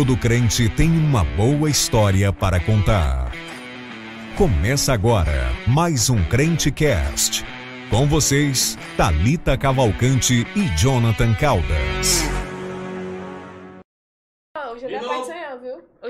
Todo crente tem uma boa história para contar. Começa agora mais um Crente Cast. Com vocês, Talita Cavalcante e Jonathan Caldas.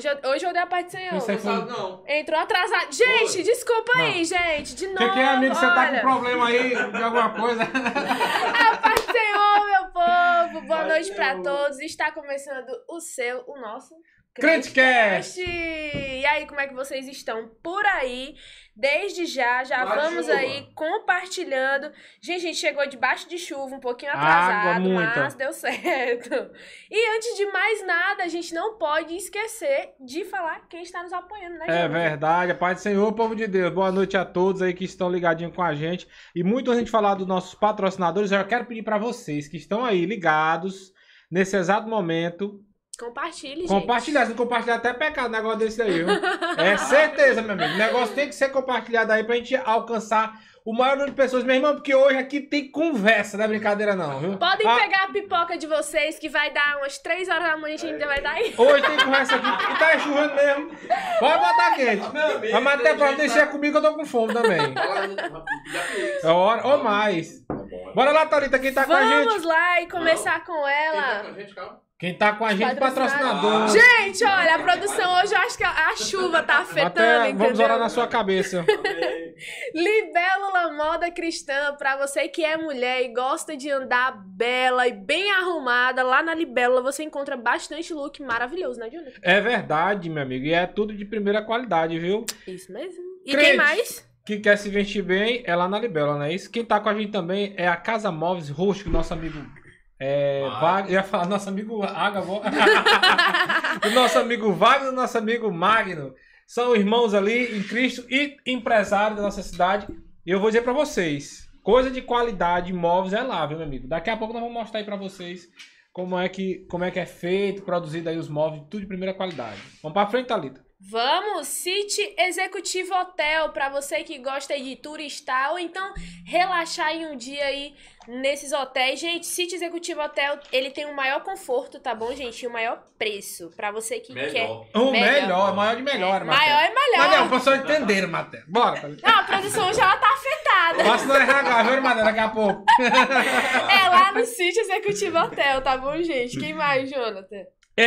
Hoje eu, hoje eu dei a parte. Isso aí foi- Sabe não. Entrou atrasado. Gente, desculpa aí, gente. De O novo. que, que é, amigo? Você tá olha. com problema aí de alguma coisa? A paz do Senhor, meu povo! Boa noite pra Senhor. todos. Está começando o seu, o nosso. Crentecast. E aí, como é que vocês estão por aí? Desde já, já Vai, vamos chuva. aí compartilhando. Gente, a gente chegou debaixo de chuva, um pouquinho atrasado, mas deu certo. E antes de mais nada, a gente não pode esquecer de falar quem está nos apoiando, né, É verdade, a paz do Senhor, povo de Deus. Boa noite a todos aí que estão ligadinhos com a gente. E muito de gente falar dos nossos patrocinadores, eu já quero pedir pra vocês que estão aí ligados nesse exato momento, Compartilhe, gente. compartilhar. Se não compartilhar, até é pecado um negócio desse daí, viu? É certeza, meu amigo. O negócio tem que ser compartilhado aí pra gente alcançar o maior número de pessoas, meu irmão, porque hoje aqui tem conversa, não é brincadeira não, viu? Podem Ah, pegar a pipoca de vocês, que vai dar umas 3 horas da manhã, a gente ainda vai dar aí. Hoje tem conversa aqui e tá chovendo mesmo. Pode botar quente. Meu amigo, Mas até pra deixar que comigo, eu tô com fome também. tá. É hora ou mais. Tá. Bora lá, Thalita, quem tá com a Vamos gente? lá e começar com Quem tá ela. com a gente, calma? Quem tá com a gente, Patrocinador. patrocinador. Gente, olha, a produção hoje eu acho que a chuva tá afetando, Até entendeu? vamos orar na sua cabeça. Libélula Moda Cristã, pra você que é mulher e gosta de andar bela e bem arrumada, lá na Libélula você encontra bastante look maravilhoso, né, Jonathan? É verdade, meu amigo. E é tudo de primeira qualidade, viu? Isso mesmo. E Crente. quem mais? Quem quer se vestir bem é lá na Libela, não é isso? Quem tá com a gente também é a Casa Móveis Rústico, nosso amigo. É, Ah. Ia falar nosso amigo Agavó. o nosso amigo Wagner nosso amigo Magno. São irmãos ali em Cristo e empresários da nossa cidade. E eu vou dizer pra vocês: coisa de qualidade, móveis é lá, viu, meu amigo? Daqui a pouco nós vamos mostrar aí pra vocês como é que, como é, que é feito, produzido aí os móveis, tudo de primeira qualidade. Vamos pra frente, Thalita. Vamos, City Executivo Hotel, pra você que gosta de turistar ou então relaxar em um dia aí nesses hotéis. Gente, City Executivo Hotel, ele tem o maior conforto, tá bom, gente? E o maior preço pra você que quer. Melhor. O Melhor. melhor, maior de melhor, Matheus. Maior é melhor. Mas não, pra pessoal entender, Matheus. Bora, Thalita. Não, a produção hoje ela tá afetada. Passa no RH, viu, Matheus, daqui a pouco. É lá no City Executivo Hotel, tá bom, gente? Quem mais, Jonathan?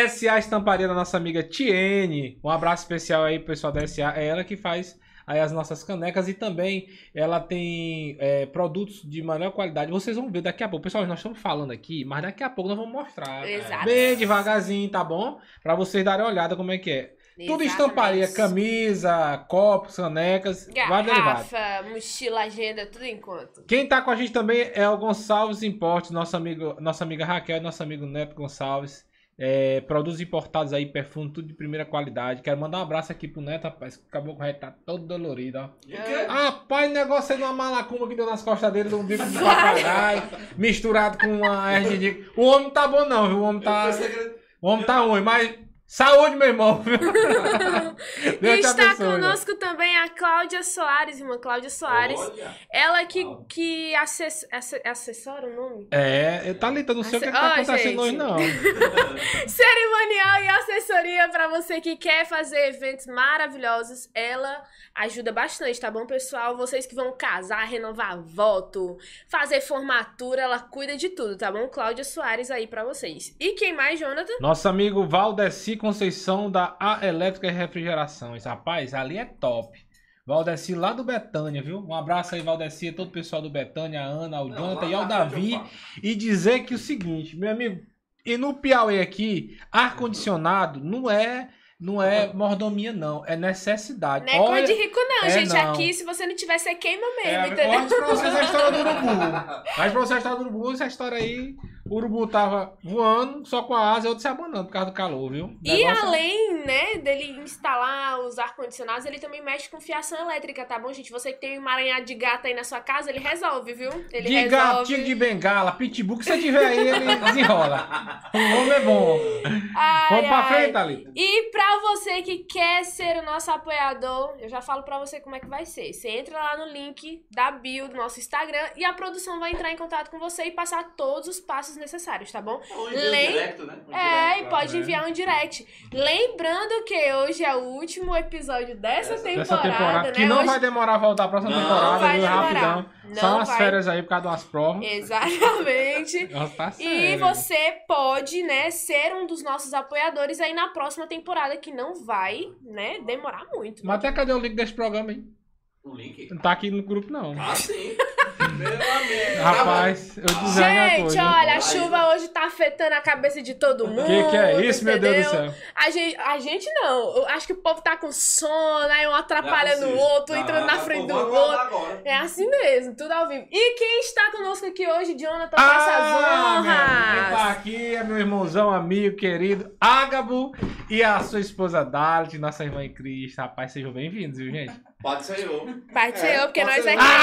SA Estamparia da nossa amiga Tiene. Um abraço especial aí pro pessoal da SA. É ela que faz aí as nossas canecas e também ela tem é, produtos de melhor qualidade. Vocês vão ver daqui a pouco. Pessoal, nós estamos falando aqui, mas daqui a pouco nós vamos mostrar. Exato. Bem devagarzinho, tá bom? Pra vocês darem uma olhada como é que é. Tudo estamparia, Exatamente. camisa, copos, canecas. Garrafa, mochila, agenda, tudo enquanto. Quem tá com a gente também é o Gonçalves Importes, nosso amigo, nossa amiga Raquel e nosso amigo Neto Gonçalves. É, produtos importados aí, perfume, tudo de primeira qualidade. Quero mandar um abraço aqui pro Neto, rapaz, que acabou com o tá todo dolorido, ó. E o quê? Rapaz, o negócio aí de uma malacuma que deu nas costas dele, de um bico de papagaio, misturado com uma RGD. O homem tá bom não, viu? O homem tá, o homem tá ruim, mas saúde, meu irmão. E está né? conosco também a Cláudia Soares, irmã Cláudia Soares. Olha. Ela que, que assess, asse- assessora o nome? É, Thalita, não sei o que, que tá acontecendo hoje, não. Cerimonial e assessoria para você que quer fazer eventos maravilhosos. Ela ajuda bastante, tá bom, pessoal? Vocês que vão casar, renovar voto, fazer formatura, ela cuida de tudo, tá bom? Cláudia Soares aí para vocês. E quem mais, Jonathan? Nosso amigo Valdeci Conceição da A Elétrica e Refrigerações. Rapaz, ali é top. Valdeci lá do Betânia, viu? Um abraço aí, Valdeci, todo o pessoal do Betânia, a Ana, ao Não, Jonathan e ao eu Davi. E dizer que o seguinte, meu amigo, e no Piauí aqui, ar-condicionado não é, não é mordomia, não. É necessidade. Não é coisa de rico, não, é, gente. não. Aqui, se você não tiver, você queima É, mesmo, eu entendeu? acho pra vocês a história do urubu. Mas pra vocês a história do urubu, essa história aí, o urubu tava voando, só com a asa e outro se abanando por causa do calor, viu? E Negócio é- além, né, dele instalar os ar-condicionados, ele também mexe com fiação elétrica, tá bom, gente? Você que tem um emaranhado de gato aí na sua casa, ele resolve, viu? Ele De resolve. gato, tigre de bengala, pitbull, que você tiver aí, ele desenrola. O homem é bom. Ai, Vamos pra ai. frente, Thalita. E pra você que quer ser o nosso apoiador, eu já falo pra você como é que vai ser. Você entra lá no link da bio do nosso Instagram e a produção vai entrar em contato com você e passar todos os passos necessários, tá bom? Ou envia um Lem- direct, né? Um É, direct e pode né? enviar um direct. Lembrando que hoje é o último episódio dessa Dessa- temporada, Dessa temporada, né? que não Hoje- vai demorar a voltar a próxima Não temporada, vai viu? demorar. Rapidão. Não Só umas vai. férias aí por causa das provas. Exatamente. Nossa, tá E você pode, né, ser um dos nossos apoiadores aí na próxima temporada, que não vai, né, demorar muito. Mas até cadê o link desse programa aí? O link? Não tá aqui no grupo, não. Ah, sim. Meu amigo. Rapaz, eu dizendo a Gente, coisa. olha, a chuva hoje tá afetando a cabeça de todo mundo. O que, que é isso, meu Deus do entendeu? céu? A gente, a gente não. Eu acho que o povo tá com sono, aí um atrapalha no Não é outro, possível. entrando na Ah, frente do outro. É assim mesmo, tudo ao vivo. E quem está conosco aqui hoje, Jonathan, faça as Ah, meu, quem tá honras. aqui é meu irmãozão, amigo, querido, Ágabo e a sua esposa Dalit, nossa irmã em Cristo. Rapaz, sejam bem-vindos, viu, gente? Pode ser eu. Parte ser É, eu, porque pode nós é eu. crente.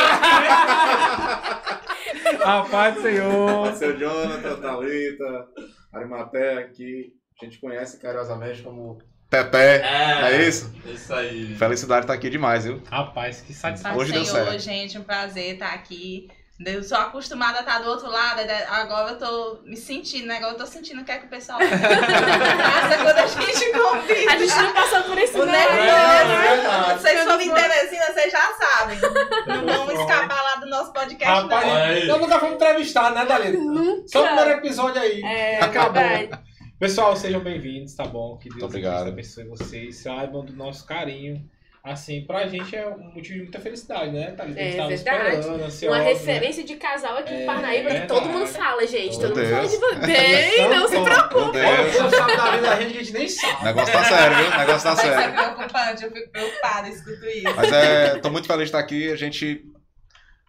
A paz do Senhor. Pode ser o Jonathan, Thalita, Arimaté aqui. A gente conhece carinhosamente como Teté. É, É isso? Isso aí. Felicidade tá aqui demais, viu? Rapaz, que satisfação. Hoje deu Senhor, certo. gente, um prazer estar aqui. Eu sou acostumada a estar do outro lado, né? agora eu tô me sentindo, né? Agora eu tô sentindo o que é que o pessoal passa quando a gente convida. A gente não passou por isso, O não. nervoso, É, né? Vocês foram em Teresina, vocês já sabem. Não vamos escapar lá do nosso podcast, Rapaz, não. Aí. eu nunca fui entrevistado, né, Dalita? Nunca. Só o primeiro episódio aí. É, Acabou. verdade. Pessoal, sejam bem-vindos, tá bom? Que Deus abençoe vocês, saibam do nosso carinho. Assim, pra gente é um motivo de muita felicidade, né, Thalita? A gente É tava verdade. esperando, Uma né? referência de casal aqui em É, Parnaíba que verdade. todo mundo fala, gente. Meu todo mundo fala Deus. de você. Bem, não se preocupe. Deus. não sabe da vida da gente que a gente nem sabe. O negócio tá sério, viu? O negócio tá Mas isso é sério. preocupante, eu fico preocupada, escuto isso. Mas é, tô muito feliz de estar aqui. A gente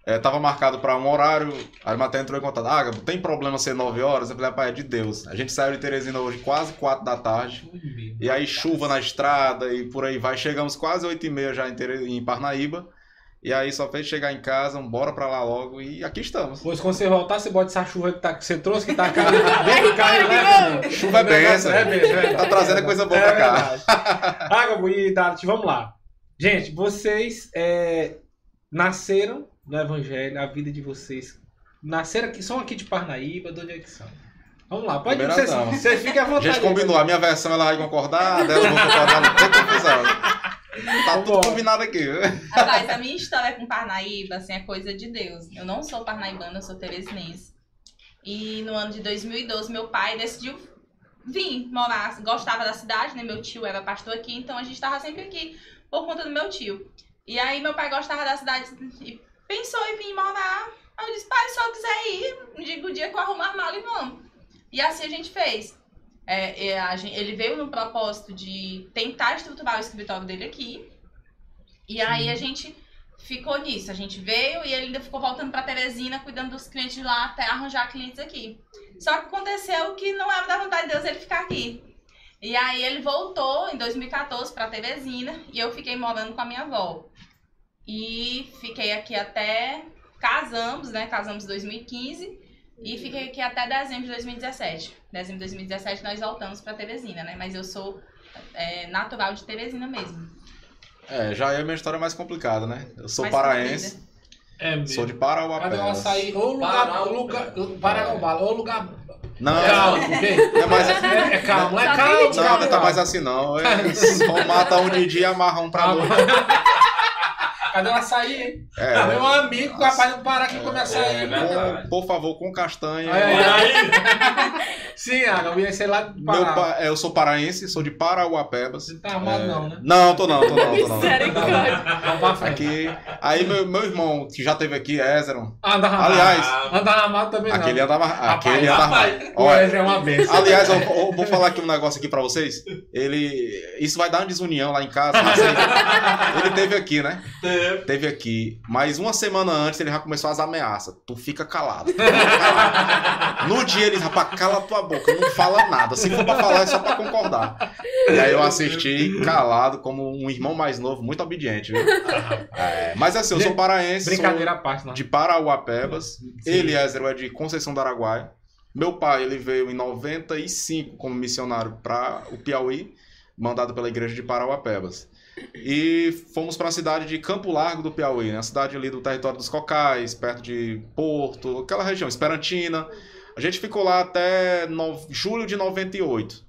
é, tava marcado para um horário. A Arimaté entrou em contato. Ah, tem problema ser 9 horas? Eu falei, rapaz, é de Deus. A gente saiu de Teresina hoje quase 4 da tarde. E aí chuva na estrada e por aí vai. Chegamos quase 8 e meia já em, Tere... em Parnaíba. E aí só fez chegar em casa, um bora pra lá logo e aqui estamos. Pois quando você voltar, você bota essa chuva que, tá, que você trouxe, que tá caindo dentro do carro e leva. né? Chuva é benção. É benção, é Tá trazendo coisa boa pra cá. Água e Dalit, vamos lá. Gente, vocês é, nasceram no Evangelho, a vida de vocês. Nasceram aqui, são aqui de Parnaíba, de onde é que são? Vamos lá, pode vocês, vocês fiquem à A vontade. gente combinou, a minha versão ela vai concordar, a dela eu vou concordar, não tem confusão. Tá tudo combinado aqui. Rapaz, a minha história com Parnaíba, assim, é coisa de Deus. Eu não sou parnaibana, eu sou teresinense. E no ano de 2012, meu pai decidiu vir morar, gostava da cidade, né? Meu tio era pastor aqui, então a gente tava sempre aqui por conta do meu tio. E aí meu pai gostava da cidade e pensou em vir morar. Aí eu disse, pai, se eu quiser ir, diga o dia que eu arrumar mala e vamos. E assim a gente fez. É, é, a gen- ele veio no propósito de tentar estruturar o escritório dele aqui. E aí a gente ficou nisso. A gente veio e ele ainda ficou voltando pra Teresina, cuidando dos clientes lá até arranjar clientes aqui. Só que aconteceu que não era da vontade de Deus ele ficar aqui. E aí ele voltou em 2014 pra Teresina e eu fiquei morando com a minha avó. E fiquei aqui até casamos, né? Casamos em 2015 e fiquei aqui até dezembro de 2017. Dezembro de 2017 nós voltamos pra Teresina, né? Mas eu sou é, natural de Teresina mesmo. É, já é a minha história mais complicada, né? Eu sou Mais paraense, É mesmo. sou de Cadê o açaí? Ou lugar. Ou lugar Paranaubala, ou lugar. Não, Calmo, ok? é mais, É, é calmo, é calmo. não, calmo, não tá calmo. mais assim não. É, só mata um de dia e amarra um pra noite. Cadê o açaí, hein? É, Meu amigo, capaz de parar que. É verdade. com- por favor, com castanha. Aí, aí. Sim, Água, eu ia ser lá de Meu Pará. pa- é, eu sou paraense, sou de Parauapebas. Você tá armado, É, não, né? Não, tô não, tô não, tô não. Misericórdia. Aqui. Aí meu, meu irmão, que já teve aqui, Ézeron. Anda armado. Aliás, Anda armado também não. aquele andava. Rapaz, Aquele andava. rapaz, O Olha, é uma benção. Aliás, eu, eu vou falar aqui um negócio aqui pra vocês. Ele. Isso vai dar uma desunião lá em casa. mas ele, ele teve aqui, né? Teve. Teve aqui. Mas uma semana antes ele já começou as ameaças. Tu fica calado. tu fica calado. No dia ele, rapaz, cala tua boca, não fala nada. Se for pra falar, é só pra concordar. E aí eu assisti calado, como um irmão mais novo, muito obediente, viu? É, mas assim, eu sou paraense. sou- Brincadeira à parte, não. de Parauapebas. Sim. Eliezer é de Conceição do Araguaia. Meu pai, ele veio em 95 como missionário para o Piauí, mandado pela igreja de Parauapebas. E fomos para a cidade de Campo Largo do Piauí, né? a cidade ali do território dos Cocais, perto de Porto, aquela região, Esperantina. A gente ficou lá até no- julho de 98.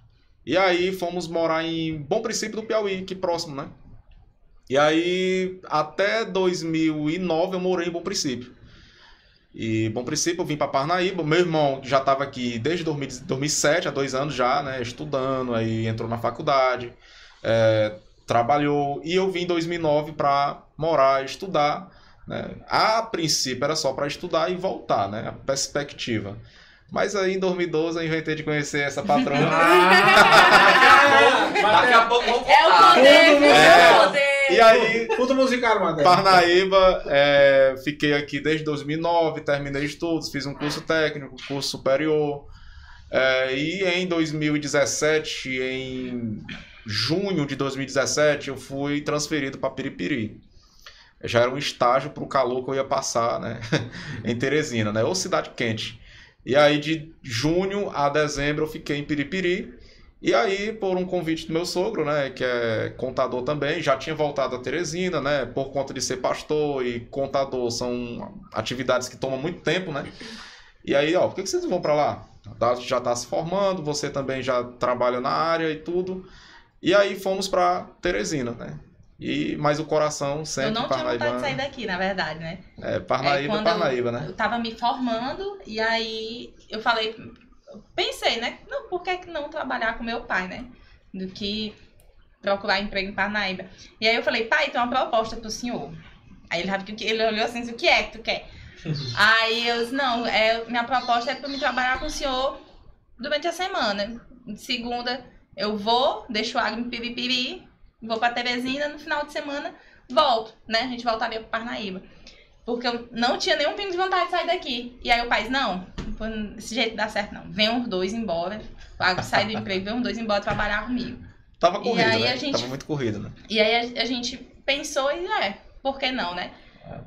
E aí fomos morar em Bom Princípio do Piauí, que próximo, né? E aí, até 2009 eu morei em Bom Princípio. E Bom Princípio eu vim para Parnaíba. Meu irmão já estava aqui desde 2000 2007, há dois anos já, né? Estudando, aí entrou na faculdade, é, trabalhou. E eu vim em 2009 para morar, estudar. Né? A princípio era só para estudar e voltar, né? A perspectiva. Mas aí em 2012 eu inventei de conhecer essa patroa. Daqui a pouco vamos É o poder, Tudo? É o poder. e aí, Fundo musical, Matheus. Parnaíba, é, fiquei aqui desde 2009, terminei estudos, fiz um curso técnico, curso superior. É, e em 2017, em junho de 2017, eu fui transferido para Piripiri. Já era um estágio para o calor que eu ia passar né, em Teresina, né, ou cidade quente. E aí de junho a dezembro eu fiquei em Piripiri. E aí, por um convite do meu sogro, né, que é contador também, já tinha voltado a Teresina, né, por conta de ser pastor e contador são atividades que tomam muito tempo, né? E aí, ó, por que que vocês vão para lá? Já está se formando, você também já trabalha na área e tudo. E aí fomos para Teresina, né? E mas o coração Eu sempre não tinha vontade de sair daqui, na verdade, né? É, É, Parnaíba, quando Parnaíba, eu, né? Eu tava me formando e aí eu falei, pensei, né? Não, por que que não trabalhar com meu pai, né? Do que procurar emprego em Parnaíba. E aí eu falei, pai, tem uma proposta pro senhor. Aí ele, ele olhou assim, o que é que tu quer? aí eu disse, não, é, minha proposta é pra me trabalhar com o senhor durante a semana. De segunda eu vou, deixo o em Piripiri, vou pra Teresina, no final de semana volto, né? A gente voltaria pro Parnaíba. Porque eu não tinha nenhum pingo de vontade de sair daqui. E aí o pai disse, não, pô, desse jeito não dá certo não. Vem os dois embora, sai do emprego, vem os dois embora trabalhar comigo. Tava E corrido, aí né? gente- Tava muito corrido, né? E aí a, a gente pensou e é, por que não, né?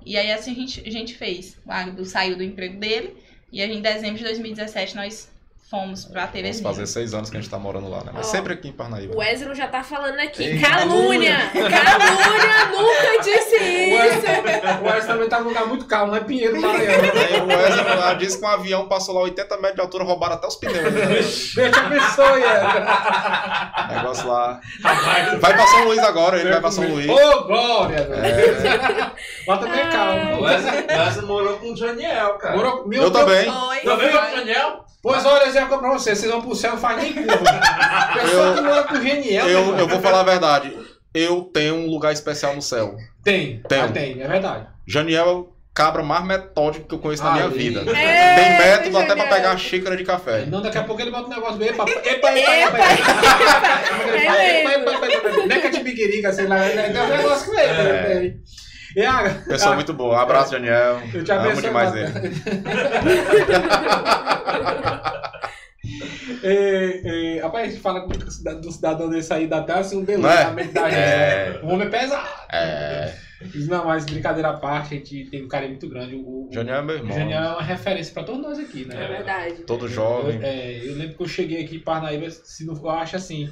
E aí assim a gente, a gente fez. O Agdo saiu do emprego dele e aí, em dezembro de 2017 nós fomos pra Vamos Teresina. fazer seis anos que a gente tá morando lá, né? Mas Ó, sempre aqui em Parnaíba. O Ezra já tá falando aqui. Ei, calúnia! Calúnia! Nunca disse isso! O Wes também tá num lugar muito calmo, não é Pinheiro Maranhão. Aí o Wesley lá disse que um avião passou lá 80 metros de altura, roubaram até os pneus. Né? Deixa a pessoa, é. Negócio lá. Vai pra São Luís agora, ele vai pra São Luís. Ô, glória, velho. É, Lá também é calmo. O Wesley Wesley morou com o Daniel, cara. Morou- meu eu Deus. também. Também com o. Daniel? Pois olha, Zé, pra vocês, vocês vão pro céu, não faz nem curva. Pessoa Eu- que mora com o Geniel. meu Eu, irmão. eu vou falar a verdade. Eu tenho um lugar especial no céu. Tem, Tenho. ah, tem, é verdade. Janiel é o cabra mais metódico que eu conheço na minha vida. Eita, Tem método até pra pegar a xícara de café. Não, daqui a pouco ele bota um negócio bem. Epa, epa, epa, epa, Epa. epa. É Epa, epa, epa, epa. Não é que é de biquirica, sei lá. né? Tem um negócio com ele. É. tem. E a... Pessoa Ah, muito boa. Abraço, Janiel. Eu te Amo abençoe, demais ele. É, é, rapaz, a gente fala do cida- do cidadão desse aí da terra, assim, um delírio é? na mente da gente. É. né? O homem é pesado. É. Não, mas brincadeira à parte, a gente tem um carinho muito grande. O, o, Janiel é meu o irmão. Janiel é uma referência pra todos nós aqui, né? É verdade. Todo jovem. Eu, é, eu lembro que eu cheguei aqui em Parnaíba, se não, eu acho assim,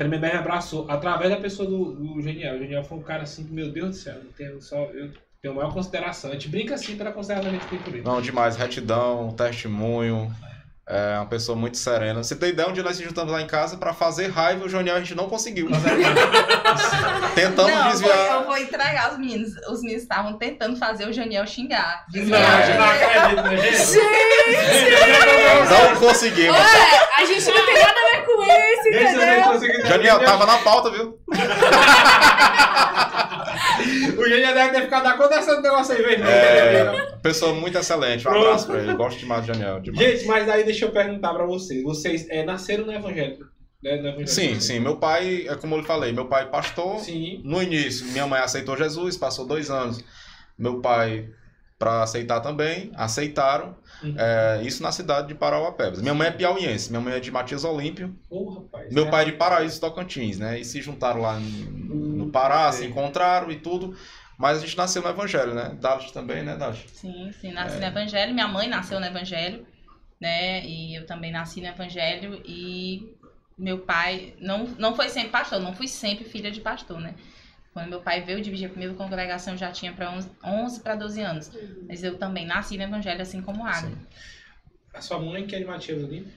Tremembé me abraçou através da pessoa do, do Genial. O Genial foi um cara assim que, meu Deus do céu, eu tenho, só, eu tenho a maior consideração. A gente brinca assim pela consideração que a gente tem por ele. Não, demais. Retidão, testemunho. É uma pessoa muito serena. Você tem ideia onde nós se juntamos lá em casa pra fazer raiva, o Janiel a gente não conseguiu. Tentamos Não, eu vou, desviar. eu vou entregar os meninos. Os meninos estavam tentando fazer o Janiel xingar. Não, Desviar o não Janiel. acredito, né, gente? Não conseguimos. Ué, a gente não tem nada a ver com isso, não entendeu? consegui- Janiel, tava na pauta, viu? O Genial deve ter ficado acontecendo negócio aí, velho. É, pessoa muito excelente. Um abraço pra ele. Gosto demais do Janiel. Demais. Gente, mas aí deixa eu perguntar pra vocês. Vocês é, nasceram no Evangelho? Né? Sim, sim. Meu pai, é como eu lhe falei, meu pai é pastor. Sim. No início, minha mãe aceitou Jesus, passou dois anos. Meu pai, para aceitar também, aceitaram. Uhum. É, isso na cidade de Parauapebas. Minha mãe é piauiense, minha mãe é de Matias Olímpio. Rapaz. Meu né? pai é de Paraíso Tocantins, né? E se juntaram lá em- no Pará, sei. se encontraram e tudo. Mas a gente nasceu no Evangelho, né? Dalit também, né, Dalit? Sim, sim, nasci É. no Evangelho. Minha mãe nasceu no Evangelho, né? E eu também nasci no Evangelho. E meu pai não, não foi sempre pastor, não fui sempre filha de pastor, né? Quando meu pai veio dividir a primeira congregação, eu já tinha para 11, 11 para 12 anos. Mas eu também nasci no Evangelho, assim como Água. A sua mãe que é de Matias Olimpo?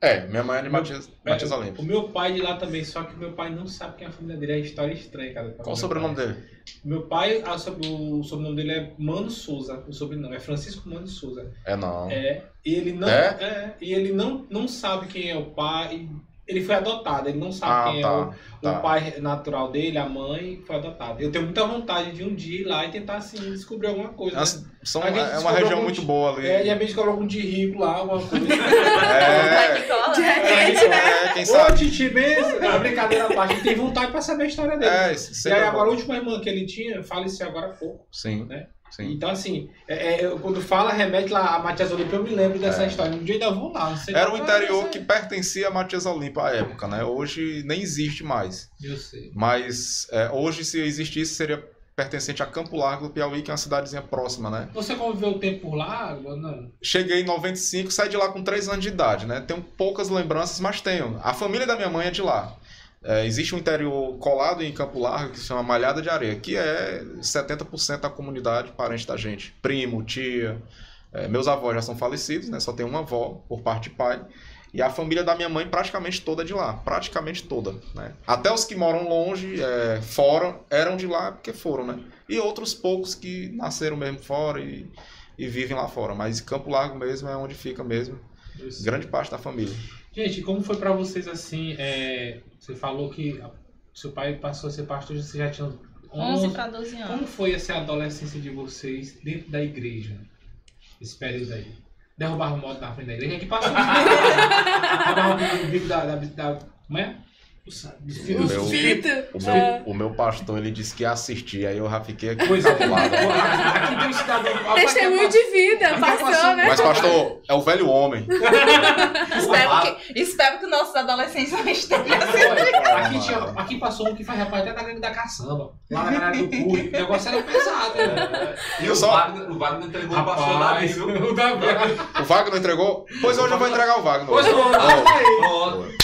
É, minha mãe é de Meu- Matias, Matias É, Olímpio. O meu pai de lá também, só que o meu pai não sabe quem é a família dele. É uma história estranha, cara. Qual o sobrenome dele? Meu pai, a o sobrenome dele é Mano Souza. O sobrenome é Francisco Mano Souza. É não. É. E ele não. É? é, e ele não, não sabe quem é o pai. Ele foi adotado, ele não sabe Ah, quem é tá. o, tá. o pai natural dele, a mãe foi adotada. Eu tenho muita vontade de um dia ir lá e tentar assim descobrir alguma coisa. As- né? são, é uma região algum muito boa ali. É, de repente coloca algum de rico lá, alguma coisa. É, Vai que cola, De né? repente, né? é, quem Ô, sabe. Titi, mesmo. É brincadeira à parte. Tem vontade pra saber a história dele. É, e sempre aí é agora a última irmã que ele tinha faleceu agora há pouco. Sim, né? Sim. Então, assim, é, é, quando fala, remete lá a Matias Olímpio, eu me lembro dessa É. história. Um dia ainda vou lá. Era o é interior que pertencia a Matias Olimpo à época, né? Hoje nem existe mais. Eu sei. Mas é, hoje, se existisse, seria pertencente a Campo Largo do Piauí, que é uma cidadezinha próxima, né? Você conviveu o tempo por lá? Não. Cheguei em 95, saí de lá com 3 anos de idade, né? Tenho poucas lembranças, mas tenho. A família da minha mãe é de lá. É, existe um interior colado em Campo Largo que se chama Malhada de Areia, que é 70% da comunidade parente da gente. Primo, tia. É, meus avós já são falecidos, né? Só tenho uma avó por parte de pai. E a família da minha mãe praticamente toda é de lá. Praticamente toda, né? Até os que moram longe, é, fora, eram de lá porque foram, né? E outros poucos que nasceram mesmo fora e, e vivem lá fora. Mas Campo Largo mesmo é onde fica mesmo sei. grande parte da família. Gente, como foi pra vocês assim? é, você falou que seu pai passou a ser pastor, você já tinha 11 11. pra 12 anos. Como foi essa adolescência de vocês dentro da igreja? Esse período aí. Derrubar o moto na frente da igreja. A gente passou. Derrubar o bico da, da, da. É? Dos O meu-. O meu, o meu pastor, ele disse que ia assistir, aí eu já fiquei aqui. Pois é. Aqui tem um cidadão. Testemunho de vida, passou, né? Mas, pastor, é o velho homem. Espero que, espero que nossos adolescentes não estejam aqui, tinha, aqui passou um que faz rapaz até da gangue da caçamba. Lá na galera do Curi. O negócio era pesado, né? E Eu o só- Wagner, o Wagner entregou o pastor viu? o Wagner entregou? Pois hoje eu vou entregar o Wagner. Pois Hoje.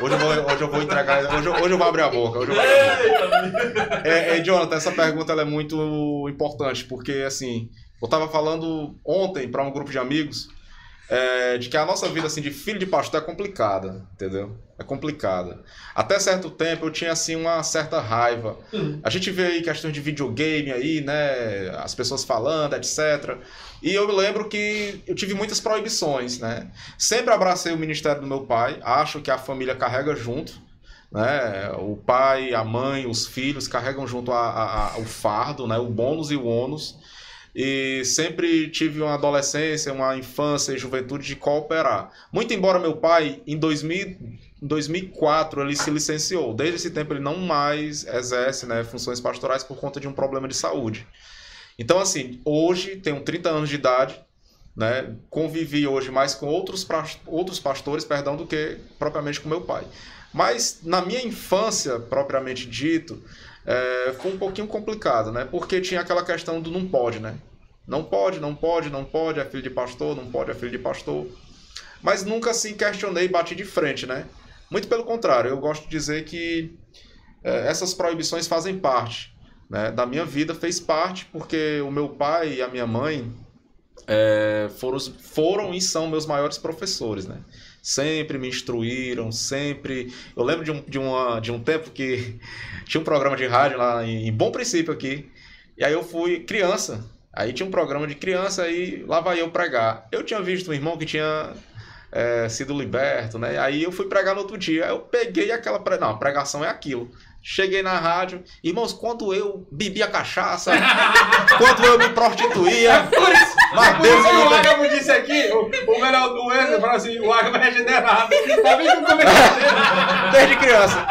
Hoje, eu, vou, hoje eu vou entregar. Hoje, eu- hoje eu vou abrir a boca. Hoje eu vou abrir a boca. É, é, Jonathan, essa pergunta é muito importante, porque assim, eu tava falando ontem para um grupo de amigos é, de que a nossa vida assim, de filho de pastor é complicada, entendeu? É complicada. Até certo tempo eu tinha assim uma certa raiva. A gente vê aí questões de videogame aí, né? As pessoas falando, etc. E eu me lembro que eu tive muitas proibições, né? Sempre abracei o ministério do meu pai, acho que a família carrega junto né? O pai, a mãe, os filhos carregam junto a, a- a- o fardo, né? O bônus e o ônus. E sempre tive uma adolescência, uma infância e juventude de cooperar. Muito embora meu pai, em 2000, em 2004, ele se licenciou. Desde esse tempo ele não mais exerce né, funções pastorais por conta de um problema de saúde. Então, assim, hoje tenho 30 anos de idade, né? Convivi hoje mais com outros, outros pastores, perdão, do que propriamente com meu pai. Mas na minha infância, propriamente dito, é, foi um pouquinho complicado, né? Porque tinha aquela questão do não pode, né? Não pode, não pode, não pode, é filho de pastor, não pode, é filho de pastor. Mas nunca assim questionei bati de frente, né? Muito pelo contrário, eu gosto de dizer que é, essas proibições fazem parte né, da minha vida, fez parte, porque o meu pai e a minha mãe é, foram, foram e são meus maiores professores, né? Sempre me instruíram, sempre. Eu lembro de um, de uma, de um tempo que tinha um programa de rádio lá em, em Bom Princípio aqui, e aí eu fui criança. Aí tinha um programa de criança e lá vai eu pregar. Eu tinha visto um irmão que tinha é, sido liberto, né? Aí eu fui pregar no outro dia. Aí eu peguei aquela. Pre... Não, pregação é aquilo. Cheguei na rádio, irmãos, quando eu bebia cachaça, quando eu me prostituía, mas Deus o. Ágamo disse aqui, o, o melhor do Enzo, falou assim, o Ágamo é regenerado. Tá vendo como é é? desde criança.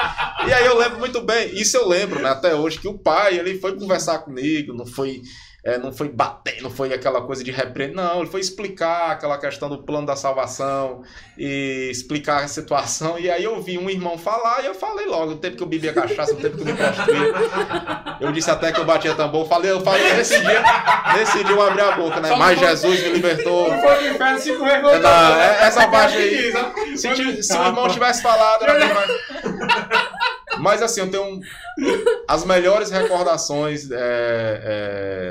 E aí eu lembro muito bem, isso eu lembro, né, até hoje, que o pai, ele foi conversar comigo, não foi, é, não foi bater, não foi aquela coisa de repreender, não, ele foi explicar aquela questão do plano da salvação e explicar a situação, e aí eu vi um irmão falar e eu falei logo, o tempo que eu bebia cachaça, o tempo que eu me prostituía. Eu disse até que eu batia tambor, falei, eu falei nesse dia, nesse dia eu abri a boca, né, mas não Jesus me libertou. Não foi no inferno. Não, é- essa parte aí. Se, se o irmão tivesse falado, bem mais... Mas assim, eu tenho as melhores recordações é,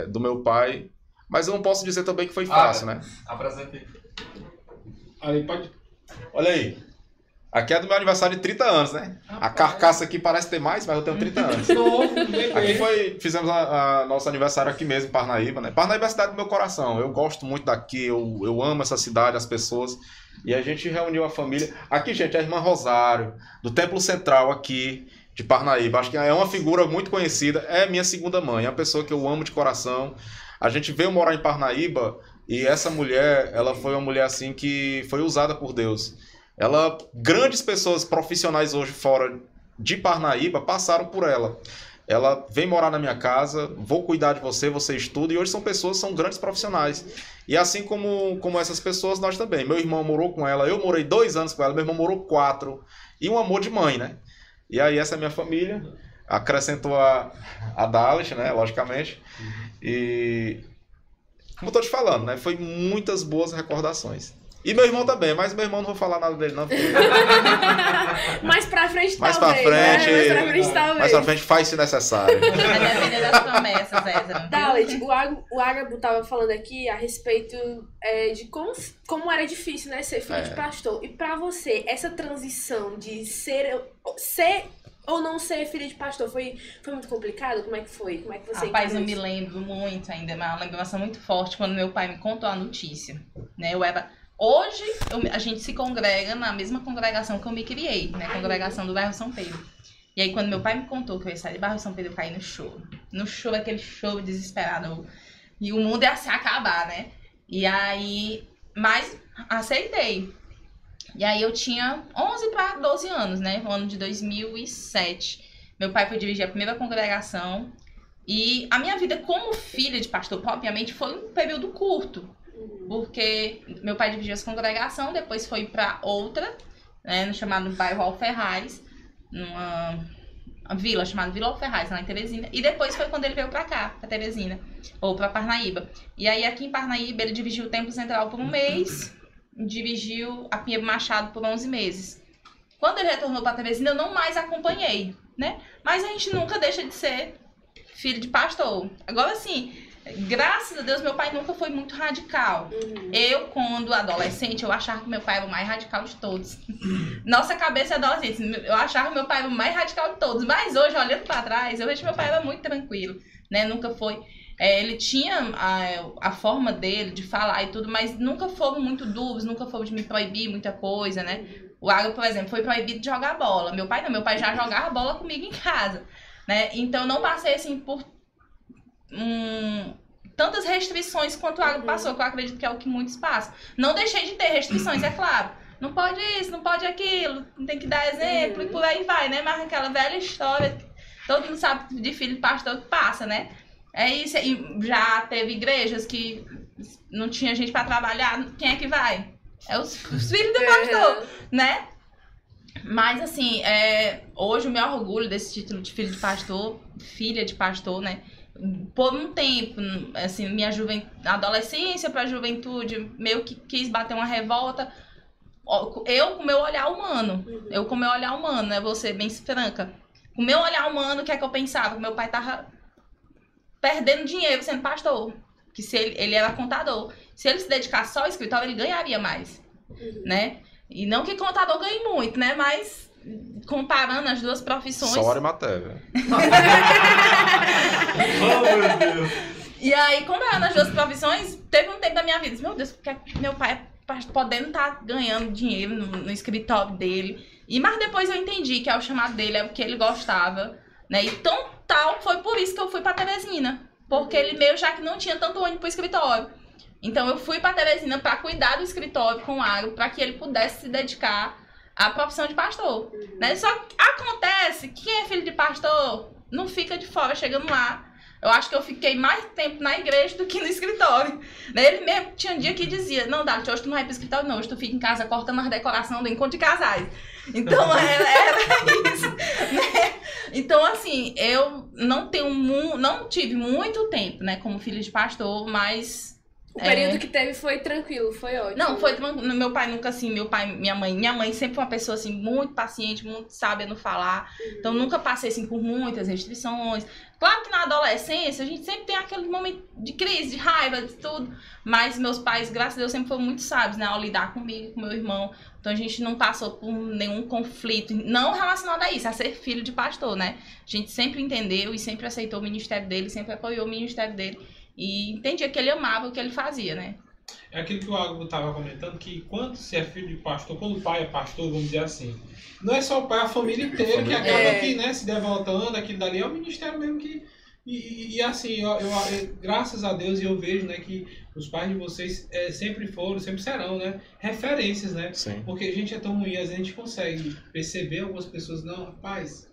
é, do meu pai, mas eu não posso dizer também que foi fácil, né? Apresente. Ali, pode. Olha aí. Aqui é do meu aniversário de 30 anos, né? A carcaça aqui parece ter mais, mas eu tenho 30 anos. Novo. Aqui foi, fizemos a, a nosso aniversário aqui mesmo, em Parnaíba, né? Parnaíba é a cidade do meu coração. Eu gosto muito daqui, eu, eu amo essa cidade, as pessoas. E a gente reuniu a família. Aqui, gente, é a irmã Rosário, do Templo Central aqui, de Parnaíba. Acho que é uma figura muito conhecida. É minha segunda mãe, é uma pessoa que eu amo de coração. A gente veio morar em Parnaíba e essa mulher, ela foi uma mulher assim que foi usada por Deus. Ela, grandes pessoas profissionais hoje fora de Parnaíba passaram por ela. Ela vem morar na minha casa, vou cuidar de você, você estuda, e hoje são pessoas, são grandes profissionais. E assim como, como essas pessoas, nós também. Meu irmão morou com ela, eu morei dois anos com ela, meu irmão morou quatro. E um amor de mãe, né? E aí essa é a minha família. Acrescentou a, a Dallas, né? Logicamente. E como eu tô te falando, né? Foi muitas boas recordações. E meu irmão também, mas meu irmão não vou falar nada dele, não. Porque mais pra frente, mais pra talvez. frente, né? Mais pra frente, talvez. mais pra frente faz se necessário. Vai depender das promessas, Ezra. Dalit, o, Ag- o Ágabo tava falando aqui a respeito é, de como, como era difícil, né, ser filho É. de pastor. E pra você, essa transição de ser, ser ou não ser filho de pastor foi, foi muito complicado? Como é que foi? Como é que você Rapaz, eu me lembro muito ainda, mas é uma lembrança muito forte quando meu pai me contou a notícia. Né? Eu era. Hoje eu- a gente se congrega na mesma congregação que eu me criei, né? Congregação do bairro São Pedro. E aí, quando meu pai me contou que eu ia sair do bairro São Pedro, eu caí no choro. No choro, aquele choro desesperado. E o mundo ia se acabar, né? E aí. Mas aceitei. E aí eu tinha 11 para 12 anos, né? No ano de 2007. Meu pai foi dirigir a primeira congregação. E a minha vida como filha de pastor, propriamente, foi um período curto. Porque meu pai dividiu essa congregação, depois foi para outra, né, no chamado bairro Alferraz, numa uma vila chamada Vila Alferraz, lá em Teresina. E depois foi quando ele veio pra cá, pra Teresina, ou pra Parnaíba. E aí aqui em Parnaíba ele dividiu o Templo Central por um mês, dirigiu a Pinheiro Machado por 11 meses. Quando ele retornou pra Teresina, eu não mais acompanhei, né? Mas a gente nunca deixa de ser filho de pastor. Agora sim, graças a Deus meu pai nunca foi muito radical. Uhum. Eu, quando adolescente, eu achava que meu pai era o mais radical de todos. Nossa cabeça é adolescente, eu achava que meu pai era o mais radical de todos. Mas hoje, olhando pra trás, eu vejo que meu pai era muito tranquilo, né? Nunca foi. é, ele tinha a, a forma dele de falar e tudo, mas nunca foram muito duros, nunca foram de me proibir muita coisa, né? O Água, por exemplo, foi proibido de jogar bola. Meu pai não, meu pai já jogava bola comigo em casa, né? Então não passei assim por hum, tantas restrições quanto o Água Uhum. passou, que eu acredito que é o que muitos passam. Não deixei de ter restrições, é claro. Não pode isso, não pode aquilo, tem que dar exemplo Uhum. e por aí vai, né? Mas aquela velha história, todo mundo sabe de filho de pastor que passa, né? É isso, e já teve igrejas que não tinha gente pra trabalhar, quem é que vai? É os, os filhos do pastor, né? Mas assim, é, hoje o meu orgulho desse título de filho de pastor, filha de pastor, né? Por um tempo, assim, minha juven... adolescência pra juventude, meio que quis bater uma revolta. Eu com meu olhar humano, Uhum. eu com meu olhar humano, né? Vou ser bem franca. Com meu olhar humano, o que é que eu pensava? Meu pai tava perdendo dinheiro sendo pastor. Que se ele, ele era contador. Se ele se dedicasse só ao escritório, ele ganharia mais, Uhum. né? E não que contador ganhe muito, né? Mas comparando as duas profissões. Sorry, Matéria. Oh, meu Deus. E aí, comparando as duas profissões, teve um tempo da minha vida, meu Deus, porque meu pai pas- podendo estar ganhando dinheiro no, no escritório dele. E mas depois eu entendi que é o chamado dele, é o que ele gostava, né? Então, tal, foi por isso que eu fui pra Teresina. Porque ele meio já que não tinha tanto ônibus pro escritório. Então eu fui pra Teresina pra cuidar do escritório com o agro, pra que ele pudesse se dedicar à profissão de pastor. Né? Só que acontece que quem é filho de pastor não fica de fora chegando lá. Eu acho que eu fiquei mais tempo na igreja do que no escritório. Né? Ele mesmo tinha um dia que dizia, não, Dalit, hoje tu não vai pro escritório, não. Hoje tu fica em casa cortando as decorações do encontro de casais. Então era, era isso. Né? Então, assim, eu não tenho não tive muito tempo, né, como filho de pastor, mas O É. período que teve foi tranquilo, foi ótimo. Não, foi tran- meu pai nunca assim, meu pai, minha mãe, minha mãe sempre foi uma pessoa assim muito paciente, muito sábia no falar. Então nunca passei assim por muitas restrições. Claro que na adolescência a gente sempre tem aquele momento de crise, de raiva, de tudo, mas meus pais, graças a Deus, sempre foram muito sábios, né, ao lidar comigo, com meu irmão. Então a gente não passou por nenhum conflito, não relacionado a isso, a ser filho de pastor, né? A gente sempre entendeu e sempre aceitou o ministério dele, sempre apoiou o ministério dele e entendia que ele amava o que ele fazia, né? É aquilo que o Água estava comentando, que quando se é filho de pastor, quando o pai é pastor, vamos dizer assim, não é só o pai, a família inteira que acaba que né, se devotando, aquilo dali é o ministério mesmo que. E, e- assim, eu, eu- eu- graças a Deus eu vejo né, que os pais de vocês é, sempre foram, sempre serão, né? Referências, né? Sim. Porque a gente é tão ruim, às vezes a gente consegue perceber algumas pessoas, não, rapaz,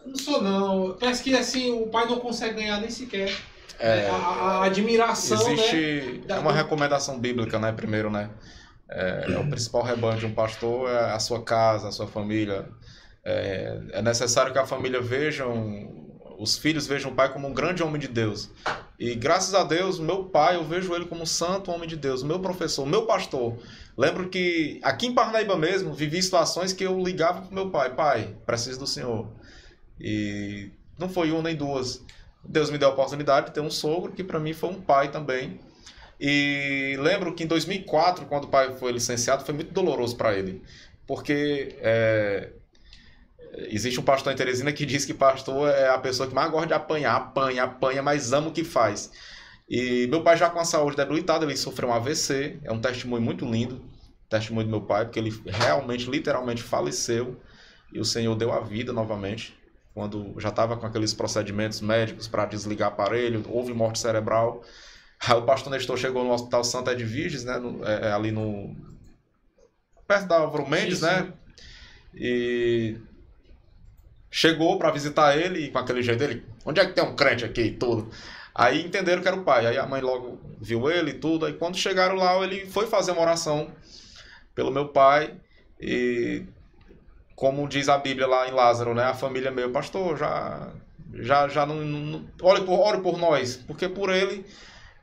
eu não sou não. Parece que assim, o pai não consegue ganhar nem sequer. É, a, a admiração, né? Existe da- é uma recomendação bíblica, né? Primeiro, né? É, é o principal rebanho de um pastor é a sua casa, a sua família. É, é necessário que a família vejam, os filhos vejam o pai como um grande homem de Deus. E graças a Deus, meu pai, eu vejo ele como um santo homem de Deus, meu professor, meu pastor. Lembro que aqui em Parnaíba mesmo, vivi situações que eu ligava pro meu pai, pai, preciso do senhor. E não foi uma nem duas. Deus me deu a oportunidade de ter um sogro que para mim foi um pai também. E lembro que em 2004, quando o pai foi licenciado, foi muito doloroso para ele, porque é, existe um pastor em Teresina que diz que pastor é a pessoa que mais gosta de apanhar, apanha, apanha, mas ama o que faz. E meu pai já com a saúde debilitada, ele sofreu um AVC, é um testemunho muito lindo, testemunho do meu pai, porque ele realmente, literalmente faleceu e o Senhor deu a vida novamente quando já estava com aqueles procedimentos médicos para desligar aparelho, houve morte cerebral. Aí o pastor Nestor chegou no Hospital Santa Edviges, né, no- é, é ali no... perto da Álvaro Mendes, Sim, né, e chegou para visitar ele e com aquele jeito dele, onde é que tem um crente aqui? e tudo. Aí entenderam que era o pai, aí a mãe logo viu ele e tudo, aí quando chegaram lá ele foi fazer uma oração pelo meu pai e como diz a Bíblia lá em Lázaro, né? A família meu, pastor, já já já não, não ore por ore por nós, porque por ele.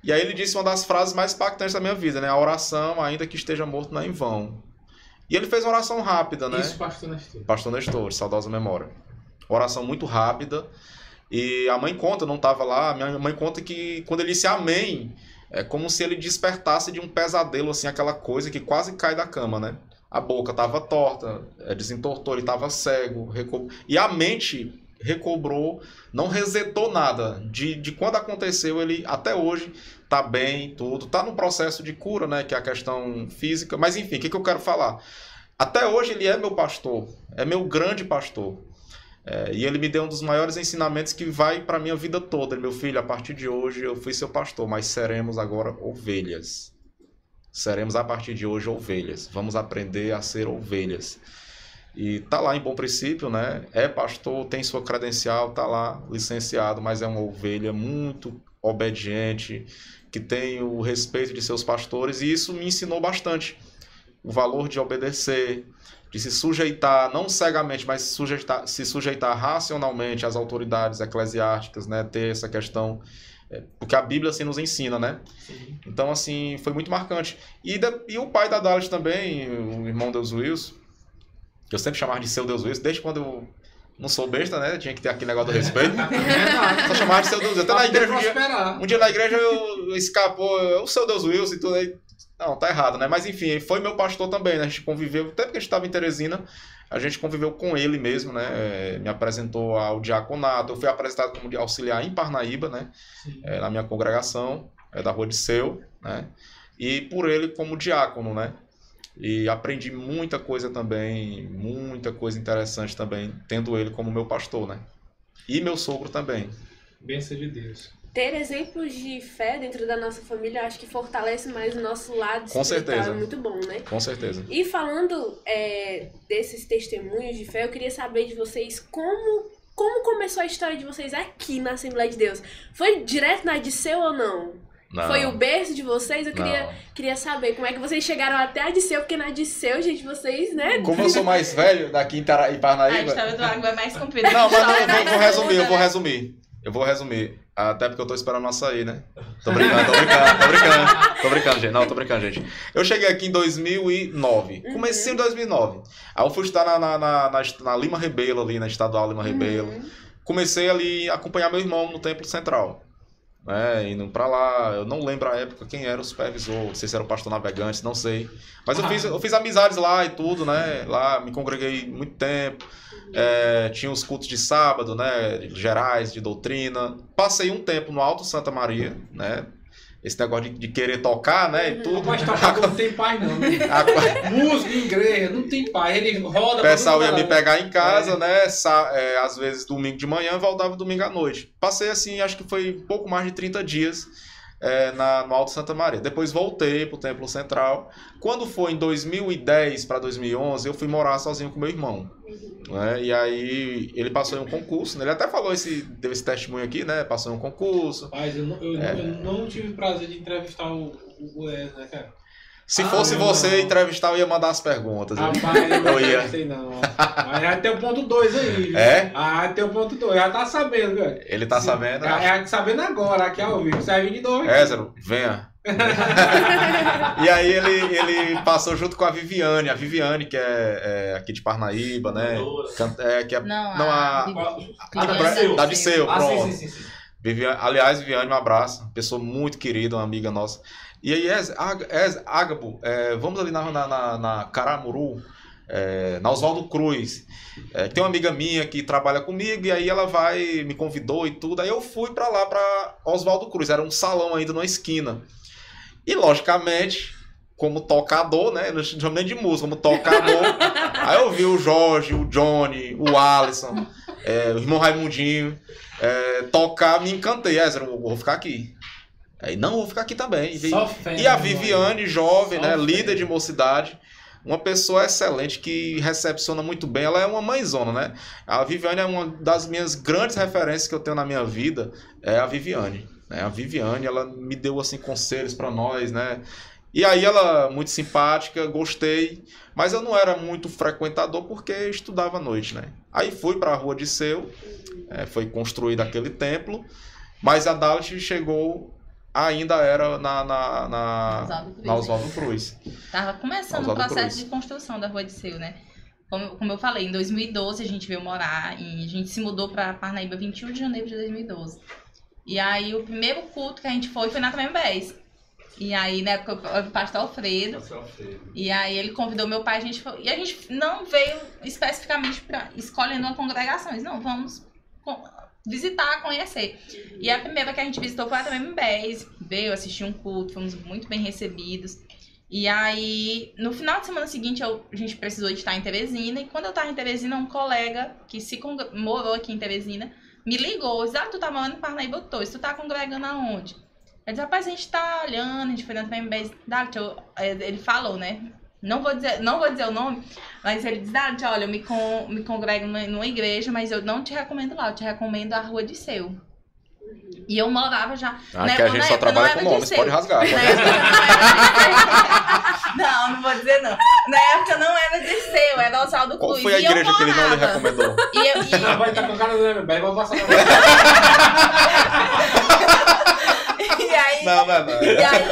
E aí ele disse uma das frases mais impactantes da minha vida, né? A oração, ainda que esteja morto, não é em vão. E ele fez uma oração rápida, né? Isso, pastor Nestor. Pastor Nestor, saudosa memória. Oração muito rápida. E a mãe conta, não estava lá, a minha mãe conta que quando ele disse amém, é como se ele despertasse de um pesadelo, assim, aquela coisa que quase cai da cama, né? A boca estava torta, é, desentortou, ele estava cego, e a mente recobrou, não resetou nada. De, de quando aconteceu, ele até hoje tá bem, tudo. Tá no processo de cura, né? Que é a questão física. Mas enfim, o que, que eu quero falar? Até hoje ele é meu pastor, é meu grande pastor. É, e ele me deu um dos maiores ensinamentos que vai para minha vida toda. Ele, Meu filho, a partir de hoje eu fui seu pastor, mas seremos agora ovelhas. Seremos a partir de hoje ovelhas. Vamos aprender a ser ovelhas. E tá lá em bom princípio, né? É pastor, tem sua credencial, tá lá licenciado, mas é uma ovelha muito obediente, que tem o respeito de seus pastores, e isso me ensinou bastante o valor de obedecer, de se sujeitar, não cegamente, mas sujeitar, se sujeitar racionalmente às autoridades eclesiásticas, né? Ter essa questão, porque a Bíblia assim nos ensina, né? Sim. Então, assim, foi muito marcante. E, da- e o pai da Dallas também, o irmão Deus Wilson, que eu sempre chamava de seu Deus Wilson, desde quando eu não sou besta, né? Tinha que ter aquele negócio do respeito. Só chamava de seu Deus Wilson. Até na igreja um dia, um dia na igreja eu, escapou, o seu Deus Wilson e tudo aí. Não, tá errado, né? Mas enfim, foi meu pastor também, né? A gente conviveu, até porque a gente estava em Teresina, a gente conviveu com ele mesmo, né? É, me apresentou ao diaconato, eu fui apresentado como auxiliar em Parnaíba, né? É, na minha congregação, é da Rua de Seu, né? E por ele como diácono, né? E aprendi muita coisa também, muita coisa interessante também, tendo ele como meu pastor, né? E meu sogro também. Bênção de Deus. Ter exemplos de fé dentro da nossa família, acho que fortalece mais o nosso lado Com espiritual. certeza. É muito bom, né? Com certeza. E falando é, desses testemunhos de fé, eu queria saber de vocês como, como começou a história de vocês aqui na Assembleia de Deus. Foi direto na Disseu ou não? Não, Foi o berço de vocês? Eu queria, não. queria saber como é que vocês chegaram até a Disseu, porque na Disseu, gente, vocês, né? Como eu sou mais velho daqui em, Tara, em A Parnaíba... história do água é mais comprida. Não, mas não, A eu vou, é vou resumir, eu vou né? resumir. Eu vou resumir. Até porque eu tô esperando o açaí, né? Tô brincando, tô brincando, tô brincando. Tô brincando, gente. Não, tô brincando, gente. Eu cheguei aqui em 2009. Uhum. Comecei em 2009. Aí eu fui estudar na, na, na, na, na Lima Rebelo, ali, na Estadual Lima Rebelo. Uhum. Comecei ali a acompanhar meu irmão no Templo Central. Né, indo pra lá, eu não lembro a época quem era o supervisor, não sei se era o pastor navegante, não sei. Mas eu, Ah. fiz, eu fiz amizades lá e tudo, né? Lá me congreguei muito tempo. É, tinha os cultos de sábado, né? de Gerais, de doutrina. Passei um tempo no Alto Santa Maria, né? Esse negócio de, de querer tocar, né? E tudo. Tocador não tem paz, não. né? Em igreja, não tem paz. Ele roda. O pessoal ia me pegar em casa, né? sa- é, às vezes domingo de manhã, voltava domingo à noite. Passei assim, acho que foi um pouco mais de 30 dias é, na, no Alto Santa Maria. Depois voltei pro Templo Central. Quando foi em 2010 para 2011, eu fui morar sozinho com meu irmão. né? E aí ele passou em um concurso. né? Ele até falou esse, deu esse testemunho aqui, né? Passou em um concurso. Rapaz, eu não, eu, É. eu não tive o prazer de entrevistar o, o, o né, cara? Se Ah, fosse não. você entrevistar, eu ia mandar as perguntas. né? Rapaz, eu não ia. sei não. Mas já tem o ponto 2 aí, viu? É? Ah, tem o ponto 2. Já tá sabendo, cara. Ele tá sabendo. né? É, é sabendo agora, aqui ao vivo. Serve de novo. Ézero, venha. e aí ele, ele passou junto com a Viviane, a Viviane, que é, é aqui de Parnaíba, né? Can- É, que é, Não, Não, a... a- Vivi- Ah, da da Disseu, Ah, sim, pronto. sim, sim, sim. Viviane, aliás, Viviane, um abraço. Pessoa muito querida, uma amiga nossa. E aí, Ez, Ag- Ez- Ágabo, é, vamos ali na, na, na, na Caramuru, é, na Oswaldo Cruz. É, tem uma amiga minha que trabalha comigo e aí ela vai, me convidou e tudo. Aí eu fui pra lá, pra Oswaldo Cruz. Era um salão ainda numa esquina. E, logicamente, como tocador, né? Não chamo nem de música, como tocador. aí eu vi o Jorge, o Johnny, o Alisson, é, o irmão Raimundinho é, tocar, me encantei. Ezra, eu vou ficar aqui. Aí, não, vou ficar aqui também. E, e a né, Viviane, jovem, Só né? fé. Líder de mocidade. Uma pessoa excelente que recepciona muito bem. Ela é uma mãezona, né? A Viviane é uma das minhas grandes referências que eu tenho na minha vida. É a Viviane. Né? A Viviane, ela me deu, assim, conselhos pra nós, né? E aí ela, muito simpática, gostei. Mas eu não era muito frequentador porque estudava à noite, né? Aí fui pra Rua de Seu. é, foi construído aquele templo. Mas a Dalit chegou... Ainda era na, na, na, Oswaldo Cruz, na né? Oswaldo Cruz. Tava começando o processo Cruz. de construção da Rua de Seu, né? Como, como eu falei, em 2012 a gente veio morar e a gente se mudou pra Parnaíba 21 de janeiro de 2012. E aí o primeiro culto que a gente foi foi na Tremembés. E aí, na época, o pastor Alfredo. E aí ele convidou meu pai, a gente foi, e a gente não veio especificamente para escolhendo uma congregação, Eles, não, vamos visitar, conhecer. E a primeira que a gente visitou foi a Tremembés, veio assistir um culto, fomos muito bem recebidos. E aí, no final de semana seguinte, eu- a gente precisou de estar em Teresina, e quando eu tava em Teresina, um colega que se morou aqui em Teresina me ligou, disse, ah, tu tá morando em Parnaíba, eu tô, tu tá congregando aonde? Eu disse, rapaz, a gente tá olhando, a gente foi na deixa eu- aí ele falou, né? Não vou dizer, não vou dizer o nome, mas ele diz, Dart, olha, eu me, con, me congrego numa, igreja, mas eu não te recomendo lá, eu te recomendo a Rua de Seu. E eu morava já. Ah, na que a época- gente só época não trabalha era com de nomes, pode rasgar. pode Na rasgar. época não era de Seu. Não, não vou dizer não. Na época não era de Seu, era Oswaldo Qual Cruz. foi a e eu igreja que ele não lhe morava. recomendou? E eu, e- Ah, vai estar com a cara do vou passar e aí, Não, não, não. E aí,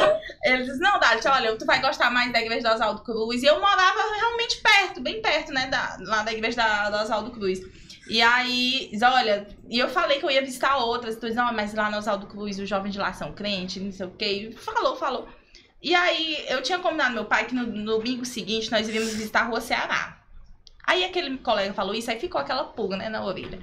ele disse, não, Dalit, olha, tu vai gostar mais da igreja do Oswaldo Cruz. E eu morava realmente perto, bem perto, né, da, lá da igreja do Oswaldo Cruz. E aí, olha, e eu falei que eu ia visitar outras. Tu diz, não, mas lá no Oswaldo Cruz, os jovens de lá são crentes, não sei o quê. Falou, falou. E aí, eu tinha combinado meu pai que no, no domingo seguinte nós iríamos visitar a Rua Ceará. Aí aquele colega falou isso, aí ficou aquela pulga, né, na orelha.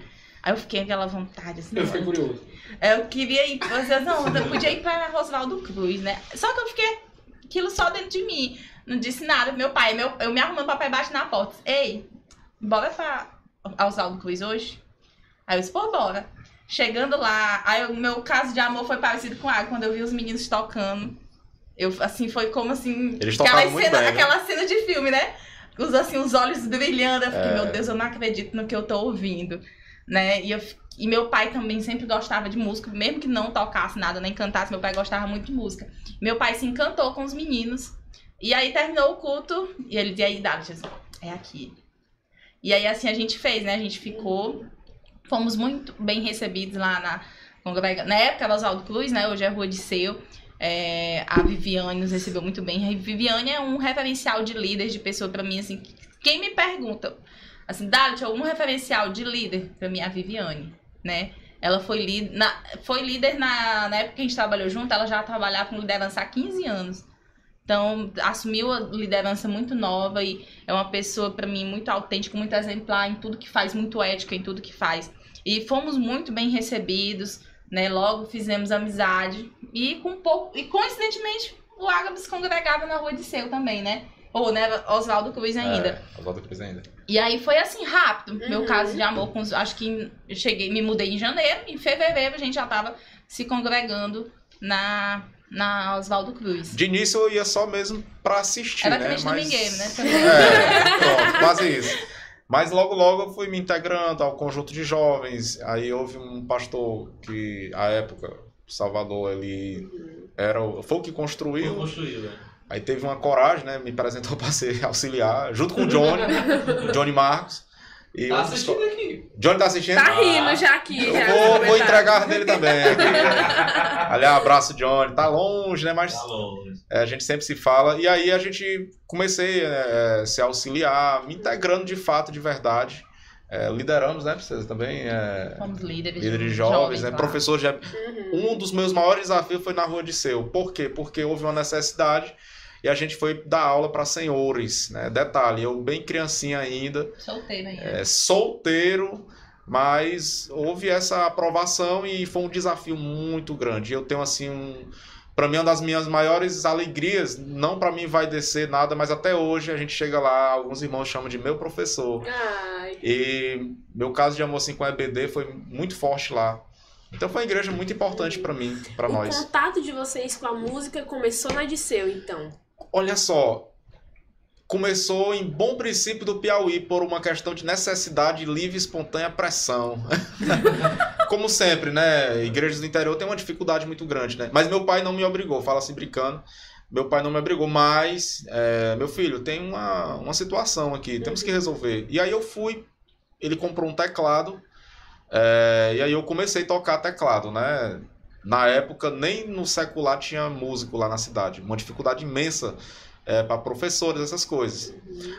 Aí eu fiquei com aquela vontade, assim, Eu não, fiquei curioso. eu queria ir, você não, eu podia ir pra Oswaldo Cruz, né? Só que eu fiquei aquilo só dentro de mim. Não disse nada. Meu pai, meu, eu me arrumando, papai bate na porta. Ei, bora pra Oswaldo Cruz hoje? Aí eu disse, pô, bora. Chegando lá, aí o meu caso de amor foi parecido com a quando eu vi os meninos tocando. Eu, assim, foi como assim. Eles aquela cena, bem, né? aquela cena de filme, né? Os, assim, os olhos brilhando. Eu fiquei, É. meu Deus, eu não acredito no que eu tô ouvindo. Né? E, eu, e meu pai também sempre gostava de música, mesmo que não tocasse nada, nem cantasse, meu pai gostava muito de música. Meu pai se encantou com os meninos. E aí terminou o culto, e ele dizia aí, David, é aqui. E aí assim a gente fez, né? A gente ficou. Fomos muito bem recebidos lá na Na época era Oswaldo Cruz, né? Hoje é Rua de Seu. É, a Viviane nos recebeu muito bem. A Viviane é um referencial de líder, de pessoa pra mim, assim. Quem me pergunta, assim, Dalit, algum referencial de líder pra mim é a Viviane, né? Ela foi, li- na, foi líder na, na época que a gente trabalhou junto, ela já trabalhava com liderança há 15 anos. Então, assumiu a liderança muito nova e é uma pessoa, pra mim, muito autêntica, muito exemplar em tudo que faz, muito ética em tudo que faz. E fomos muito bem recebidos, né? Logo fizemos amizade. E com pouco. E coincidentemente, o Ágabas se congregava na rua de Seu também, né? Ou, né, Oswaldo Cruz ainda. É, Oswaldo Cruz ainda. E aí foi assim, rápido. Meu Uhum. caso de amor com os. Acho que eu cheguei, me mudei em janeiro, em fevereiro a gente já tava se congregando na, na Oswaldo Cruz. De início eu ia só mesmo pra assistir, Era né? crente Mas... domingueiro, né? É, pronto, quase isso. Mas logo, logo eu fui me integrando ao conjunto de jovens. Aí houve um pastor que, à época, Salvador, ele era, o- foi o que construiu. Construiu, né? Aí teve uma coragem, né? Me apresentou para ser auxiliar, junto com o Johnny, Johnny Marcos. E Tá outros- assistindo aqui. Johnny tá assistindo? Tá rindo já aqui. Eu já, vou, vou entregar dele também. aqui. Aliás, abraço, Johnny. Tá longe, né? Mas Tá longe. é, a gente sempre se fala. E aí a gente comecei é, a se auxiliar, me integrando de fato, de verdade. É, lideramos, né, Princesa, também. É, Fomos líderes. líderes jovens, né? lá. Professor de... Uhum. Um dos meus maiores desafios foi na Rua de Seu. Por quê? Porque houve uma necessidade e a gente foi dar aula para senhores, né? Detalhe, eu bem criancinha ainda, Solteiro ainda. é, solteiro, mas houve essa aprovação e foi um desafio muito grande. Eu tenho assim um para mim uma das minhas maiores alegrias, não para mim vai descer nada, mas até hoje a gente chega lá, alguns irmãos chamam de meu professor. Ai, E meu caso de amor assim com a EBD foi muito forte lá. Então foi uma igreja muito importante para mim, para o nós. contato de vocês com a música começou na Disseu, então. Olha só, começou em bom princípio do Piauí por uma questão de necessidade livre espontânea pressão. Como sempre, né? Igrejas do interior têm uma dificuldade muito grande, né? Mas meu pai não me obrigou, fala assim brincando. Meu pai não me obrigou, mas, é, meu filho, tem uma, uma situação aqui, temos que resolver. E aí eu fui, ele comprou um teclado, é, e aí eu comecei a tocar teclado, né? Na época, nem no secular tinha músico lá na cidade. Uma dificuldade imensa para professores, essas coisas.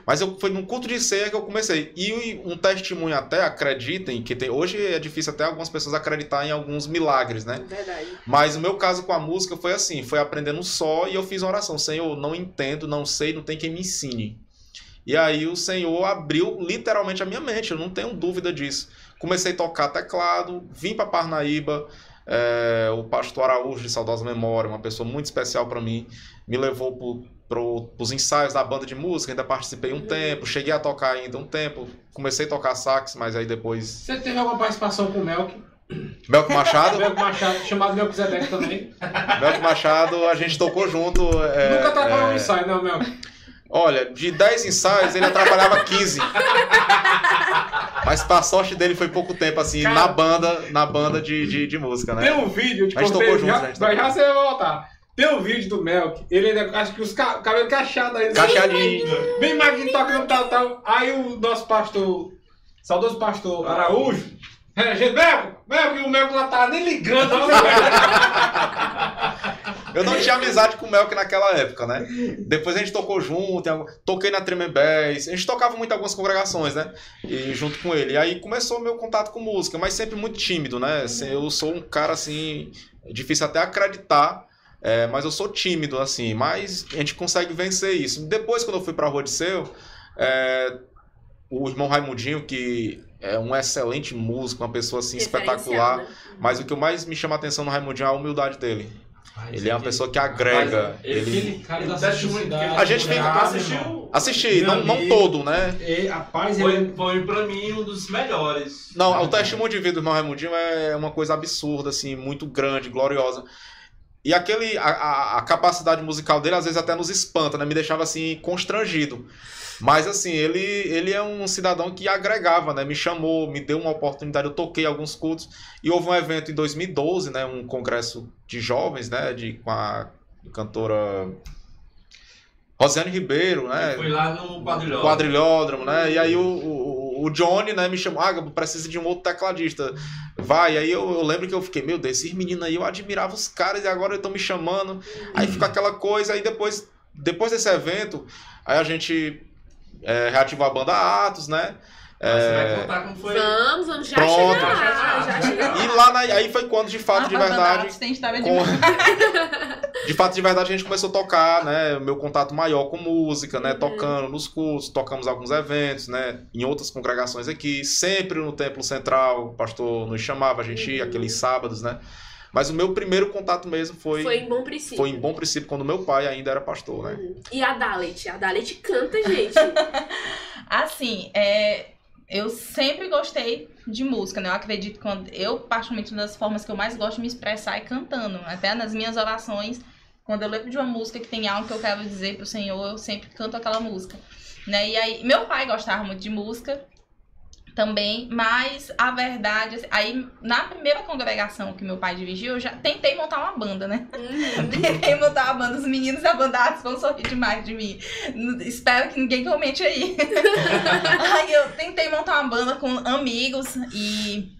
Mas eu foi num culto de ceia que eu comecei. E um testemunho até, acreditem, que tem, hoje é difícil até algumas pessoas acreditar em alguns milagres, né? Verdade. Mas o meu caso com a música foi assim, foi aprendendo só e eu fiz uma oração, Senhor, não entendo, não sei, não tem quem me ensine. E aí o Senhor abriu literalmente a minha mente, eu não tenho dúvida disso. Comecei a tocar teclado, vim para Parnaíba, é, o pastor Araújo de saudosa memória, uma pessoa muito especial para mim, me levou para os ensaios da banda de música, ainda participei um tempo, cheguei a tocar ainda um tempo, comecei a tocar sax, mas aí depois... Você teve alguma participação com o Melk? Melco Machado, Melk Machado, chamado Melquisedeque também. Melco Machado, a gente tocou junto. é, Nunca atrapalhou é, um ensaio, não, Melk? Olha, de 10 ensaios, ele atrapalhava 15. Mas pra sorte dele foi pouco tempo, assim, Cara. na banda, na banda de, de, de música, né? Tem um vídeo, te A gente tocou junto, já, né? Mas já você vai voltar. Tem um vídeo do Melk, ele ainda, acho que os ca- cabelo cacheado ainda. Cacheadinho. Bem magrinho, tocando tal, tal. Aí o nosso pastor, saudoso pastor Araújo, é, gente, Melk, Melk, e o Melk lá tá nem ligando. Eu não tinha amizade com o Melk naquela época, né? Depois a gente tocou junto, toquei na Tremembés, a gente tocava muito em algumas congregações, né? E junto com ele. E aí começou o meu contato com música, mas sempre muito tímido, né? Assim, Eu sou um cara, assim, difícil até acreditar, é, mas eu sou tímido, assim, mas a gente consegue vencer isso. Depois, quando eu fui pra Rua de Seu, é, o irmão Raimundinho, que é um excelente músico, uma pessoa, assim, espetacular, né? mas o que mais me chama a atenção no Raimundinho é a humildade dele. Ele é uma pessoa que agrega. Ele... Ele, cara, que A gente fica- Ah, assistiu. Assisti, não, não todo, né? E, rapaz, ele... Foi, foi pra mim um dos melhores. Não, o testemunho de vida do irmão Raimundinho é uma coisa absurda, assim, muito grande, gloriosa. E aquele, a, a, a capacidade musical dele às vezes até nos espanta, né? Me deixava assim constrangido. Mas assim, ele, ele é um cidadão que agregava, né? Me chamou, me deu uma oportunidade, eu toquei alguns cultos. E houve um evento em 2012, né? Um congresso de jovens, né? De, com a cantora Rosiane Ribeiro, né? Foi lá no quadrilhão. quadrilhódromo, né? E aí o, o, o Johnny, né, me chamou, ah, precisa de um outro tecladista. Vai, aí eu, eu lembro que eu fiquei, meu Deus, esses meninos aí, eu admirava os caras e agora estão me chamando. Aí fica aquela coisa, aí depois, depois desse evento, aí a gente é, reativou a banda Atos, né? Mas Você vai É, contar como foi. Vamos, vamos já Pronto. chegar lá, já chegar lá. e lá na- aí foi quando, de fato, Ah, de verdade, Bandados tem história com- de fato, de verdade, a gente começou a tocar, né? Meu contato maior com música, né? Uhum. Tocando nos cursos, tocamos alguns eventos, né? Em outras congregações aqui, sempre no Templo Central, o pastor nos chamava, a gente ia Uhum. aqueles sábados, né? Mas o meu primeiro contato mesmo foi, Foi foi, em bom princípio. em bom princípio, quando meu pai ainda era pastor, né? Uhum. E a Dalet? A Dalet canta, gente. Assim, é, eu sempre gostei de música, né? Eu acredito que quando eu, particularmente, uma das formas que eu mais gosto de me expressar é cantando. Até nas minhas orações, quando eu lembro de uma música que tem algo que eu quero dizer pro Senhor, eu sempre canto aquela música. Né? E aí, meu pai gostava muito de música também, mas a verdade, assim, aí na primeira congregação que meu pai dirigiu, eu já tentei montar uma banda, né? Uhum. Tentei montar uma banda, os meninos abandados vão sorrir demais de mim. Espero que ninguém comente aí. aí eu tentei montar uma banda com amigos e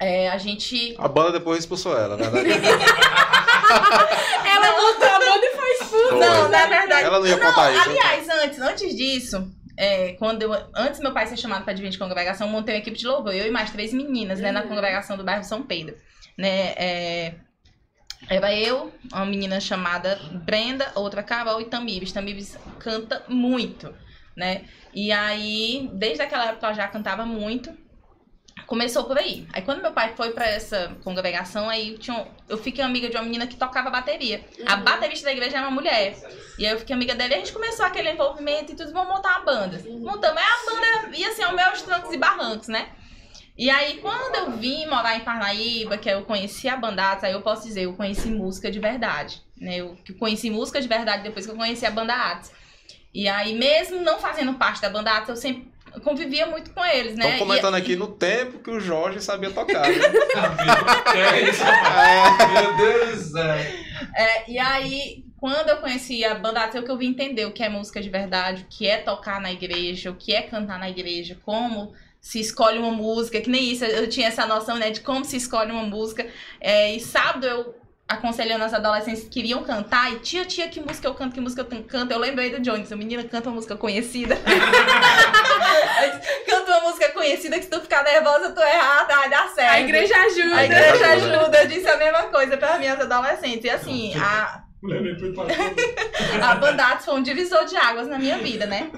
é, a gente. A banda depois expulsou ela, na verdade. Ela montou a banda e foi expulsa. Não, na verdade. Ela não ia contar isso. Aliás, antes, antes disso, é, quando eu, antes meu pai ser chamado para advento de congregação, eu montei uma equipe de louvor, eu e mais três meninas, né, na Uhum. congregação do bairro São Pedro, né, é, era eu, uma menina chamada Brenda, outra Carol e Tamires. Tamires canta muito, né? E aí, desde aquela época ela já cantava muito. Começou por aí. Aí quando meu pai foi pra essa congregação, aí tinha um- eu fiquei amiga de uma menina que tocava bateria. A Uhum. baterista da igreja era uma mulher. E aí eu fiquei amiga dela e a gente começou aquele envolvimento e tudo, vamos montar uma banda. Uhum. Montamos. Aí a banda ia assim, ao meus trancos e barrancos, né? E aí, quando eu vim morar em Parnaíba, que eu conheci a Bandatos, aí eu posso dizer, eu conheci música de verdade. Né? Eu conheci música de verdade depois que eu conheci a Banda Atos. E aí, mesmo não fazendo parte da Banda Atos, eu sempre convivia muito com eles, né? Estão E- comentando aqui no tempo que o Jorge sabia tocar. né? É isso, rapaz? Meu Deus do céu. É, e aí, quando eu conheci a banda é que eu vim entender o que é música de verdade, o que é tocar na igreja, o que é cantar na igreja, como se escolhe uma música, que nem isso, eu tinha essa noção, né, de como se escolhe uma música. É, e sábado eu aconselhando as adolescentes que queriam cantar, e tia, tia, que música eu canto, que música eu canto. Eu lembrei do Jones, a menina canta uma música conhecida. canta uma música conhecida que se tu ficar nervosa, tu errada, ai, dá certo. A igreja ajuda. A igreja ajuda. eu disse a mesma coisa para minhas adolescentes. E assim, a, a Bandatos foi um divisor de águas na minha vida, né?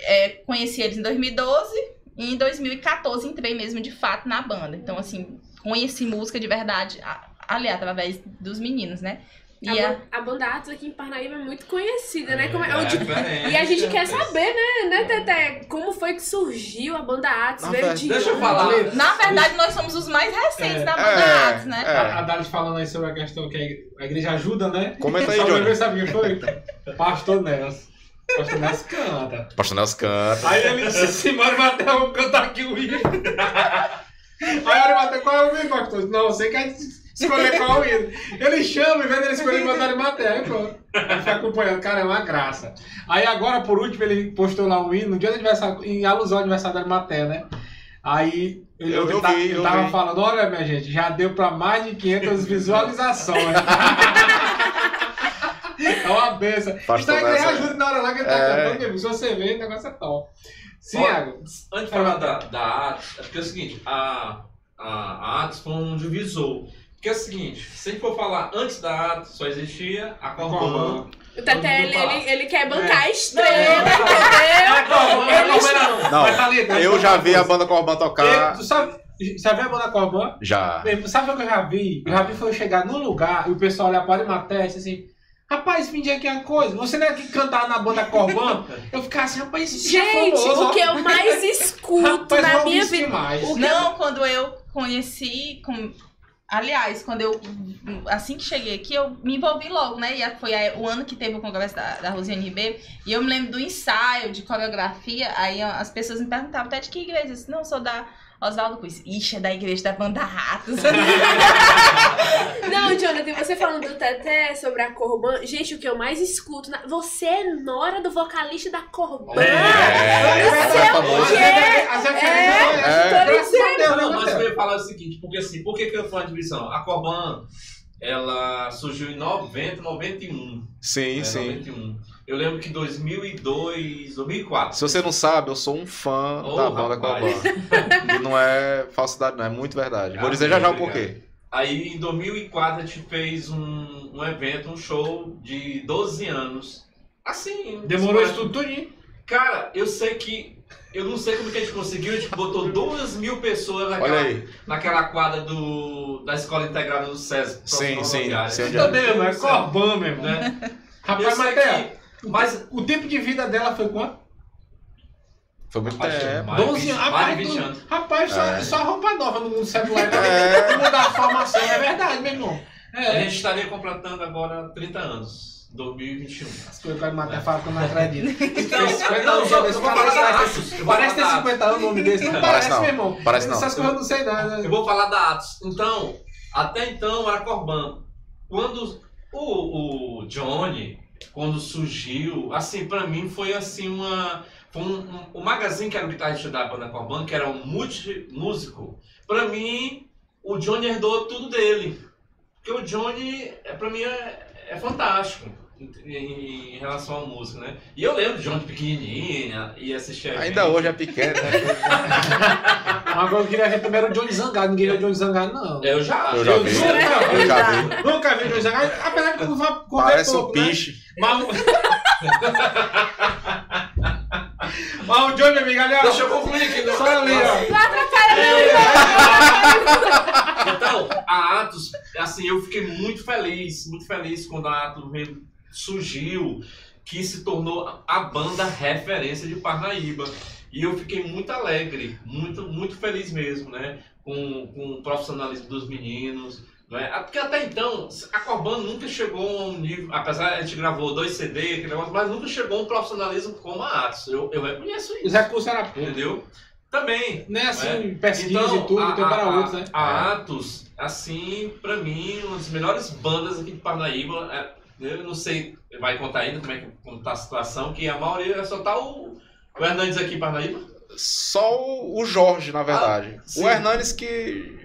É, conheci eles em 2012 e em 2014 entrei mesmo de fato na banda. Então, assim, conheci música de verdade, a- ali através dos meninos, né? E A, a, ban- a banda Atos aqui em Parnaíba é muito conhecida, né? Como é- É, E a gente quer saber, né, né, Teté? Como foi que surgiu a banda Atos? Veio de Deixa eu falar. na verdade, nós somos os mais recentes É. da banda É, Atos, né? é. A, a Dalit falando aí sobre a questão que a igre- a igreja ajuda, né? Comenta aí, Só Johnny. sabe quem foi? Pastor Nelson. Pastor Nelson canta. Pastor Nelson canta. Aí ele disse assim, mano, Matheus, vamos cantar aqui o hino. Aí ele Matheus, qual é o hino, pastor? Não, você quer escolher qual é o hino. Ele chama, em vez dele escolher, mandar ele Matheus. Aí pronto. Ele fica acompanhando. Cara, é uma graça. Aí agora, por último, ele postou lá um hino, no dia do aniversário, em alusão ao aniversário da Matheus, né? Aí ele, Eu- ele eu tá- vi, ele eu tava vi. falando, olha minha gente, já deu pra mais de 500 visualizações. É uma benção. Pastor Então Nelson, ajuda na hora lá que ele tá É. cantando. Se você vê, o negócio é top. Sim, Iago. Antes de falar da, da Atos, é porque é o seguinte, a, a, a Atos foi um divisor. Porque é o seguinte, se a gente for falar antes da Atos, só existia a Corban. O Teté, ele, ele, ele quer É. bancar a Não, estrela, entendeu? Eu já vi a banda Corban tocar. Tu sabe, sabe a banda Corban? Já. Sabe o que eu já vi? Eu já vi foi eu chegar num lugar e o pessoal olhar para uma testa assim. Rapaz, vim aqui uma coisa. Você não é que cantar na banda Corban? Eu ficava assim, rapaz, isso é Gente, famoso, o que eu mais escuto Rapaz, na eu minha vida. demais. O que Não, quando eu conheci. Com... Aliás, quando eu. Assim que cheguei aqui, eu me envolvi logo, né? E foi o ano que teve o congresso da, da Rosiane Ribeiro. E eu me lembro do ensaio de coreografia. Aí as pessoas me perguntavam até de que igreja? Eu disse, não, sou da Oswaldo Cruz. Ixi, é da igreja da banda Ratos. Não, Jonathan, você falando do Teté sobre a Corban, gente, o que eu mais escuto. na- Você é nora do vocalista da Corban. É, é o famoso. quê? As referências são essas. tô Graças a Deus, Não, mas eu ia falar o seguinte, porque assim, por que, que eu falo de divisão? A Corban, ela surgiu em 90, 91. Sim, né, sim. 91. Eu lembro que 2002, 2004. Se você não sabe, eu sou um fã Ô, da banda rapaz. E não é falsidade, não, é muito verdade. Vou dizer já já o porquê. Aí em 2004 a gente fez um, um evento, um show de 12 anos. Assim. Demorou mas- isso tudo tudinho. Cara, eu sei que. Eu não sei como que a gente conseguiu, a gente botou duas mil pessoas naquela, naquela quadra do, da Escola Integrada do SESC. Sim, sim, onde Isso também, é Corban, meu irmão. Né? Rapaz, que- mas o tempo de vida dela foi quanto? Foi muito que tempo. mais de 12 20 anos. Rapaz, de 20 tu- anos. rapaz só, É. só roupa nova no mundo celular. É. Mudar a formação, é verdade, meu irmão. A É. gente estaria completando agora 30 anos. 2021. As coisas que o Matheus fala que eu não acredito. Então, 50 não, anos só- eu vou falar Atos. Parece ter falar da 50 anos o nome desse. Não Parece parece, não. meu irmão. Parece não. Essas coisas eu não sei né? Eu vou falar da Atos. Então, até então era Corban. Quando o, o Johnny, quando surgiu, assim, pra mim foi assim uma. Foi um, um- o magazine que era o guitarrista da banda Corban, que era um multi, músico, pra mim, o Johnny herdou tudo dele. Porque o Johnny, é, pra mim, é, é fantástico. Em, relação à música, né? E eu lembro de Johnny pequenininha e assistia a Ainda gente. hoje é pequeno, né? Que eu queria ver também era o Johnny Zangado. Ninguém viu o Johnny Zangado, não. Eu já. Eu já vi. Nunca vi. Eu já vi. Nunca vi o Johnny Zangado. Apesar de que eu não vou Parece um pouco, né? piche. Mas o- Mas o Johnny, amigo, ali, ó. Deixa eu concluir aqui. não. Só ali, ó. Então, a Atos, assim, eu fiquei muito feliz, muito feliz quando a Atos mesmo surgiu, que se tornou a banda referência de Parnaíba. E eu fiquei muito alegre, muito, muito feliz mesmo, né? Com, com o profissionalismo dos meninos. Não é? Porque até então, a Corban nunca chegou a um nível, apesar de a gente gravou dois CD, aquele negócio, mas nunca chegou a um profissionalismo como a Atos. Eu, eu reconheço Os isso, recursos eram poucos. entendeu? Também, Não é assim, É. pesquisa então, e tudo, a, tem para a- outros, né? A Atos, assim, pra mim, uma das melhores bandas aqui de Parnaíba. é, eu não sei, vai contar ainda como é que como tá a situação, que a maioria só tá o, o Hernandes aqui em Parnaíba. Só o o Jorge, na verdade. Ah, o Hernanes que.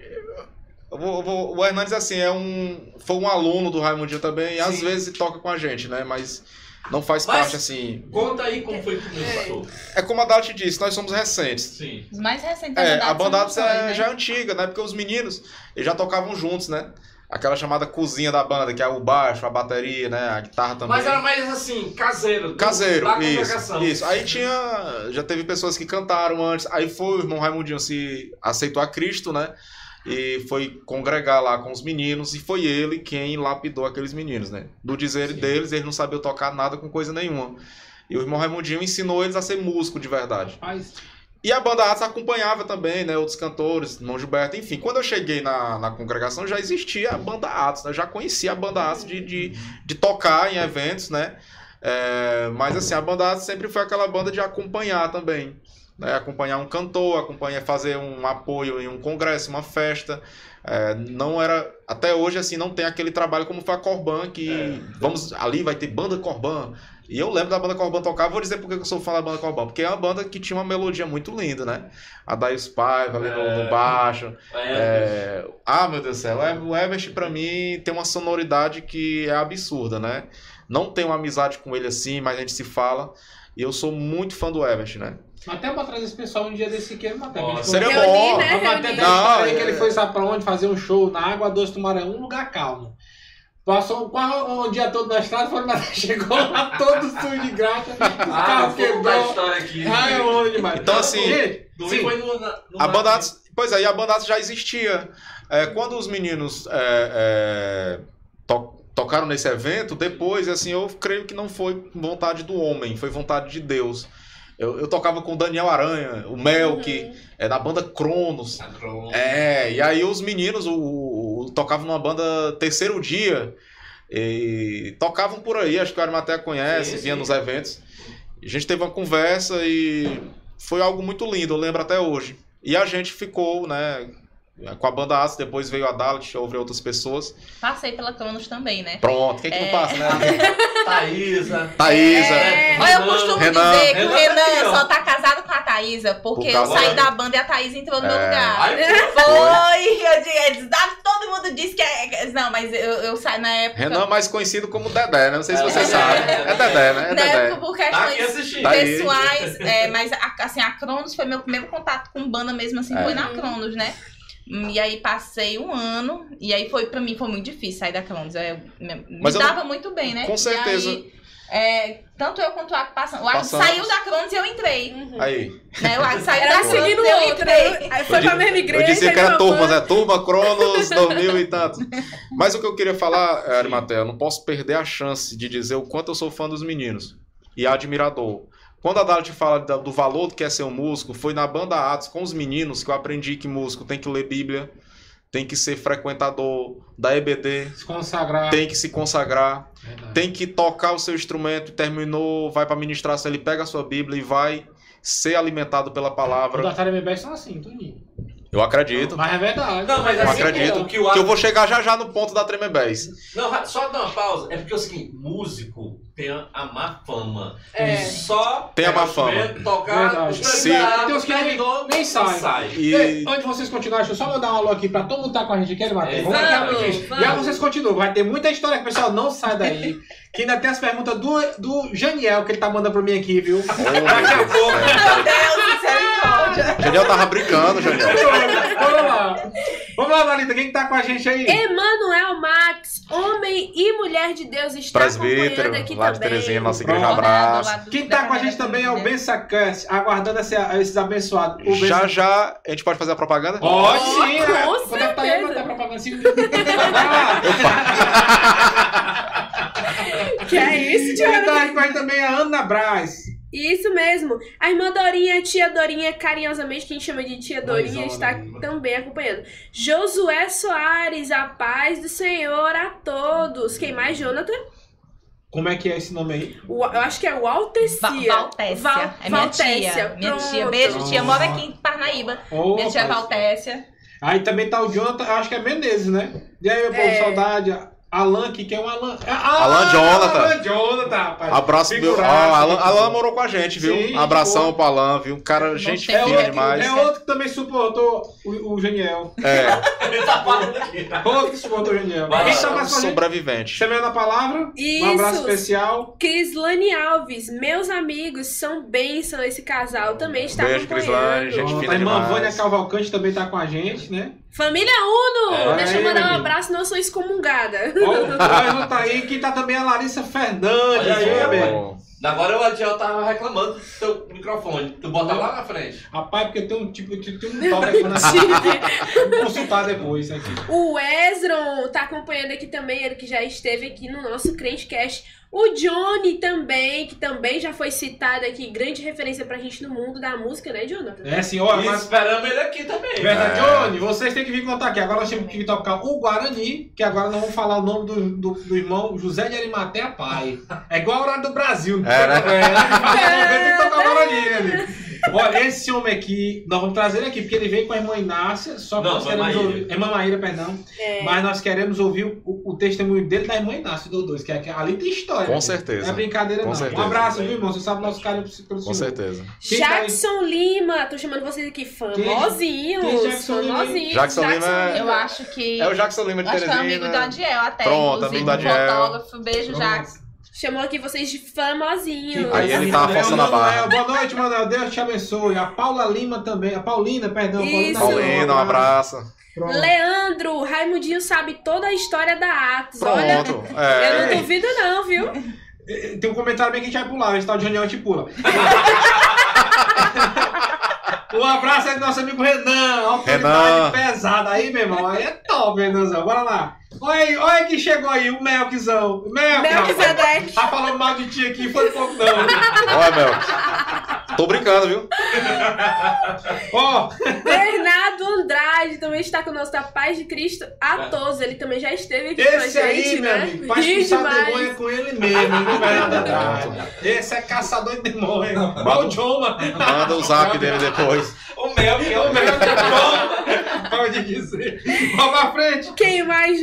eu vou- eu vou- o Hernanes, assim, é um. Foi um aluno do Raimundinho também, e às Sim. vezes toca com a gente, né? Mas não faz Mas- parte, assim. Conta aí como foi que começou. É como a Dati disse, nós somos recentes. Sim. Os mais recentes É, a Bandados é né? já antiga, né? Porque os meninos eles já tocavam juntos, né? Aquela chamada cozinha da banda, que é o baixo, a bateria, né? A guitarra também. Mas era mais assim, caseiro. Caseiro, da isso, isso. Aí tinha. Já teve pessoas que cantaram antes. Aí foi o irmão Raimundinho se aceitou a Cristo, né? E foi congregar lá com os meninos. E foi ele quem lapidou aqueles meninos, né? Do dizer Sim. deles, eles não sabiam tocar nada com coisa nenhuma. E o irmão Raimundinho ensinou eles a ser músico de verdade. Mas, E a banda Atos acompanhava também, né? Outros cantores, irmão Gilberto, enfim. Quando eu cheguei na, na congregação, já existia a banda Atos, né? Já conhecia a banda Atos de, de, de tocar em eventos, né? É, mas assim, a banda Atos sempre foi aquela banda de acompanhar também. Né? Acompanhar um cantor, acompanhar, fazer um apoio em um congresso, uma festa. É, não era. Até hoje, assim, não tem aquele trabalho como foi a Corban, que vamos. Ali vai ter banda Corban. E eu lembro da banda Corban tocar, vou dizer porque eu sou fã da banda Corban, porque é uma banda que tinha uma melodia muito linda, né? A Daís Paiva ali no, no É. baixo. É, É, Ah, meu Deus do céu, o Everest pra mim tem uma sonoridade que é absurda, né? Não tenho amizade com ele assim, mas a gente se fala. E eu sou muito fã do Everest, né? até pra trazer esse pessoal um dia desse que ele matar. Ó, Seria bom. né? Aí Não, que ele é- foi sabe pra onde fazer um show na Água Doce Tumarão, um lugar calmo. Passou quase um dia todo na estrada, foi, mas chegou lá todo sujo de graxa, o Ah, carro quebrou. história aqui. Ah, é bom demais. Então, assim, Gente, sim, foi no, no A banda pois é, e a banda já existia. É, quando os meninos é, é, to- tocaram nesse evento, depois, assim, eu creio que não foi vontade do homem, foi vontade de Deus. Eu, eu tocava com o Daniel Aranha, o Melk, é, da banda Cronos. É, e aí os meninos o, o- o- tocavam numa banda Terceiro Dia. E tocavam por aí, acho que o Arma até conhece, Sim, vinha sim. nos eventos. A gente teve uma conversa e foi algo muito lindo, eu lembro até hoje. E a gente ficou, né, com a banda Aço, depois veio a Dalit, houve outras pessoas. Passei pela Cronos também, né? Pronto, quem que É. não passa, né? Thaísa. Thaísa. É, olha, eu costumo Renan. dizer que o Renan tá Renan só tá casado com a Thaísa porque Por eu saí da- da banda e a Thaísa entrou no meu É. lugar. Ai, Foi! Eu disse, todo mundo disse que é. Não, mas eu, eu saí na época. Renan mais conhecido como Dedé, né? Não sei se você É. sabe. É Dedé, né? É na Dedé. época por Tá questões. Tá aí. pessoais, é, mas a, assim, a Cronos foi meu primeiro contato com banda mesmo assim, É. foi na Cronos, né? E aí passei um ano, e aí foi pra mim foi muito difícil sair da Cronos. Eu, me Mas eu dava muito bem, né? Com certeza. E aí, é, tanto eu quanto o Arco passando. O Passamos. saiu da Cronos e eu entrei. Aí. Né? O Arco saiu Era da Cronos seguindo o eu outro. entrei. Aí foi Eu pra mesma igreja. Eu dizia que era mesma turmas, banda. é turma, Cronos, 2000 e tanto. Mas o que eu queria falar, é, Arimatea, eu não posso perder a chance de dizer o quanto eu sou fã dos meninos e admirador. Quando a Dalit fala da- do valor do que é ser um músico, foi na banda Atos com os meninos que eu aprendi que músico tem que ler Bíblia, tem que ser frequentador da EBD, Se consagrar. tem que se consagrar, Verdade. tem que tocar o seu instrumento, terminou, vai para ministração, ele pega a sua Bíblia e vai ser alimentado pela Os palavra. da Taremebé são assim, tudinho. Eu acredito. Mas é verdade. Não, mas Eu assim, acredito o que o que eu vou chegar já já no ponto da Tremebés. Não, só dar uma pausa. É porque é o seguinte, músico tem a, má fama. É. Só Tem a má fama. tocar, os Sim. Tem uns que terminou, nem sai. sai. E Ei, Antes de vocês continuarem, deixa eu só mandar um alô aqui pra todo mundo que tá com a gente aqui, ele Matheus. É, Vamos aqui vamos. E aí vocês continuam. Vai ter muita história que o pessoal não sai daí. Que ainda tem as perguntas do, do Janiel, que ele tá mandando pra mim aqui, viu? Daqui a pouco. Meu Deus, misericórdia. Janiel tava brincando, Janiel. Vamos lá. Vamos lá, Dalita. Quem que tá com a gente aí? Emanuel Max, homem e mulher de Deus, está Presbítero, acompanhando aqui lá de também. Terezinha, nossa igreja, Pronto. abraço. Quem tá com a gente também é o Bensacast, aguardando esse- esses abençoados. O Já já, a gente pode fazer a propaganda? Pode sim, Com né? É que tá aí, certeza. a propaganda assim. Vai lá. Que é isso, Quem Tiago? tá aí com a gente também é a Ana Braz. Isso mesmo. A irmã Dorinha, tia Dorinha, carinhosamente, quem chama de tia Dorinha, está né? também acompanhando. Josué Soares, a paz do Senhor a todos. Quem mais, Jonathan? Como é que é esse nome aí? O- eu acho que é o Altecia. Va Valtécia. Val- é minha Valtécia, tia. Minha pronto. tia. Beijo, tia. Mora aqui em Parnaíba. Ô, minha tia rapaz. Valtécia. Aí também tá o Jonathan, acho que é Menezes, né? E aí, meu povo, É. saudade. Alan, que que é um Alan. Ah, Alan Jonathan. Alan Jonathan, rapaz. Abraço, meu. Figuraça, Alan. Alan morou com a gente, viu? Sim, Abração boa. pro Alan, viu? Cara, gente É fina demais. é outro que também suportou o, o Geniel. É, Ele tá falando aqui. Outro que suportou o Geniel. Vai Quem tá mais com a gente? sobrevivente. Semana a palavra. Isso. Um abraço especial. Crislane Alves, meus amigos, são bênção esse casal, também está Beijo, acompanhando. Crislane, gente Pronto, fina a irmã demais. Vânia Cavalcante também tá com a gente, né? Família Uno! É, Deixa eu mandar um abraço, não sou excomungada. Ó, o tá aí. Quem tá também é a Larissa Fernandes. Olha aí, Agora o Adiel tava reclamando do teu microfone. Tu bota lá na frente. Rapaz, porque tem um tipo tem um toque aqui na Vou consultar depois aqui. O Ezron tá acompanhando aqui também, ele que já esteve aqui no nosso Crentecast. O Johnny também, que também já foi citado aqui, grande referência pra gente no mundo da música, né, Jonathan? É ó, E mas esperamos ele aqui também. Verdade, É. Johnny, vocês têm que vir contar aqui. Agora nós temos que tocar o Guarani, que agora nós vamos falar o nome do, do, do irmão José de Arimatea Pai. É igual a horário do Brasil. não É, né? tem- é, tem que tocar o Guarani, né, amigo? Olha, esse homem aqui, nós vamos trazer ele aqui, porque ele veio com a irmã Inácia, só que Não, nós irmã queremos Maíra. ouvir. Irmã Maíra, perdão. É. Mas nós queremos ouvir o, o testemunho dele da irmã Inácia do dois, que, é, que ali tem história. Com amigo. certeza. Não é brincadeira, Com não. certeza. Um abraço, viu, irmão? Você sabe o nosso carinho pelo Com certeza. Quem tá? Jackson Lima, tô chamando vocês aqui famosinhos. Quem é Jackson Lima? famosinhos. Jackson Lima é- Eu acho que. É o Jackson Lima de Acho que é amigo do. Adiel até. Pronto, inclusive, amigo do Adiel. fotógrafo. Beijo. Jackson. Chamou aqui vocês de famosinhos. Aí ele tá Manuel, forçando a barra. Boa noite, Manuel. Deus te abençoe. A Paula Lima também. A Paulina, perdão. Isso. Paulino, um abraço. Pronto. Leandro, Raimundinho sabe toda a história da Atos. Olha, Pronto. eu É. não duvido não, viu? Eh, Tem um comentário bem que a gente vai pular. Esse tal de Daniel a gente pula. Um abraço aí do nosso amigo Renan. Autoridade Renan. pesada aí, meu irmão. Aí é top, Renanzão. Bora lá. Olha aí, olha quem chegou aí, o Melkzão. Melk. Melquisedeque. Tá falando mal de ti aqui, foi pouco não. Olha, meu. Tô brincando, viu? Ó, Bernardo Andrade também está conosco da Paz de Cristo a todos. Ele também já esteve aqui com a esse aí, gente, meu né? amigo, Ri expulsar demônio é com ele mesmo, viu, Bernardo Andrade? Esse é caçador de demônio. Igual o mano. Manda o zap dele depois. O Mel, que é o Mel. Pode dizer. Vamos pra frente. Quem mais,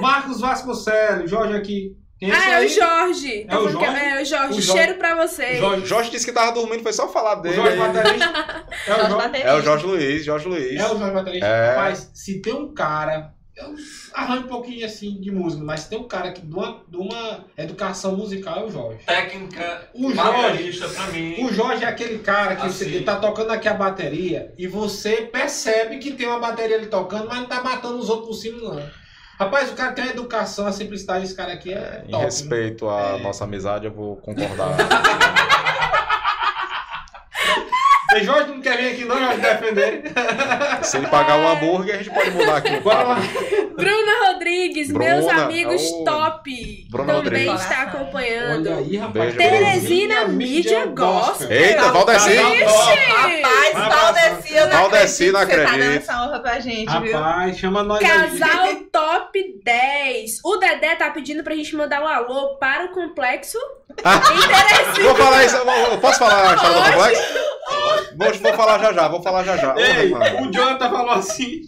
Marcos Vasconcelos, Jorge aqui. Quem é Ah, é o Jorge. É o que Jorge? É o Jorge. O Jorge. Cheiro pra vocês. Jorge, Jorge disse que tava dormindo, foi só falar o dele. Jorge aí. Baterista. É o Jorge Jorge. Baterista. É o Jorge Luiz, Jorge Luiz. É o Jorge Baterista. É. Rapaz, se tem um cara. Eu arranjo um pouquinho assim de música, mas tem um cara que de uma, de uma educação musical é o Jorge. Técnica, O Jorge. pra mim. O Jorge é aquele cara que Assim. você tá tocando aqui a bateria e você percebe que tem uma bateria ali tocando, mas não tá matando os outros por cima, não. Rapaz, o cara tem uma educação, a simplicidade desse cara aqui é Em top. respeito à É. nossa amizade, eu vou concordar. E Jorge não quer vir aqui não, Jorge, defender. Se ele pagar o hambúrguer, a gente pode mudar aqui Bora lá. Bruna Rodrigues, meus Bruna, amigos oh. top. Bruna também Rodrigues. está acompanhando. Olha aí, rapaz. Teresina Mídia Gospel. Eita, Valdeci! Rapaz, Valdeci, eu não Valdeci, não acredito Você tá dando essa honra pra gente, viu? Rapaz, chama nós aí. Casal Top 10. O Dedé tá pedindo pra gente mandar um alô para o complexo Teresina. Vou falar isso, posso falar a história do complexo? Vou, vou falar já já, vou falar já já. Ei, o Jonathan falou assim.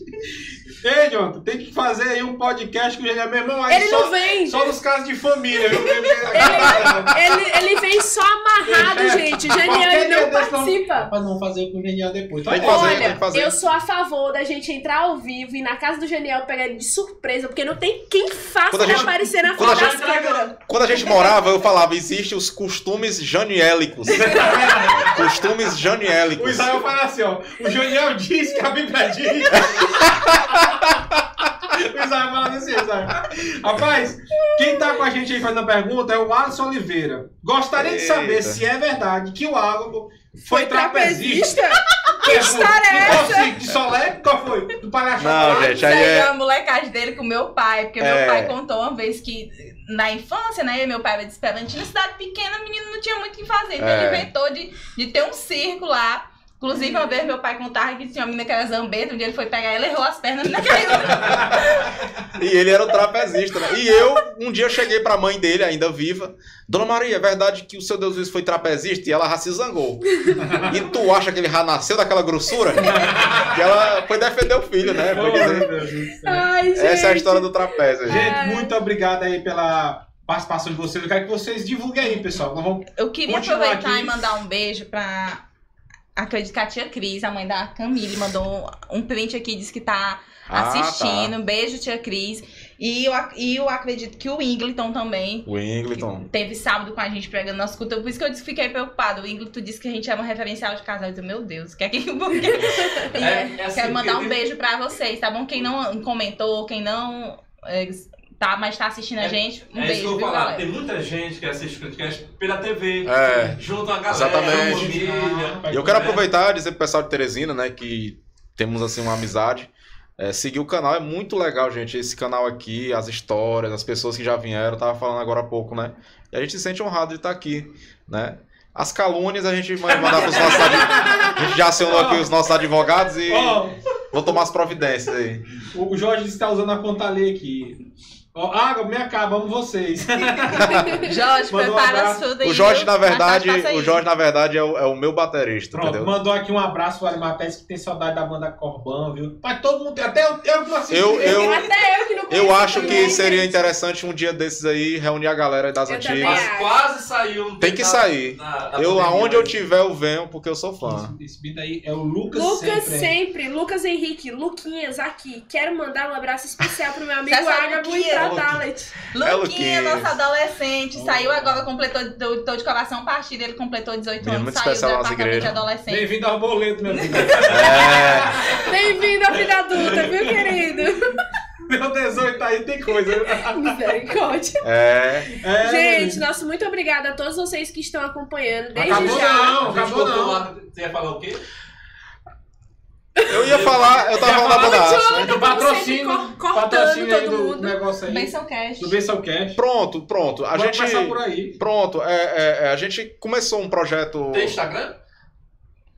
Ei, Jonathan, tem que fazer aí um podcast com o Genial. Meu irmão, aí Ele só, não vem. só nos casos de família, viu? Ele, ele vem só amarrado, gente. O Genial ele não participa. Rapaz, não fazer com o Genial depois. Tem que Olha, fazer, Olha, tem que fazer. eu sou a favor da gente entrar ao vivo e na casa do Genial pegar ele de surpresa, porque não tem quem faça Quando a ele gente- aparecer na frente gente- câmeras. Quando a gente morava, eu falava, existem os costumes janiélicos. costumes O janiélicos. Israel fala assim, ó. O Genial diz que a Bíblia diz. o Israel fala assim, Israel. Rapaz, quem tá com a gente aí fazendo a pergunta é o Alisson Oliveira. Gostaria de saber Eita. se é verdade que o Ágabo foi, Foi trapezista. Que história é essa? Cirque de Solé? Qual foi? Do palhaço Não, gente, aí é uma molecagem dele com meu pai, porque É. meu pai contou uma vez que na infância, né, meu pai era de Esperantina, cidade pequena, o menino não tinha muito o que fazer, então É. ele inventou de, de ter um circo lá. Inclusive, uma vez meu pai contava que tinha uma menina que era zambeta, um dia ele foi pegar ela, errou as pernas, a menina caiu. E ele era o trapezista, né? E eu, um dia, cheguei pra mãe dele, ainda viva. Dona Maria, é verdade que o seu Deus Luiz foi trapezista? E ela já se zangou. E tu acha que ele já nasceu daquela grossura? Que ela foi defender o filho, né? Foi Oh. Ai, gente. Essa é a história do trapézio, gente. Gente, muito obrigado aí pela participação de vocês. Eu quero que vocês divulguem aí, pessoal. Nós vamos... Eu queria aproveitar aqui. e mandar um beijo pra. Acredito que a tia Cris, a mãe da Camille, mandou um print aqui, disse que tá Ah, assistindo. Beijo, tia Cris. E eu, e eu acredito que o Ingleton também O Ingleton. teve sábado com a gente pregando nosso culto. Por isso que eu disse- fiquei preocupada. O Ingleton disse que a gente era um referencial de casal. Eu disse, meu Deus, que é que. É, é assim, quero mandar um beijo pra vocês, tá bom? Quem não comentou, quem não. Tá, mas tá assistindo a É- gente, um É isso que beijo, eu vou falar. galera? Tem muita gente que assiste o podcast pela TV. É. Junto a galera, Exatamente. a família. E eu quero aproveitar e dizer pro pessoal de Teresina, né, que temos assim uma amizade. É, seguir o canal é muito legal, gente. Esse canal aqui, as histórias, as pessoas que já vieram, eu tava falando agora há pouco, né? E a gente se sente honrado de estar aqui, né? As calúnias a gente vai mandar pros nossos advogados. A gente já acionou aqui os nossos advogados e Ó, vou tomar as providências aí. o Jorge disse que tá usando a conta aqui. Ó, Água, me acaba, amo vocês. Jorge, Manda um prepara abraço. tudo aí. O Jorge, na verdade, o. Jorge, na verdade, é o, é o meu baterista, Pronto, entendeu? mandou aqui um abraço pro Arimatés que tem saudade da banda Corbão, viu? Mas todo mundo, até eu, eu que não assisti. Eu- eu- Até eu que não conheço Eu acho também, que seria gente. interessante um dia desses aí reunir a galera das Eu antigas. Mas quase saiu. um Tem que na- sair. na- na Eu, aonde eu tiver, eu venho, porque eu sou fã. Esse, esse aí é o Lucas, Lucas sempre. sempre, Lucas Henrique, Luquinhas aqui. Quero mandar um abraço especial pro meu amigo Ágabo Luquinha. Dalet. É, Luquinha, nosso adolescente, saiu agora, completou, tô, tô de coração partido, ele completou 18 Menino anos, muito saiu do de igrejas. adolescente. Bem-vindo ao boleto, meu amigo. É, Bem-vindo à vida adulta, viu, querido? meu 18 aí tem coisa. Misericórdia. é. É, Gente, nosso muito obrigada a todos vocês que estão acompanhando desde Acabou já. não, A acabou não. Você ia falar o quê? Eu ia falar, eu tava falando da banda Aço, né? Do patrocínio, patrocínio aí todo do mundo. negócio aí. Benção Cash. Do Benção Cash. Pronto, pronto. A Vamos gente. começar por aí. Pronto, é, é, é, a gente começou um projeto. Tem Instagram?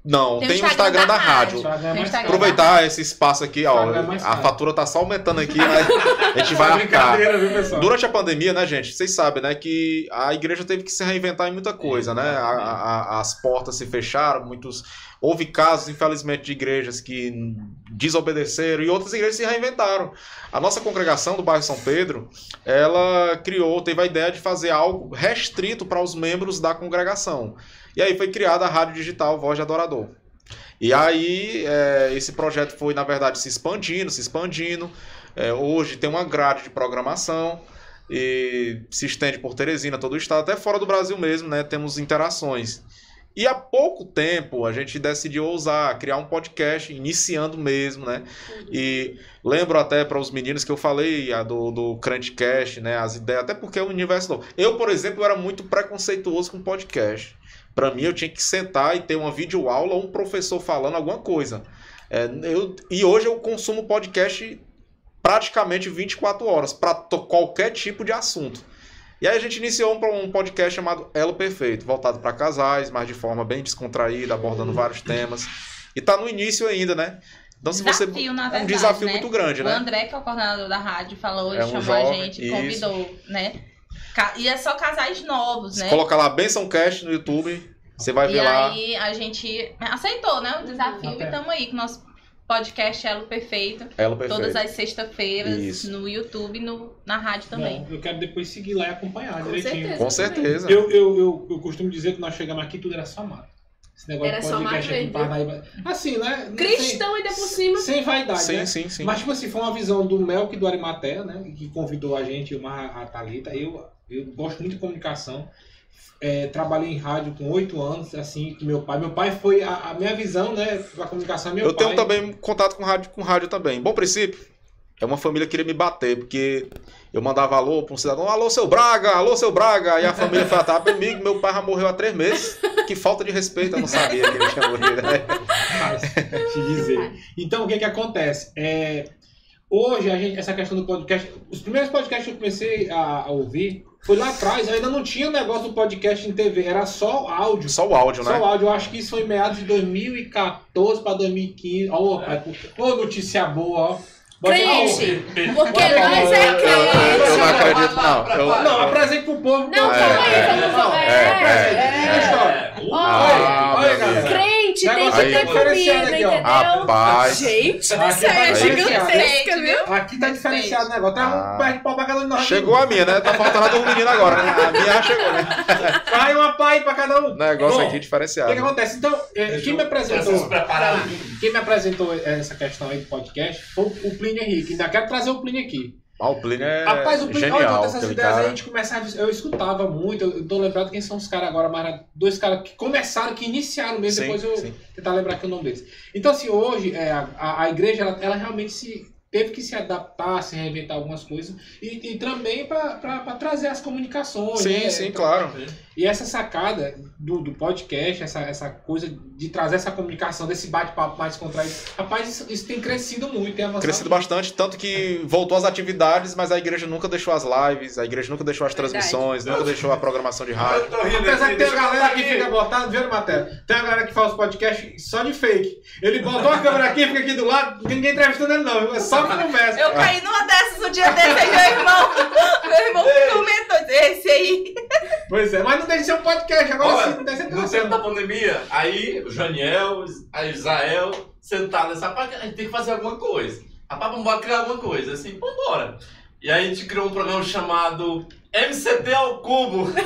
Não, Tem tem, o o Instagram da rádio. Instagram é Instagram. caro. Aproveitar esse espaço aqui, ó. Instagram é A fatura tá só aumentando aqui, mas a gente vai É arcar. brincadeira, viu, pessoal? Durante a pandemia, né, gente? Vocês sabem, né, que a igreja teve que se reinventar em muita coisa, né? A- a- as portas se fecharam, muitos. Houve casos, infelizmente, de igrejas que desobedeceram e outras igrejas se reinventaram. A nossa congregação do bairro São Pedro, ela criou, teve a ideia de fazer algo restrito para os membros da congregação. E aí foi criada a rádio digital Voz de Adorador. E aí, é, esse projeto foi, na verdade, se expandindo, se expandindo. É, hoje tem uma grade de programação e se estende por Teresina, todo o estado, até fora do Brasil mesmo, né? Temos interações. E há pouco tempo a gente decidiu ousar, criar um podcast, iniciando mesmo, né? E lembro até para os meninos que eu falei a do, do Crantcast, né? As ideias, até porque é um universo novo. Eu, por exemplo, era muito preconceituoso com podcast. Para mim, eu tinha que sentar e ter uma videoaula ou um professor falando alguma coisa. É, eu, e hoje eu consumo podcast praticamente 24 horas para qualquer tipo de assunto. E aí a gente iniciou um, um podcast chamado Elo Perfeito, voltado para casais, mas de forma bem descontraída, abordando vários temas. E tá no início ainda, né? Então se você Desafio, na é um verdade, desafio né? muito grande, O né? André, que é o coordenador da rádio, falou É um chamou jovem, a gente, isso. convidou, né? E é só casais novos, né? Se colocar lá Benção Cast no YouTube, você vai ver E lá. aí a gente aceitou, né, o desafio Até. e estamos aí com o nosso podcast Elo Perfeito, Elo Perfeito. todas as sextas-feiras no YouTube e no, na rádio também. Bom, eu quero depois seguir lá e acompanhar Com direitinho. certeza. Com certeza. Eu, eu, eu, eu costumo dizer que nós chegamos aqui tudo era só mato. Esse negócio Era de só podcast mato aqui. Parnaíba. Assim, né? Cristão ainda por cima. Sem, sem vaidade, Sim, né? sim, sim. Mas, tipo assim, foi uma visão do Melk e do Arimatea, né? Que convidou a gente, uma, a Thalita. Eu, eu gosto muito de comunicação. É, trabalhei em rádio com oito anos, assim, que meu pai. Meu pai foi. A, a minha visão, né, da comunicação é meu eu pai. tenho também contato com rádio, com rádio também. Bom princípio, é uma família que queria me bater, porque eu mandava alô para um cidadão, alô seu Braga, alô seu Braga, e a família foi atrás comigo, meu pai já morreu há três meses. Que falta de respeito, eu não sabia que ele tinha morrido. né? Mas, te dizer. Então, o que que acontece? É, hoje, a gente, essa questão do podcast, os primeiros podcasts que eu comecei a, a ouvir foi lá atrás, ainda não tinha o negócio do podcast em TV, era só áudio. Só o áudio, Só né? o áudio, eu acho que isso foi em meados de 2014 para 2015. Ó, pai, ô, notícia boa, ó. Bota- Crente. Porque nós é Eu não crente. acredito, não. Eu- Não, apresente pro povo. Não, É, calma aí, é, vamos é, é, é, é. Ah, Olha, olha, galera. Crente tem que ter Diferenciado comida, aqui, ó. entendeu? Rapaz. Gente do céu, é tá gigantesca, diferenciado. viu? Aqui tá diferenciado o negócio. Tá Ah. um pé de pau pra cada um de nós. Chegou a minha, né? Tá faltando a do menino agora? A minha já chegou, né? Vai uma pá aí pra cada um. Negócio aqui O diferenciado. que, que acontece? Então, eh, quem me apresentou. Vocês prepararam? Quem me apresentou essa questão aí do podcast foi o Plínio Henrique. Ainda quero trazer o Plínio aqui. Ah, o Plínio é Rapaz, o Plínio, olha, genial. todas essas aquele ideias aí, cara. a gente começava. Eu escutava muito, eu tô lembrado quem são os caras agora, mas dois caras que começaram, que iniciaram mesmo, Sim, depois eu sim. tentar lembrar aqui o nome deles. Então, assim, hoje é, a, a- a igreja, ela, ela realmente se teve que se adaptar, se reinventar algumas coisas e, e também para trazer as comunicações. Sim, né? sim, Então, claro. E essa sacada do, do podcast, essa, essa coisa de trazer essa comunicação, desse bate-papo mais contraído, rapaz, isso, isso tem crescido muito, tem avançado. Crescido bastante, tanto que voltou às atividades, mas a igreja nunca deixou as lives, a igreja nunca deixou as Verdade. transmissões, nunca deixou a programação de rádio. Eu tô rindo Apesar que tem uma galera que fica botando, vendo matéria? Tem uma galera que faz podcast só de fake. Ele botou a câmera aqui, fica aqui do lado, ninguém entrevistando ele não, é só Eu caí numa dessas um dia desse aí, meu irmão. Meu irmão comentou, esse aí. Pois é, mas não deixa de ser um podcast, agora Olha, sim, não deixa de ser No tempo da pandemia, aí o Janiel, a Israel, sentado nessa parte, a gente tem que fazer alguma coisa. Rapaz, vamos embora criar alguma coisa. Assim, vambora. E aí a gente criou um programa chamado MCT ao Cubo. Era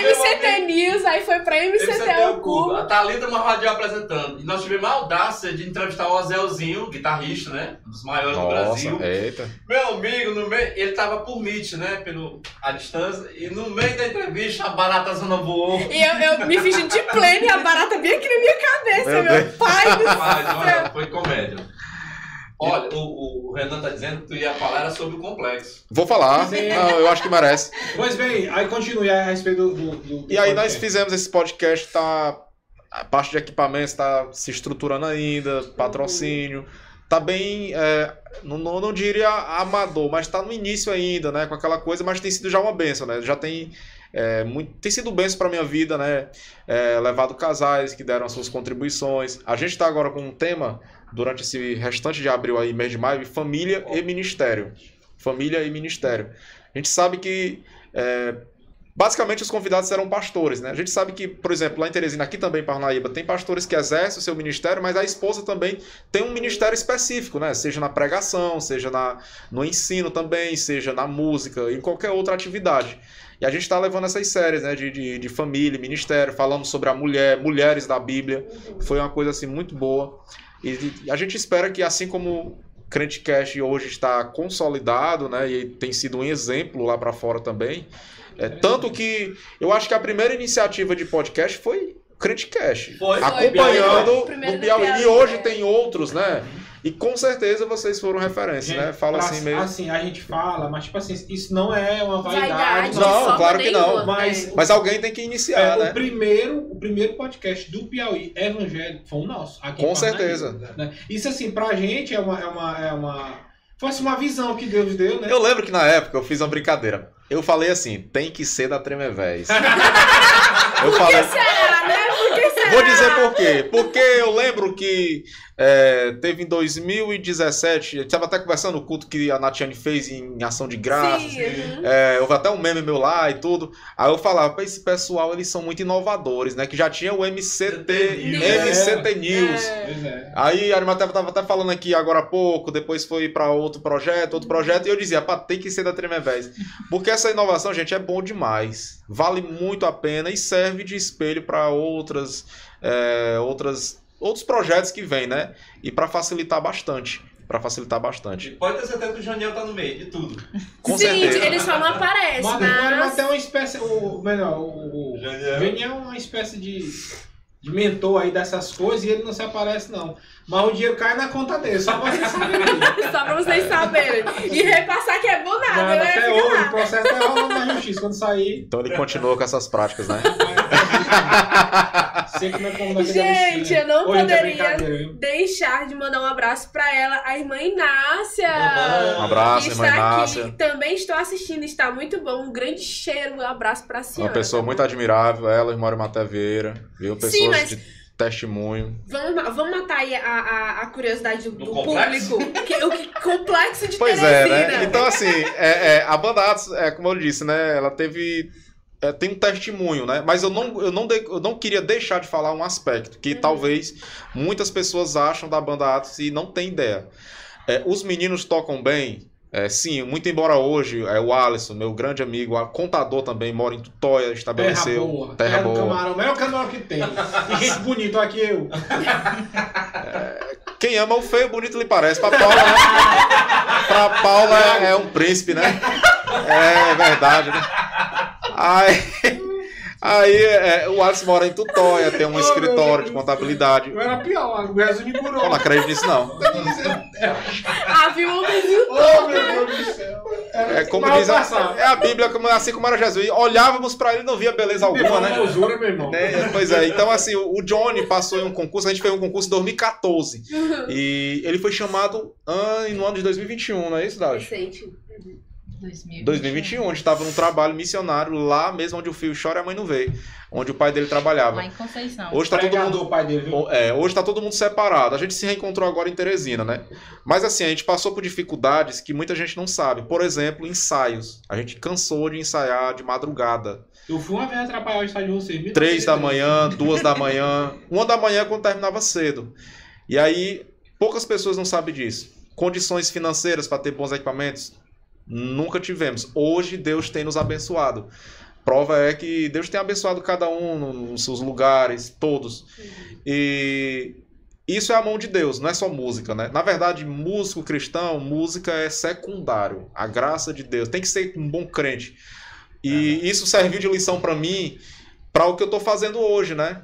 MCT News, aí foi pra MCT ao Cubo. A Thalita Marradio apresentando. E nós tivemos a audácia de entrevistar o Azelzinho, guitarrista, né? Um dos maiores do Nossa, Brasil. eita. Meu amigo, no meio, ele tava por Meet, né? Pelo, a distância. E no meio da entrevista, a barata zona voou. E eu, eu me fingi de pleno e a barata bem aqui na minha cabeça, Meu meu, pai do Mas, céu. olha, foi comédia. Olha, o, o Renan tá dizendo que tu ia falar era sobre o complexo. Vou falar, não, eu acho que merece. Pois bem, aí continue a respeito do. do, do E aí nós podcast. fizemos esse podcast, tá. A parte de equipamentos tá se estruturando ainda, patrocínio. Tá bem. é, não, não, diria amador, mas tá no início ainda, né? Com aquela coisa, mas tem sido já uma benção, né? Já tem é, muito, tem sido bênção para minha vida, né? É, levado casais que deram as suas contribuições. A gente está agora com um tema durante esse restante de abril aí, mês de maio, família e ministério. Família e ministério. A gente sabe que é, Basicamente, os convidados serão pastores, né? A gente sabe que, por exemplo, lá em Teresina, aqui também em Parnaíba, tem pastores que exercem o seu ministério, mas a esposa também tem um ministério específico, né? Seja na pregação, seja na, no ensino também, seja na música, em qualquer outra atividade. E a gente está levando essas séries, né? De, de, de família, ministério, falando sobre a mulher, mulheres da Bíblia. Foi uma coisa, assim, muito boa. E, a gente espera que, assim como Crente Cash hoje está consolidado, né? E tem sido um exemplo lá para fora também é, tanto que eu acho que a primeira iniciativa de podcast foi. Foi, acompanhando foi. o Piauí. E hoje é. tem outros, né? E com certeza vocês foram referência, né? Fala pra- assim mesmo. Assim, a gente fala, mas tipo assim, isso não é uma Vaidade, vaidade. de Não, claro que não. nenhuma, Mas- é. Mas alguém tem que É, iniciar, o né? primeiro, o primeiro podcast do Piauí evangélico foi o nosso. Com certeza. né? Isso assim, pra gente é uma, é uma, é uma. Fosse uma visão que Deus deu, né? Eu lembro que na época eu fiz uma brincadeira. Eu falei assim, tem que ser da Tremevés. eu falei, Será, né? Por que será? Vou dizer por quê. Porque eu lembro que é, teve em 2017, eu estava até conversando o culto que a Natiane fez em ação de graças. Sim, uhum. É, houve até um meme meu lá e tudo. Aí eu falava, "Pô, esse pessoal, eles são muito inovadores, né? Que já tinha o MCT, News. MCT News. É. É. Aí a Arimatea tava até falando aqui agora há pouco, depois foi pra outro projeto, outro projeto, e eu dizia, pá, tem que ser da Tremevés. Porque essa inovação, gente, é bom demais. Vale muito a pena e serve de espelho para outras, é, outras, outros projetos que vêm, né? E pra facilitar bastante. Pra facilitar bastante. Pode ter certeza que o Janiel tá no meio de tudo. Com Sim, certeza. ele só não aparece, Mas mas mas... até uma espécie. O, melhor, o, o Janiel. É uma espécie de, de mentor aí dessas coisas e ele não se aparece, não. Mas o dinheiro cai na conta dele, só pra vocês saberem. Só pra vocês saberem. E repassar que é bom nada, Nada, né? até Fica hoje, o processo tá rolando na justiça. Quando sair, Então ele continua com essas práticas, né? é daquele Gente, eu não Hoje é poderia deixar de mandar um abraço pra ela, a irmã Inácia. Mamãe. Um abraço, que irmã está Inácia. aqui. Também estou assistindo, está muito bom. Um grande cheiro, um abraço pra senhora. Uma pessoa tá muito admirável, ela, irmã Maté Vieira, viu? Pessoas Sim, mas- de testemunho. Vamos, vamos matar aí a, a, a curiosidade do, Do público. Que, o que, complexo de Pois é, Teresina. né? Então, assim, é, é, a banda Atos, é, como eu disse, né? Ela teve. é, tem um testemunho, né? Mas eu não, eu, não de- eu não queria deixar de falar um aspecto que talvez muitas pessoas acham da banda Atos e não tem ideia. É, os meninos tocam bem. É, sim, muito embora hoje é, o Alisson, meu grande amigo, a contador também, mora em Tutóia, Terra estabeleceu. boa. Terra Terra do boa. camarão. O melhor camarão que tem. E gente bonito, aqui eu. Quem ama o feio, bonito lhe parece. Pra Paula, né? pra Paula é, é um príncipe, né? É verdade, né? Aí, aí é, o Alisson mora em Tutóia, tem um Oh, escritório de contabilidade. Eu era pior, o Jesus me curou. Eu não acredito nisso, não. Ah, viu? Viu? Oh, meu Deus do céu. É como Mas diz a, é a Bíblia, como, assim como era Jesus. Olhávamos pra ele e não via beleza alguma, né? Formosura, meu irmão. Né? Pois é, então assim, o Johnny passou em um concurso, a gente fez um concurso em 2014. E ele foi chamado ah, no ano de 2021, não é isso, Davi? Recente. 2021, onde estava num trabalho missionário lá mesmo onde o filho chora e a mãe não vê, onde o pai dele trabalhava. Lá em Conceição. Hoje tá todo mundo o pai dele, viu? é, hoje tá todo mundo separado. A gente se reencontrou agora em Teresina, né? Mas assim, a gente passou por dificuldades que muita gente não sabe. Por exemplo, ensaios. A gente cansou de ensaiar de madrugada. Eu fui uma vez atrapalhar o estádio de vocês. Três da manhã, duas da manhã, uma da manhã quando terminava cedo. E aí, poucas pessoas não sabem disso. Condições financeiras para ter bons equipamentos? Nunca tivemos. Hoje Deus tem nos abençoado. Prova é que Deus tem abençoado cada um no- nos seus lugares, todos. E isso é a mão de Deus, não é só música, né? Na verdade, músico cristão, música é secundário. A graça de Deus. Tem que ser um bom crente. E isso serviu de lição para mim, para o que eu tô fazendo hoje, né?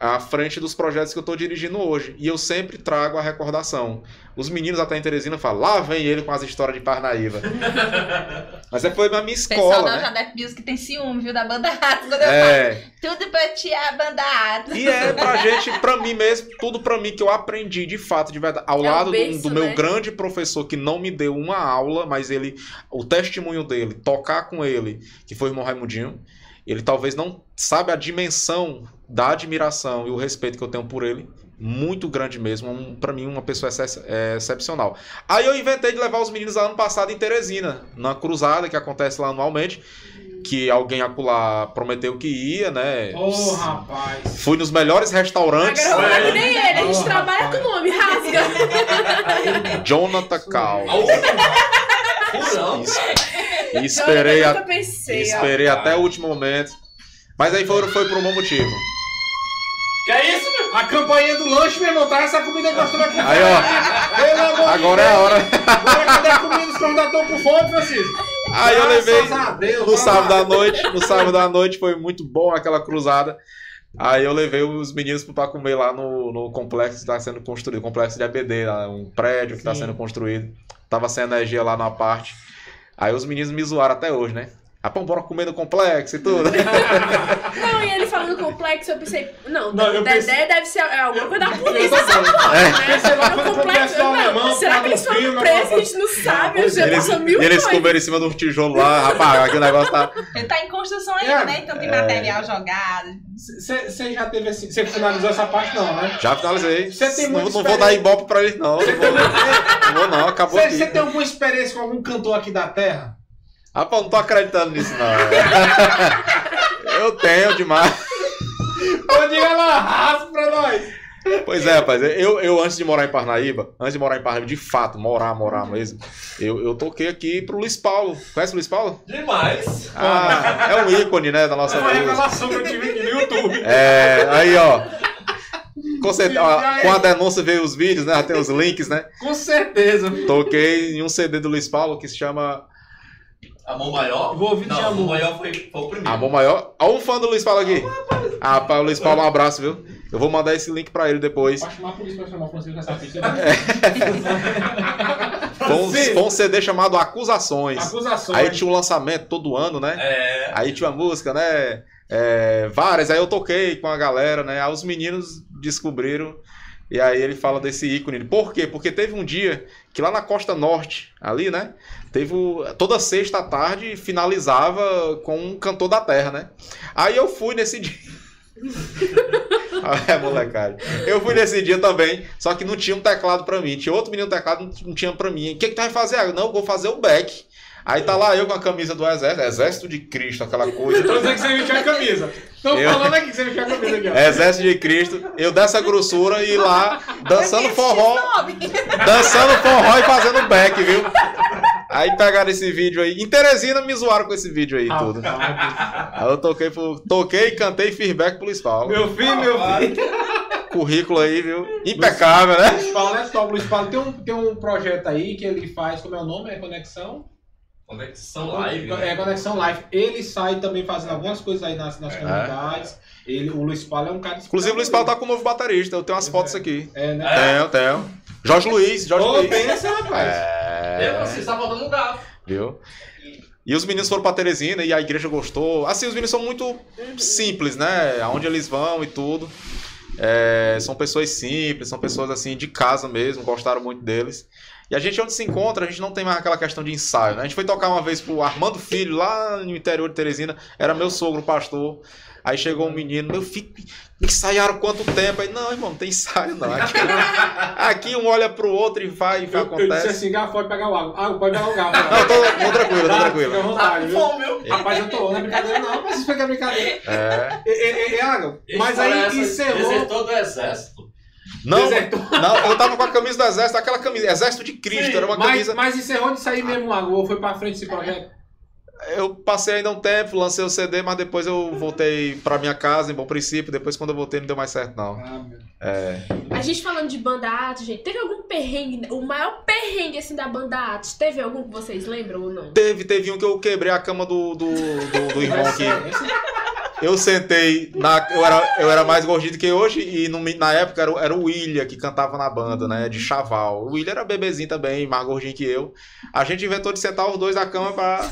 À frente dos projetos que eu tô dirigindo hoje. E eu sempre trago a recordação. Os meninos até em Teresina falam, lá vem ele com as histórias de Parnaíba. Mas é, foi na minha O pessoal escola, da né? Jadep Music tem ciúme, viu, da banda Atos. Quando eu É, falo, tudo pra ti é a banda Atos. E é pra gente, pra mim mesmo, tudo pra mim que eu aprendi de fato, de verdade. Ao É lado do- berço, do, meu né? grande professor que não me deu uma aula, mas ele, o testemunho dele, tocar com ele, que foi o irmão Raimundinho, ele talvez não sabe a dimensão da admiração e o respeito que eu tenho por ele. Muito grande mesmo, um, para mim uma pessoa excep- é, excepcional. Aí eu inventei de levar os meninos lá ano passado em Teresina, na cruzada que acontece lá anualmente, que alguém acolá prometeu que ia, né? Ô, rapaz. Fui nos melhores restaurantes. Agora eu vou falar que nem ele, a gente Oh, trabalha rapaz. com o nome, rasga. Jonathan Cal. Furão. E esperei, eu a- nunca pensei, ó. esperei até o último momento. Mas aí foi, foi por um bom motivo. Que é isso, meu? A campainha do lanche, meu irmão, traz essa comida gostosa com Aí, ó. Pelo amor de Agora é a hora. Agora cadê a comida? Os estão com fome, Francisco. Aí eu levei. Graças Deus, No sábado à noite. No sábado à noite foi muito bom aquela cruzada. Aí eu levei os meninos pra comer lá no, no complexo que está sendo construído, complexo de ABD, um prédio que está sendo construído. Tava sem energia lá na parte. Aí os meninos me zoaram até hoje, né? Pô, bora comer no complexo e tudo. Não, e ele falando complexo, eu pensei, não, Não, eu Dedé pensei- deve ser é alguma coisa da polícia. tô falando. né? É complexo, do não, Será lá que eles foram filme, presos? A gente não sabe, já é. Eles, passou mil e eles comeram em cima de um tijolo lá, rapaz, aquele negócio tá. Ele tá em construção ainda, É. né? Então tem material jogado. Você já teve assim. Você finalizou essa parte, não, né? Já finalizei. Você tem não, não vou dar ibope pra eles, não. Não vou, não, vou, não, acabou Você tem alguma experiência com algum cantor aqui da terra? Rapaz, não tô acreditando nisso, não. Eu tenho demais. Diga lá, rasga pra nós. Pois é, rapaz. Eu, eu antes de morar em Parnaíba, antes de morar em Parnaíba, de fato, morar, morar mesmo, eu, eu toquei aqui pro Luiz Paulo. Conhece o Luiz Paulo? Demais. Ah, é um ícone, né, da nossa É uma música. revelação que eu tive aqui no YouTube. É, aí, ó. Com, certeza, ó, com a denúncia veio os vídeos, né? Tem os links, né? Com certeza. Toquei em um CD do Luiz Paulo que se chama Amor Maior? Vou ouvir de amor. Amor Maior foi, foi o primeiro. Amor Maior. Olha um fã do Luiz Paulo aqui. Ah, rapaz, o Luiz Paulo, um abraço, viu? Eu vou mandar esse link pra ele depois. Pode chamar a polícia pra chamar o Francisco nessa fita. Foi um, foi um CD chamado Acusações. Acusações. Aí tinha o lançamento todo ano, né? É. Aí tinha uma música, né? É, várias, aí eu toquei com a galera, né? Aí os meninos descobriram. E aí ele fala desse ícone. Por quê? Porque teve um dia que lá na costa norte, ali, né? Teve o- toda sexta à tarde finalizava com um cantor da terra, né? Aí eu fui nesse dia. é, molecada. Eu fui nesse dia também, só que não tinha um teclado pra mim. Tinha outro menino teclado, não- tinha pra mim. O que que tu vai fazer? Ah, Não, eu vou fazer o back. Aí tá lá eu com a camisa do exército, exército de Cristo, aquela coisa. Tô dizendo que você vestiu a camisa. Tô Eu- falando aqui que você vestiu a camisa aqui, ó. Exército de Cristo, eu dessa grossura e lá dançando forró, nome. dançando forró e fazendo back, viu? Aí pegaram esse vídeo aí. Em Teresina me zoaram com esse vídeo aí e tudo. Aí eu toquei, pro, toquei, cantei e fiz back pro Luiz Paulo. Meu filho, meu filho. Currículo aí, viu? Impecável, né? Luiz Paulo é top. Luiz Paulo tem um, tem um projeto aí que ele faz, como é o nome? É Conexão? Conexão Live. É, né? Conexão Live. Ele sai também fazendo algumas coisas aí nas, nas É. comunidades. Ele, o Luiz Paulo é um cara... Inclusive o Luiz Paulo tá com um novo baterista, eu tenho umas fotos aqui. É, né? Tenho, tenho. Jorge Luiz, Jorge Ô, Luiz. pensa, rapaz. É, você tá faltando um gato. viu? E os meninos foram pra Teresina e a igreja gostou. Assim, os meninos são muito simples, né? Aonde eles vão e tudo. É, são pessoas simples, são pessoas assim de casa mesmo, gostaram muito deles. E a gente onde se encontra, a gente não tem mais aquela questão de ensaio, né? A gente foi tocar uma vez pro Armando Filho, lá no interior de Teresina, era meu sogro, pastor. Aí chegou um menino, meu filho, ensaiaram quanto tempo? Aí, não, irmão, não tem ensaio não. Aqui, aqui um olha pro outro e vai e Eu, eu disse acontece. assim, Gafo, pode pegar o água. Água, pode pegar o Gafo. Não, tô, tô tranquilo, tô Tá, tranquilo. Fica à Tá vontade, viu? fome, viu? Rapaz, eu tô. Não é brincadeira, não. Mas isso foi que é brincadeira. É. E, e, e, Água, mas aí encerrou. Desertou do exército. Não, Desertou. não, eu tava com a camisa do exército, aquela camisa, exército de Cristo, Sim, era uma mas, camisa. mas encerrou de sair mesmo, Água, ou foi pra frente esse projeto? Eu passei ainda um tempo, lancei o CD, mas depois eu voltei pra minha casa, em bom princípio, depois quando eu voltei não deu mais certo não. Ah, meu. É. A gente falando de banda Atos, gente, teve algum perrengue, o maior perrengue assim da banda Atos, teve algum que vocês lembram ou não? Teve, teve um que eu quebrei a cama do, do, do, do irmão aqui. Esse- Eu sentei, na, eu, era, eu era mais gordinho do que hoje, e no- na época era, o- era o William que cantava na banda, né? De chaval. O William era bebezinho também, mais gordinho que eu. A gente inventou de sentar os dois na cama pra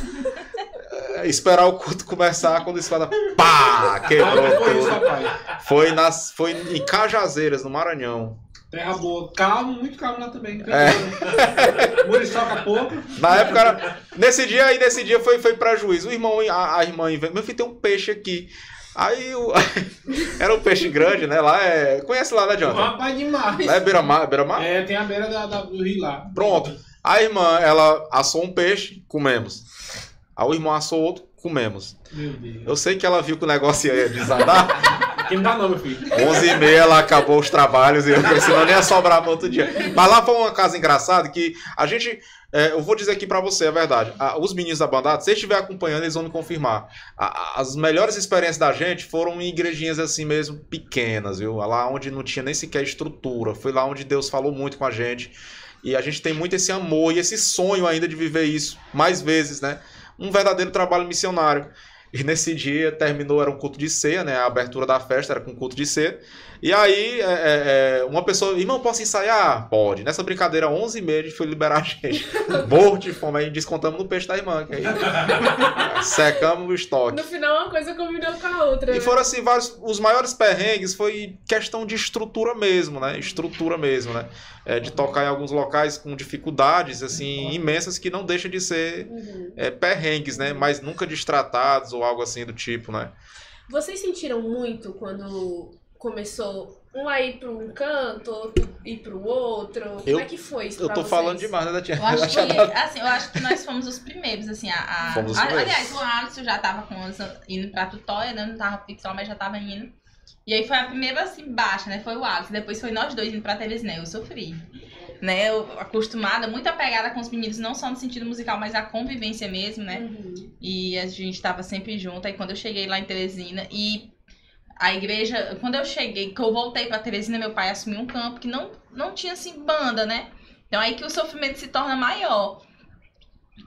esperar o culto começar, quando isso fala pá! Quebrou Como foi isso, tudo. Foi, nas, foi em Cajazeiras, no Maranhão. Terra boa. Calmo, muito calmo lá também. É. Muriçoca pouco. Na época era. Nesse dia aí, nesse dia foi, foi prejuízo. O irmão, a, a irmã, meu filho tem um peixe aqui. Aí o. era um peixe grande, né? Lá é. Conhece lá, né, Jonathan? Rapaz demais. Lá é Beira-Mar, Beira-Mar? É, tem a beira da, da- do rio lá. Pronto. A irmã, ela assou um peixe, comemos. Aí o irmão assou outro, comemos. Meu Deus. Eu sei que ela viu que o negócio ia desandar. Aqui não dá não, meu filho. 11 e meia ela acabou os trabalhos e eu senão nem ia sobrar para outro dia. Mas lá foi uma casa engraçada que a gente. é, eu vou dizer aqui para você, é verdade. a- os meninos da bandada, se estiver acompanhando, eles vão me confirmar. A- as melhores experiências da gente foram em igrejinhas assim mesmo, pequenas, viu? Lá onde não tinha nem sequer estrutura. Foi lá onde Deus falou muito com a gente. E a gente tem muito esse amor e esse sonho ainda de viver isso mais vezes, né? Um verdadeiro trabalho missionário. E nesse dia terminou, era um culto de ceia, né? A abertura da festa era com culto de ceia. E aí, é, é, é, uma pessoa, irmão, posso ensaiar? Pode. Nessa brincadeira, 11 h a gente foi liberar a gente. Morro de fome, aí descontamos no peixe da irmã. Que aí, secamos o estoque. No final, uma coisa combinou com a outra. E né? foram assim, vários, os maiores perrengues foi questão de estrutura mesmo, né? Estrutura mesmo, né? É, de tocar em alguns locais com dificuldades, assim, imensas que não deixam de ser Uhum. é, perrengues, né? Mas nunca destratados ou algo assim do tipo, né? Vocês sentiram muito quando começou um a ir para um canto, outro ir para o outro? Eu- Como é que foi isso Eu tô vocês? falando demais, né, Datinha? Eu acho que, assim, eu acho que nós fomos os primeiros, assim, a... a- Fomos os a- primeiros. aliás, o Alisson já tava com os, indo pra Tutóia, né? Não tava fixo, mas já tava indo. E aí foi a primeira, assim, baixa, né? Foi o Alisson. Depois foi nós dois indo pra Teresina. Eu sofri. Né? Eu, acostumada, muito apegada com os meninos, não só no sentido musical, mas a convivência mesmo, né? Uhum. E a gente tava sempre junto. Aí quando eu cheguei lá em Teresina e a igreja, quando eu cheguei, que eu voltei pra Teresina, meu pai assumiu um campo que não, não tinha assim banda, né? Então aí que o sofrimento se torna maior.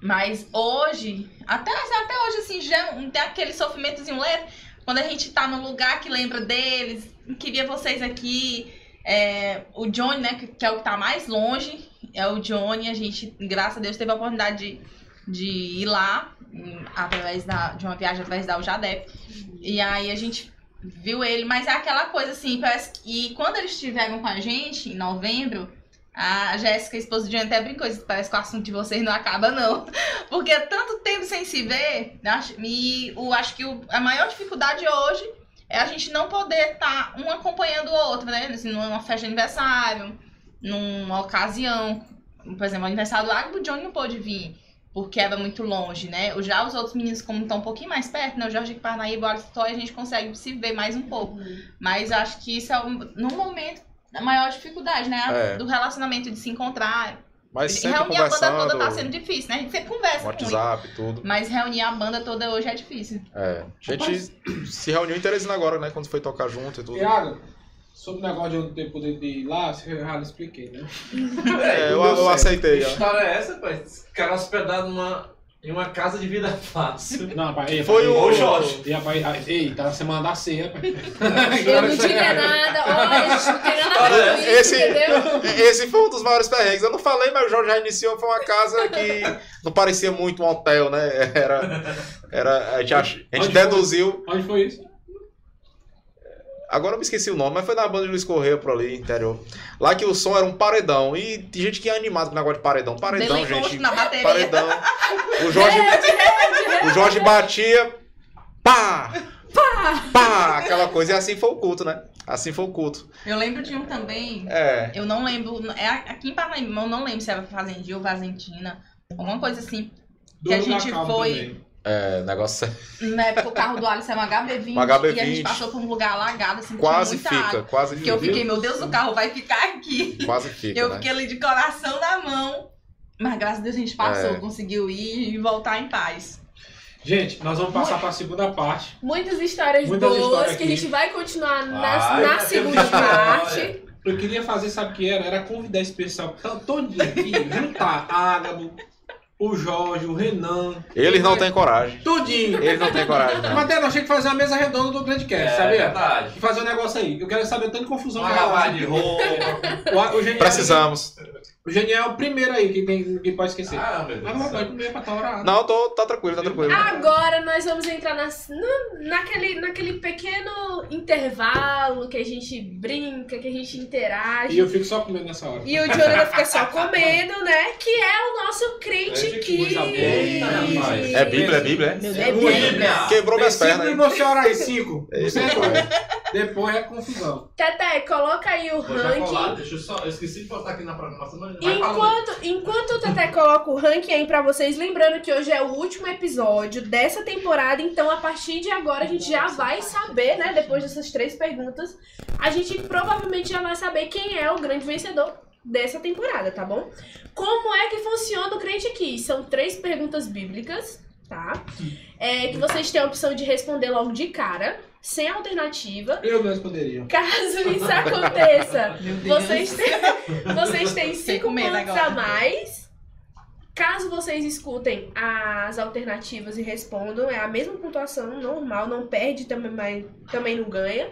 Mas hoje, até, até hoje, assim, já não tem aquele sofrimentozinho leve. Quando a gente tá num lugar que lembra deles, queria vocês aqui. É, o Johnny, né, que, que é o que tá mais longe, é o Johnny. A gente, graças a Deus, teve a oportunidade de, de ir lá, em- através da, de uma viagem através da UJADEP. E aí a gente viu ele, mas é aquela coisa assim, parece que. E quando eles estiveram com a gente, em novembro, a Jéssica, a esposa de Johnny, até brincou, parece que o assunto de vocês não acaba, não. Porque é tanto tempo sem se ver, acho- e o, acho que o- a maior dificuldade hoje é a gente não poder estar um acompanhando o outro, né? Assim, numa festa de aniversário, numa ocasião. Por exemplo, o aniversário do Agbo, o Johnny não pôde vir, porque era muito longe, né? Já os outros meninos, como estão um pouquinho mais perto, né? O Jorge Parnaíba, o Alisson Toy, a gente consegue se ver mais um pouco. Uhum. Mas acho que isso é, um- no momento, a maior dificuldade, né? É. Do relacionamento, de se encontrar. Mas sempre reunir a banda toda tá sendo difícil, né? A gente sempre conversa muito. WhatsApp, tudo. Mas reunir a banda toda hoje é difícil. É. A gente se reuniu em Teresina agora, né? Quando foi tocar junto e tudo. Tiago, sobre o negócio de eu ter poder de ir lá, eu já expliquei, né? É, eu, eu aceitei. Que história é essa, pai? Esse cara hospedado numa, em uma casa de vida fácil. Não, pai. Ei, Foi pai, o- Jorge. E, rapaz, ah, ei, tá na semana da ceia, pai. Eu não diria nada, olha, não tem nada a ver com isso, Esse, entendeu? esse foi um dos maiores perrengues. Eu não falei, mas o Jorge já iniciou. Foi uma casa que não parecia muito um hotel, né? Era. era a gente, a gente Onde foi? deduziu. Onde foi isso? Agora eu me esqueci o nome, mas foi na banda de Luiz Correia por ali, interior. Lá que o som era um paredão. E tem gente que é animado com o negócio de paredão. Paredão, Delinquente gente. na bateria. Paredão. O Jorge, o Jorge batia. Pá! Pá! Aquela coisa. E assim foi o culto, né? Assim foi o culto. Eu lembro de um também. É. Eu não lembro. É aqui em Parnaíba, eu não lembro se era Fazendinha ou Vazentina. Alguma coisa assim. Que a Dono gente foi- também. É, negócio. Na época o carro do Alisson era um HB20. Um HB20. E a gente passou por um lugar alagado, assim, Quase com muita fica, água. quase Que eu fiquei, meu Deus, o carro vai ficar aqui. Quase fica, eu né? fiquei ali de coração na mão. Mas graças a Deus a gente passou, É. conseguiu ir e voltar em paz. Gente, nós vamos passar pra segunda parte. Muitas histórias Muitas boas histórias que a gente vai continuar na, Ai, na tá segunda parte. Eu queria fazer, sabe o que era? Era convidar esse pessoal todinho aqui, juntar Ágabo, o Jorge, o Renan. Eles não têm coragem. Tudinho. Eles não têm coragem, não. Mas nós temos que fazer uma mesa redonda do Grande Cast, É sabia? verdade. E fazer um negócio aí. Eu quero saber o tanto de confusão Uma que ela lavagem de roupa. O, o Precisamos. O Geniel é o primeiro aí que, tem, que pode esquecer. Ah, meu Deus. Mas pode comer pra hora. Não, tô, tá tranquilo, tá tranquilo. Agora nós vamos entrar nas, no- naquele, naquele pequeno intervalo que a gente brinca, que a gente interage. E eu fico só comendo nessa hora. E o Jonathan fica só comendo, né? Que é o nosso crente Crente que. É Bíblia, é Bíblia, é? É Bíblia. Quebrou minhas pernas. cinco e você orar aí, cinco. Eita, Você. Depois é confusão. Tete, coloca aí o ranking. deixa eu só. Eu esqueci de botar aqui na programação, mas. Enquanto, enquanto o Tete coloca o ranking aí pra vocês, lembrando que hoje é o último episódio dessa temporada, então a partir de agora a gente já vai saber, né? Depois dessas três perguntas, a gente provavelmente já vai saber quem é o grande vencedor dessa temporada, tá bom? Como é que funciona o crente aqui? São três perguntas bíblicas, tá? É, que vocês têm a opção de responder logo de cara, sem alternativa. Eu mesmo poderia. Caso isso aconteça, vocês têm, vocês têm cinco medo pontos agora. a mais. Caso vocês escutem as alternativas e respondam, é a mesma pontuação normal, não perde também, mas também não ganha.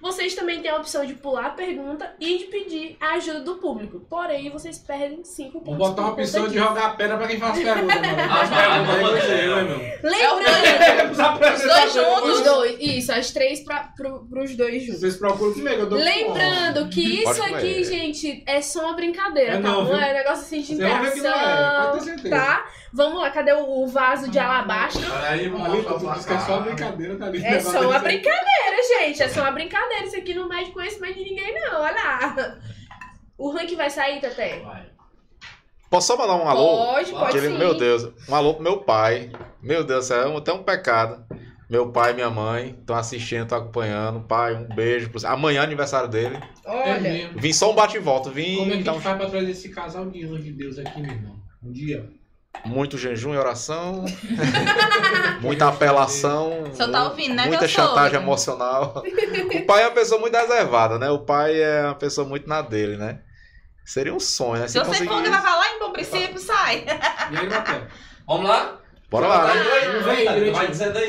Vocês também têm a opção de pular a pergunta e de pedir a ajuda do público. Porém, vocês perdem cinco Vou pontos. botar uma opção de jogar a pedra pra quem faz pergunta. As perguntas, você, né, meu? Lembrando, Os apresentadores. Os dois juntos? os dois, isso, as três pra, pro, pros dois juntos. Vocês procuram comigo, eu dou Lembrando que isso aqui, gente, é só uma brincadeira, É tá não? É um negócio assim de é, interação, tá? Vamos lá, cadê o, vaso de alabastro? Aí, tu disse que é só brincadeira, tá ali. É só uma brincadeira, gente. É só uma brincadeira. Isso aqui não mede conhecimento de ninguém, não. Olha lá. O ranking vai sair, Tete? Vai. Posso só mandar um alô? Pode, pode Aquele- sim. meu Deus, um alô pro meu pai. Meu Deus é até um pecado. Meu pai e minha mãe estão assistindo, estão acompanhando. Pai, um beijo. Pro... Amanhã é aniversário dele. É Olha. mesmo. Vim só um bate e volta. Vim Como é que a dar gente faz pra trazer esse casal de anjo de Deus aqui, meu irmão? Um dia. Muito jejum e oração. muita apelação. Só tá ouvindo, né, Muita chantagem emocional. o pai é uma pessoa muito reservada, né? O pai é uma pessoa muito na dele, né? Seria um sonho, né? Se você for que vai falar em bom princípio, sai. E aí, Matheus? Vamos lá? Bora lá, né?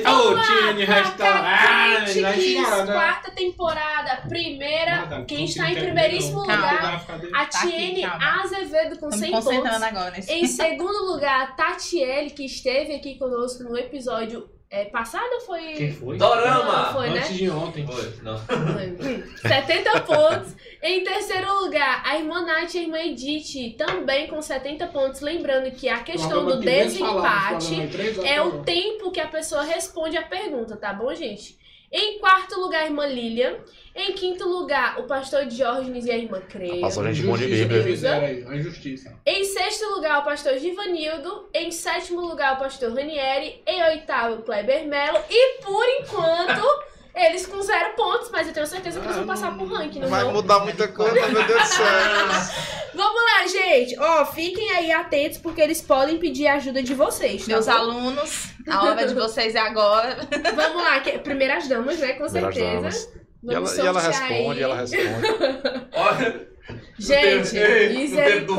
Ô, lá, restaurante. Né? quarta temporada, primeira. Nada, Quem está em primeiríssimo lugar, a Tiene. Azevedo com Tô 100 me pontos. concentrando agora nesse. Em segundo lugar, a Tatiele, que esteve aqui conosco no episódio é, passado ou foi? Quem foi? Dorama! Não, foi, né? Antes de ontem. Foi, não. 70 pontos. Em terceiro lugar, a irmã Nath e a irmã Edith, também com 70 pontos. Lembrando que a questão do desempate é o tempo que a pessoa responde a pergunta, tá bom, gente? Em quarto lugar, a irmã Lilian. Em quinto lugar, o pastor Diógenes e a irmã Creia. Passou gente de Bíblia. a injustiça. Em sexto lugar, o pastor Givanildo. Em sétimo lugar, o pastor Ranieri. Em oitavo, o Kleber Melo. E por enquanto, eles com zero pontos, mas eu tenho certeza que eles vão passar por ranking, não Vai vão? mudar muita coisa, meu Deus do céu. Vamos lá, gente. Ó, fiquem aí atentos porque eles podem pedir a ajuda de vocês, tá Meus bom? alunos, a hora de vocês é agora. Vamos lá, que, primeiras damas, né? Com Primeiras certeza. damas. E ela, Vamos e ela responde, aí. ela responde. Olha, Gente, no tempo, ei, no tempo do.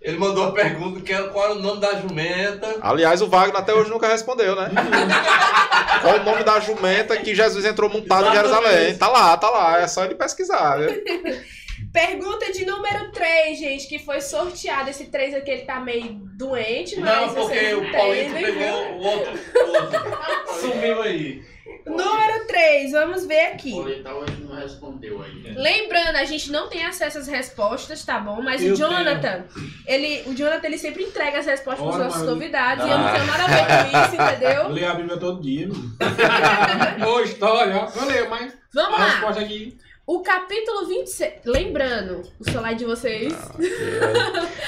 Ele mandou a pergunta que era qual era o nome da jumenta. Aliás, o Wagner até hoje nunca respondeu, né? Qual o nome da jumenta que Jesus entrou montado em Jerusalém? Tá lá, tá lá. É só ele pesquisar, viu? Pergunta de número 3, gente, que foi sorteado. Esse 3 aqui, ele tá meio doente, mas Não, porque vocês o Paulito pegou viu? o outro, o outro. Sumiu aí. Número 3, vamos ver aqui. Polita hoje não respondeu aí. Lembrando, a gente não tem acesso às respostas, tá bom? Mas Eu o Jonathan, ele, o Jonathan, ele sempre entrega as respostas pros Ora, nossos convidados. E eu não Ah. tenho nada a ver com isso, Eu entendeu? leio a Bíblia todo dia. Boa história, ó. Eu leio, mas Vamos a lá. resposta aqui. O capítulo 26. Lembrando, o celular de vocês.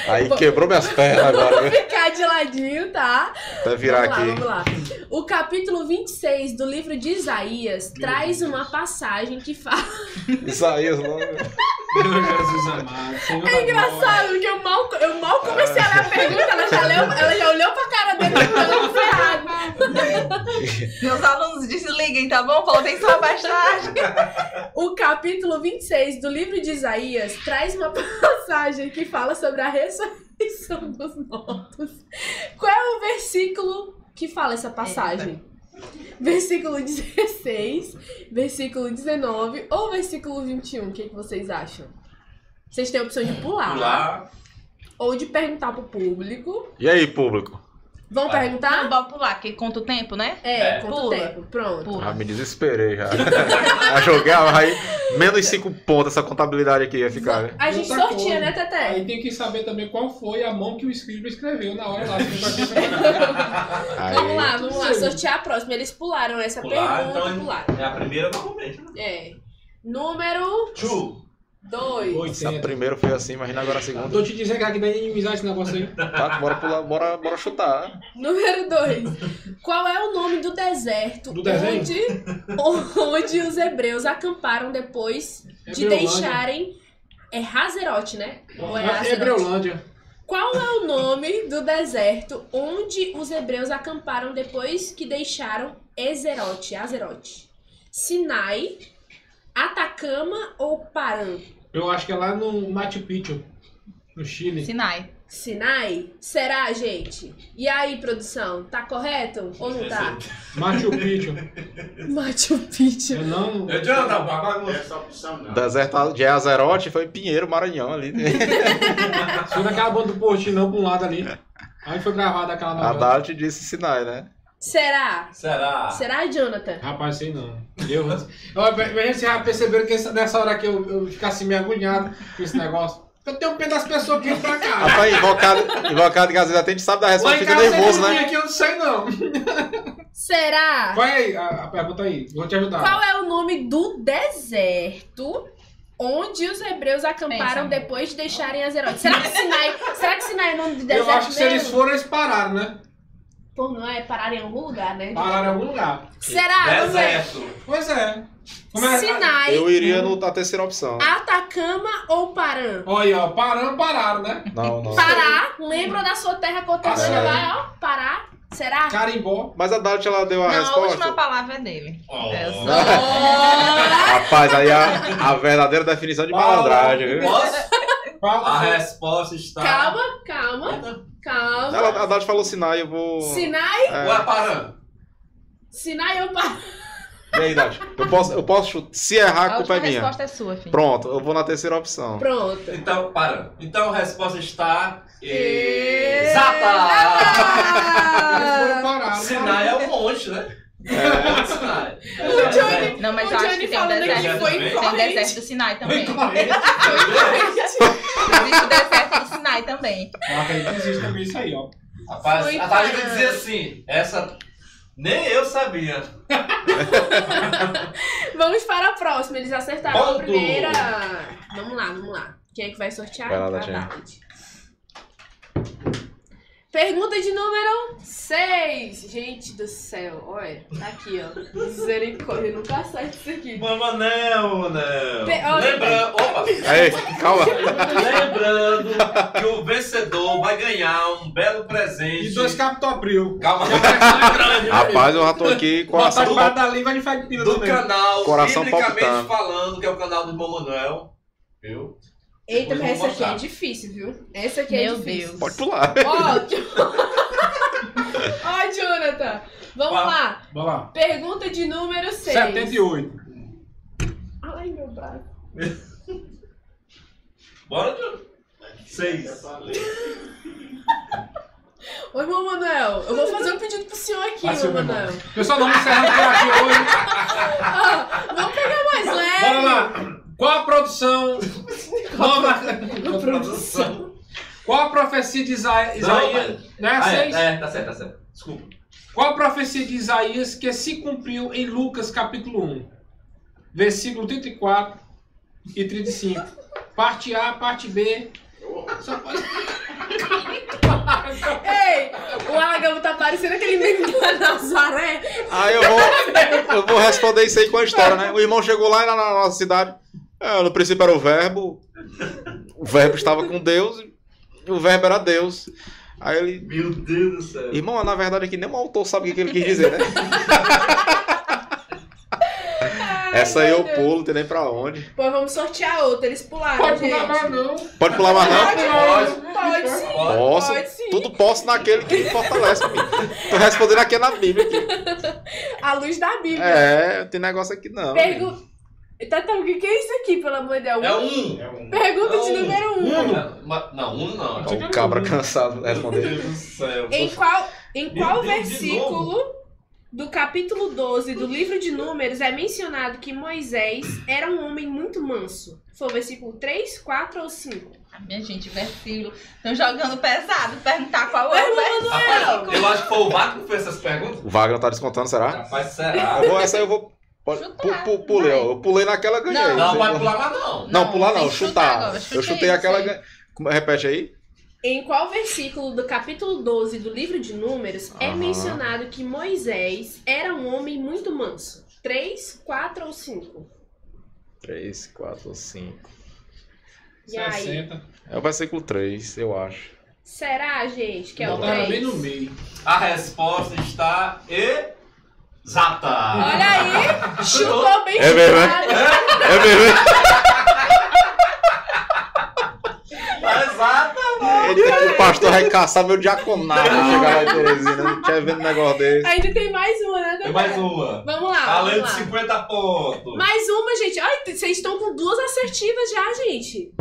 Aí quebrou minhas pernas agora, viu? Ficar de ladinho, tá? Até virar vamos lá, aqui. vamos lá. O capítulo 26 do livro de Isaías traz uma passagem que fala. Isaías, não. Meu Jesus amado. É engraçado, porque eu mal, eu mal comecei a ler a pergunta, ela já, leu, ela já olhou pra cara dele e falou ferrado. Meus alunos desliguem, tá bom? Voltem só mais tarde. O capítulo 26 do livro de Isaías traz uma passagem que fala sobre a ressurreição. Dos notos? Qual é o versículo que fala essa passagem? Versículo 16, versículo 19 ou versículo 21? O que, que vocês acham? Vocês têm a opção de pular, Pular. ou de perguntar pro público. E aí, público? Vão Vai. perguntar? Não, bora pular, que conta o tempo, né? É, É. quanto Pula. tempo? Pronto. Pula. Já me desesperei já. já joguei aí, menos 5 pontos essa contabilidade aqui ia ficar, né? A gente Outra sortia, coisa. né, Teté? Aí tem que saber também qual foi a mão que o escriba escreveu na hora lá. Vamos lá, vamos lá. Sortear a próxima. Eles pularam essa Pular, pergunta então e pularam. é a primeira normalmente. né? É. Número Two. 2. Essa 80. primeira foi assim, imagina agora a segunda. Tô te dizendo que aqui dá inimizade esse negócio aí. Tá, bora pular, bora, bora chutar. Número 2. Qual é o nome do deserto Do onde, onde os hebreus acamparam depois de deixarem. É Hazerote, né? Ou é Hazerote? Hebreolândia. Qual é o nome do deserto onde os hebreus acamparam depois que deixaram Ezerote, Azerote? Sinai, Atacama ou Paran? Eu acho que é lá no Machu Picchu, no Chile. Sinai. Sinai? Será, gente? E aí, produção? Tá correto ou não tá? Machu Picchu. Machu Picchu. Eu não. Eu já não, agora Essa opção não. Deserto de Azerote foi Pinheiro, Maranhão ali. Foi naquela banda do Portinão pra um lado ali. Aí foi gravada aquela A novela. Dart disse Sinai, né? Será? Será? Será, Jonathan? Rapaz, sei não. Eu. Se já perceberam que essa- nessa hora que eu, eu ficasse meio agoniado com esse negócio. Eu tenho pena das pessoas que vêm pra cá. Rapaz, invocado, invocado que às vezes até a gente sabe da resposta, fica nervoso, né? aqui, eu não sei não. Será? Vai aí, a, a pergunta aí. Vou te ajudar. Qual é o nome do deserto onde os hebreus acamparam Pensa. depois de deixarem Azerote? Será que Sinai, será que Sinai é nome de deserto Eu acho que se eles mesmo? foram, eles pararam, né? Pô, não é parar em algum lugar, né? Pararam em algum lugar. Será? Ver. Deserto. Pois é. Como é Sinai, Eu iria no, na terceira opção. Atacama ou Paran? Olha, ó, pararam, pararam, né? Não, não. Pará, lembra da sua terra contemporânea Ah, lá, ó? Pará? Será? Carimbó. Mas a Dart ela deu a Não, a resposta. última palavra é dele. Oh. É só- Rapaz, aí a, a verdadeira definição de malandragem, viu? Posso? A resposta está. Calma, calma, calma. Ela, a Dart falou Sinai, eu vou. Sinai, É. Ué, Paran. Sinai ou Pará? E aí, Dart? Eu posso, eu posso chutar. Se errar, a A culpa última é minha. resposta é sua, filho. Pronto, eu vou na terceira opção. Pronto. Então, para. Então a resposta está. Exata! Pararam. Sinai é um monte, né? É. O Johnny, Não, mas o eu acho Johnny que tem um falando deserto. foi Tem deserto do Sinai também. Foi correto. Existe o deserto do Sinai também. Que existe também isso aí, ó. Rapaz, Foi a Thalita parando. dizia assim: essa. Nem eu sabia. Vamos para a próxima. Eles acertaram a Ponto. primeira. Vamos lá, vamos lá. Quem é que vai sortear? Vai lá, A. Pergunta de número 6. Gente do céu, olha. Tá aqui, ó. Misericórdia, nunca acerto isso aqui. Mama, não, não. Pe- olha- Lembrando, opa, Aí, calma. lembrando que o vencedor vai ganhar um belo presente. E dois Abril. Calma, Rapaz, eu já tô aqui, Botar coração. debaixo da língua de do também. canal Coração Biblicamente palpitando. Falando, que é o canal do Manuel. Viu? Eita, mas essa aqui é difícil, viu? Essa aqui é Meu difícil. Deus. Pode pular. Ó, Ó, Jonathan. Vamos Qual? lá. Bora lá. Pergunta de número 6. 78. Ai, meu braço. Bora, John. Seis. Ô, irmão Manuel, eu vou fazer um pedido pro senhor aqui, Vai, irmão. Manuel. Pessoal, vamos encerrando por aqui hoje. Ó, vamos pegar mais leve. Bora lá. Qual a produção nova... Produção. Qual a profecia de Isa- Isaías... Né? Ah, Seis? é, é, tá certo, tá certo. Desculpa. Qual a profecia de Isaías que se cumpriu em Lucas capítulo 1? Versículo 34 e 35. Parte A, parte B. Só pode... Ei, o Alagamo tá parecendo aquele meme da Nazaré. Aí eu vou, eu vou responder isso aí com a história, né? O irmão chegou lá na nossa cidade. É, no princípio era o verbo. O verbo estava com Deus. E o verbo era Deus. Aí ele. Meu Deus do céu. Irmão, na verdade aqui nem o autor sabe o que ele quis dizer, né? Essa aí eu pulo, não tem nem pra onde. Pô, vamos sortear outra. Eles pularam, Pode gente. pular mais não. Pode pular mais não? Pode, Pode. Pode sim. Posso. Pode sim. Tudo posso naquele que me fortalece, amigo. Tô respondendo aqui na Bíblia. Aqui. A luz da Bíblia. É, não tem negócio aqui não. Pergunta. Tá, o que que é isso aqui, pelo amor de Deus? É um. É um. Pergunta de Não. número um. Uno. Ma- Não, um não. Ó, o cabra cansado de Meu responder. Deus do céu. Em qual, em Meu qual Deus, de versículo do capítulo 12 do livro de Números é mencionado que Moisés era um homem muito manso? Foi o versículo 3, 4 ou 5? Ah, Minha gente, versículo. Estão jogando pesado. Perguntar qual é o versículo. Rapaz, eu acho que foi o Vaco que fez essas perguntas. O Wagner tá descontando, será? Rapaz, será? Eu vou, essa aí eu vou. Pode, pu, Chutar, pu, pulei, vai. ó. Eu pulei naquela ganhei. Não, Não, pode lá. pular lá não. Não, Não, pular não, chutar chutar. agora, eu chutei chutei isso aquela. aí. ganhei. Repete aí. Em qual versículo do capítulo 12 do livro de Números é Aham. mencionado que Moisés era um homem muito manso? 3, 4 ou 5? 3, 4, 5. E aí? 60. É o versículo 3, eu acho. Será, gente, que é o Botaram 3? bem no meio. A resposta está exata. Olha aí, chutou bem É mesmo, é? exata. Ele, o pastor vai caçar meu diaconato. Chegar lá em Teresina. Não tinha vendo um negócio desse. Ainda tem mais uma, né? Tem mais uma. Vamos lá, Além de lá. 50 pontos. Mais uma, gente. Ai, vocês estão com duas assertivas já, gente.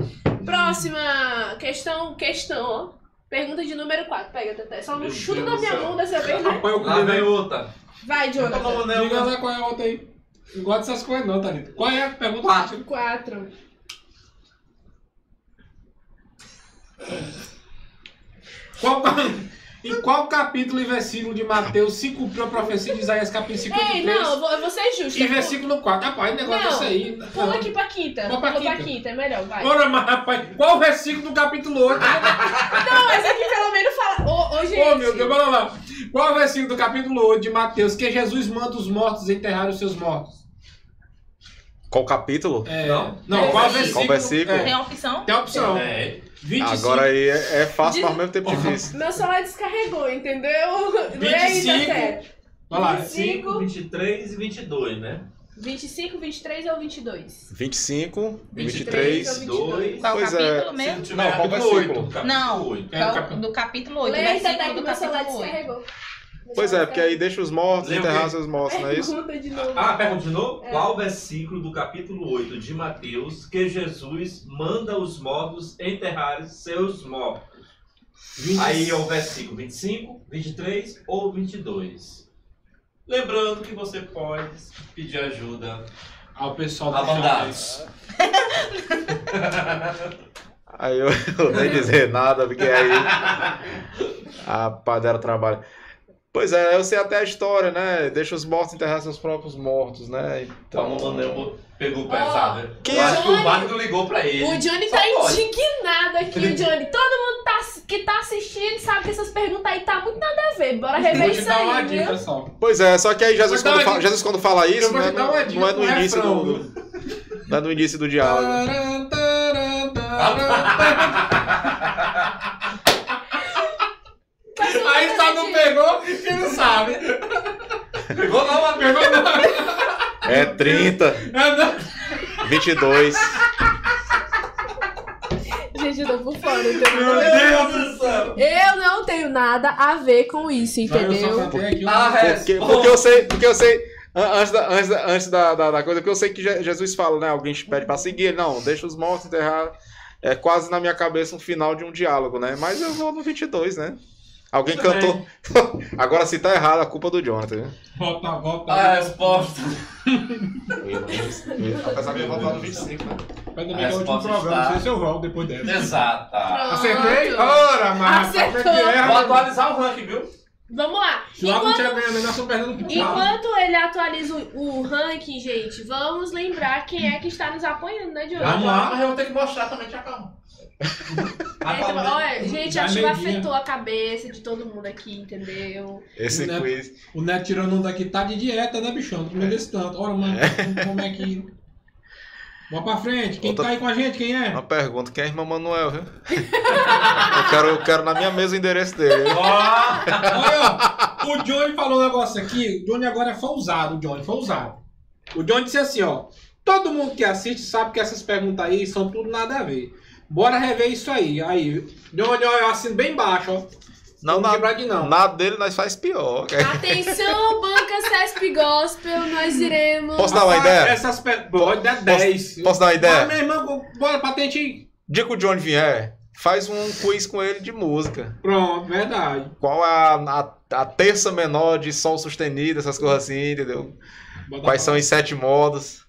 Próxima questão, questão, ó. Pergunta de número 4. Pega, Teté. Só chuta Deus na minha mão dessa vez, né? Lá vem outra. Vai, Jonathan. bom, né? Diga lá qual é a outra aí. Não gosto dessas coisas não, Thalita. Qual é a pergunta? Quatro. 4. Qual, em qual capítulo e versículo de Mateus se cumpriu a profecia de Isaías capítulo 53? Ei, não, eu vou, eu vou ser justa. E versículo 4. Rapaz, negócio Não, desse aí. Pula aqui pra quinta. Vamos pra Pula pra quinta. é melhor, vai. Ora, mas rapaz, qual o versículo do capítulo 8? Não, mas aqui pelo menos fala. Ô, ô, gente. Ô, meu Deus, bora lá. Qual o versículo do capítulo 8 de Mateus que Jesus manda os mortos enterrar os seus mortos? Qual capítulo? É, Não. não, qual versículo? Qual versículo? Tem É, a opção? tem a opção. É. 25. Agora aí é, é fácil, mas ao mesmo tempo difícil. Meu celular descarregou, entendeu? Não é aí, 25. Teté. Vai lá. 25. 23 e 22, né? 25, 23 ou 23? 25, 23 ou 23. 22. Qual Pois é. capítulo Se mesmo? não Não, qual capítulo versículo? 8. capítulo Não. 8. É, do capítulo 8. Lê aí, Teté, versículo que do meu celular capítulo 8. Pois é, porque aí deixa os mortos enterrar seus mortos, não é isso? Pergunta de novo. Ah, pergunta de novo? É. Qual versículo do capítulo 8 de Mateus que Jesus manda os mortos enterrar seus mortos? Aí é o versículo 25, 23 ou 22. Lembrando que você pode pedir ajuda Ao pessoal do Abandados. Aí eu, eu nem dizer nada, porque aí a padera trabalha. Pois é, eu sei até a história, né? Deixa os mortos enterrar seus próprios mortos, né? Então, o Manel pegou pesado. né? quem Eu acho que o Wagner ligou pra ele. O Johnny Só tá pode. indignado aqui, o Johnny. Todo mundo tá, que tá assistindo sabe que essas perguntas aí tá muito nada a ver. Bora rever isso uma aí, viu? dica só. Pois é, só que aí Jesus, quando, uma fala. Jesus quando fala isso, né, não, uma dica não é no início do, não é no início do diálogo. Aí só não pegou quem não sabe. Pegou não, mas Pegou não. É 30, É, não. 22. Gente, eu tô por fora, entendeu? Meu Deus do céu. Eu não tenho nada a ver com isso, Não, eu só entendeu? catei aqui um- a Porque, resposta. porque eu sei, porque eu sei, an- antes da, antes da, antes da, da, da coisa, porque eu sei que Je- Jesus fala, né? Alguém te pede pra seguir, não, deixa os mortos enterrar. É quase na minha cabeça um final de um diálogo, né? Mas eu vou no 22, né? Alguém Tudo cantou. Agora, se tá errado, a culpa é do Jonathan. viu? Volta, volta. A resposta. Apesar de eu voltar no 25, né? Vai também A que é o último programa, está- não sei se eu volto depois dessa. Exata. Acertei? Ora, mas é Acertou. é? Vou atualizar o ranking, viu? Vamos lá. Enquanto, nada. enquanto ele atualiza o, o ranking, gente, vamos lembrar quem é que está nos apoiando, né, Diogo? Vamos lá. Mas eu vou ter que mostrar também, já Então, olha, gente, acho que afetou a cabeça de todo mundo aqui, entendeu? Esse Né? quiz. O Neto tirando um daqui tá de dieta, né, bichão? Não comendo esse tanto. Ora, mano, como é que. Vamos pra frente. Quem Outra- tá aí com a gente? Quem é? Uma pergunta, quem é a irmã Manuel, viu? eu, quero, eu quero na minha mesa o endereço dele. viu? Olha, ó, o Johnny falou um negócio aqui. O Johnny agora foi usado, o Johnny foi usado. O Johnny disse assim, ó. Todo mundo que assiste sabe que essas perguntas aí são tudo nada a ver. Bora rever isso aí. Aí, Johnny, ó, eu assino bem baixo, ó. Não, quebrar de não. nada dele nós faz pior. Atenção, banca CESP Gospel, nós iremos. Posso dar uma ideia? Essas pe... Pode dar 10. Posso dar uma Ah, ideia? meu irmão, bora, patente aí. Dia que o Johnny vier, faz um quiz com ele de música. Pronto, verdade. Qual é a, a, a terça menor de sol sustenido, essas coisas assim, entendeu? Bota Quais são os sete modos?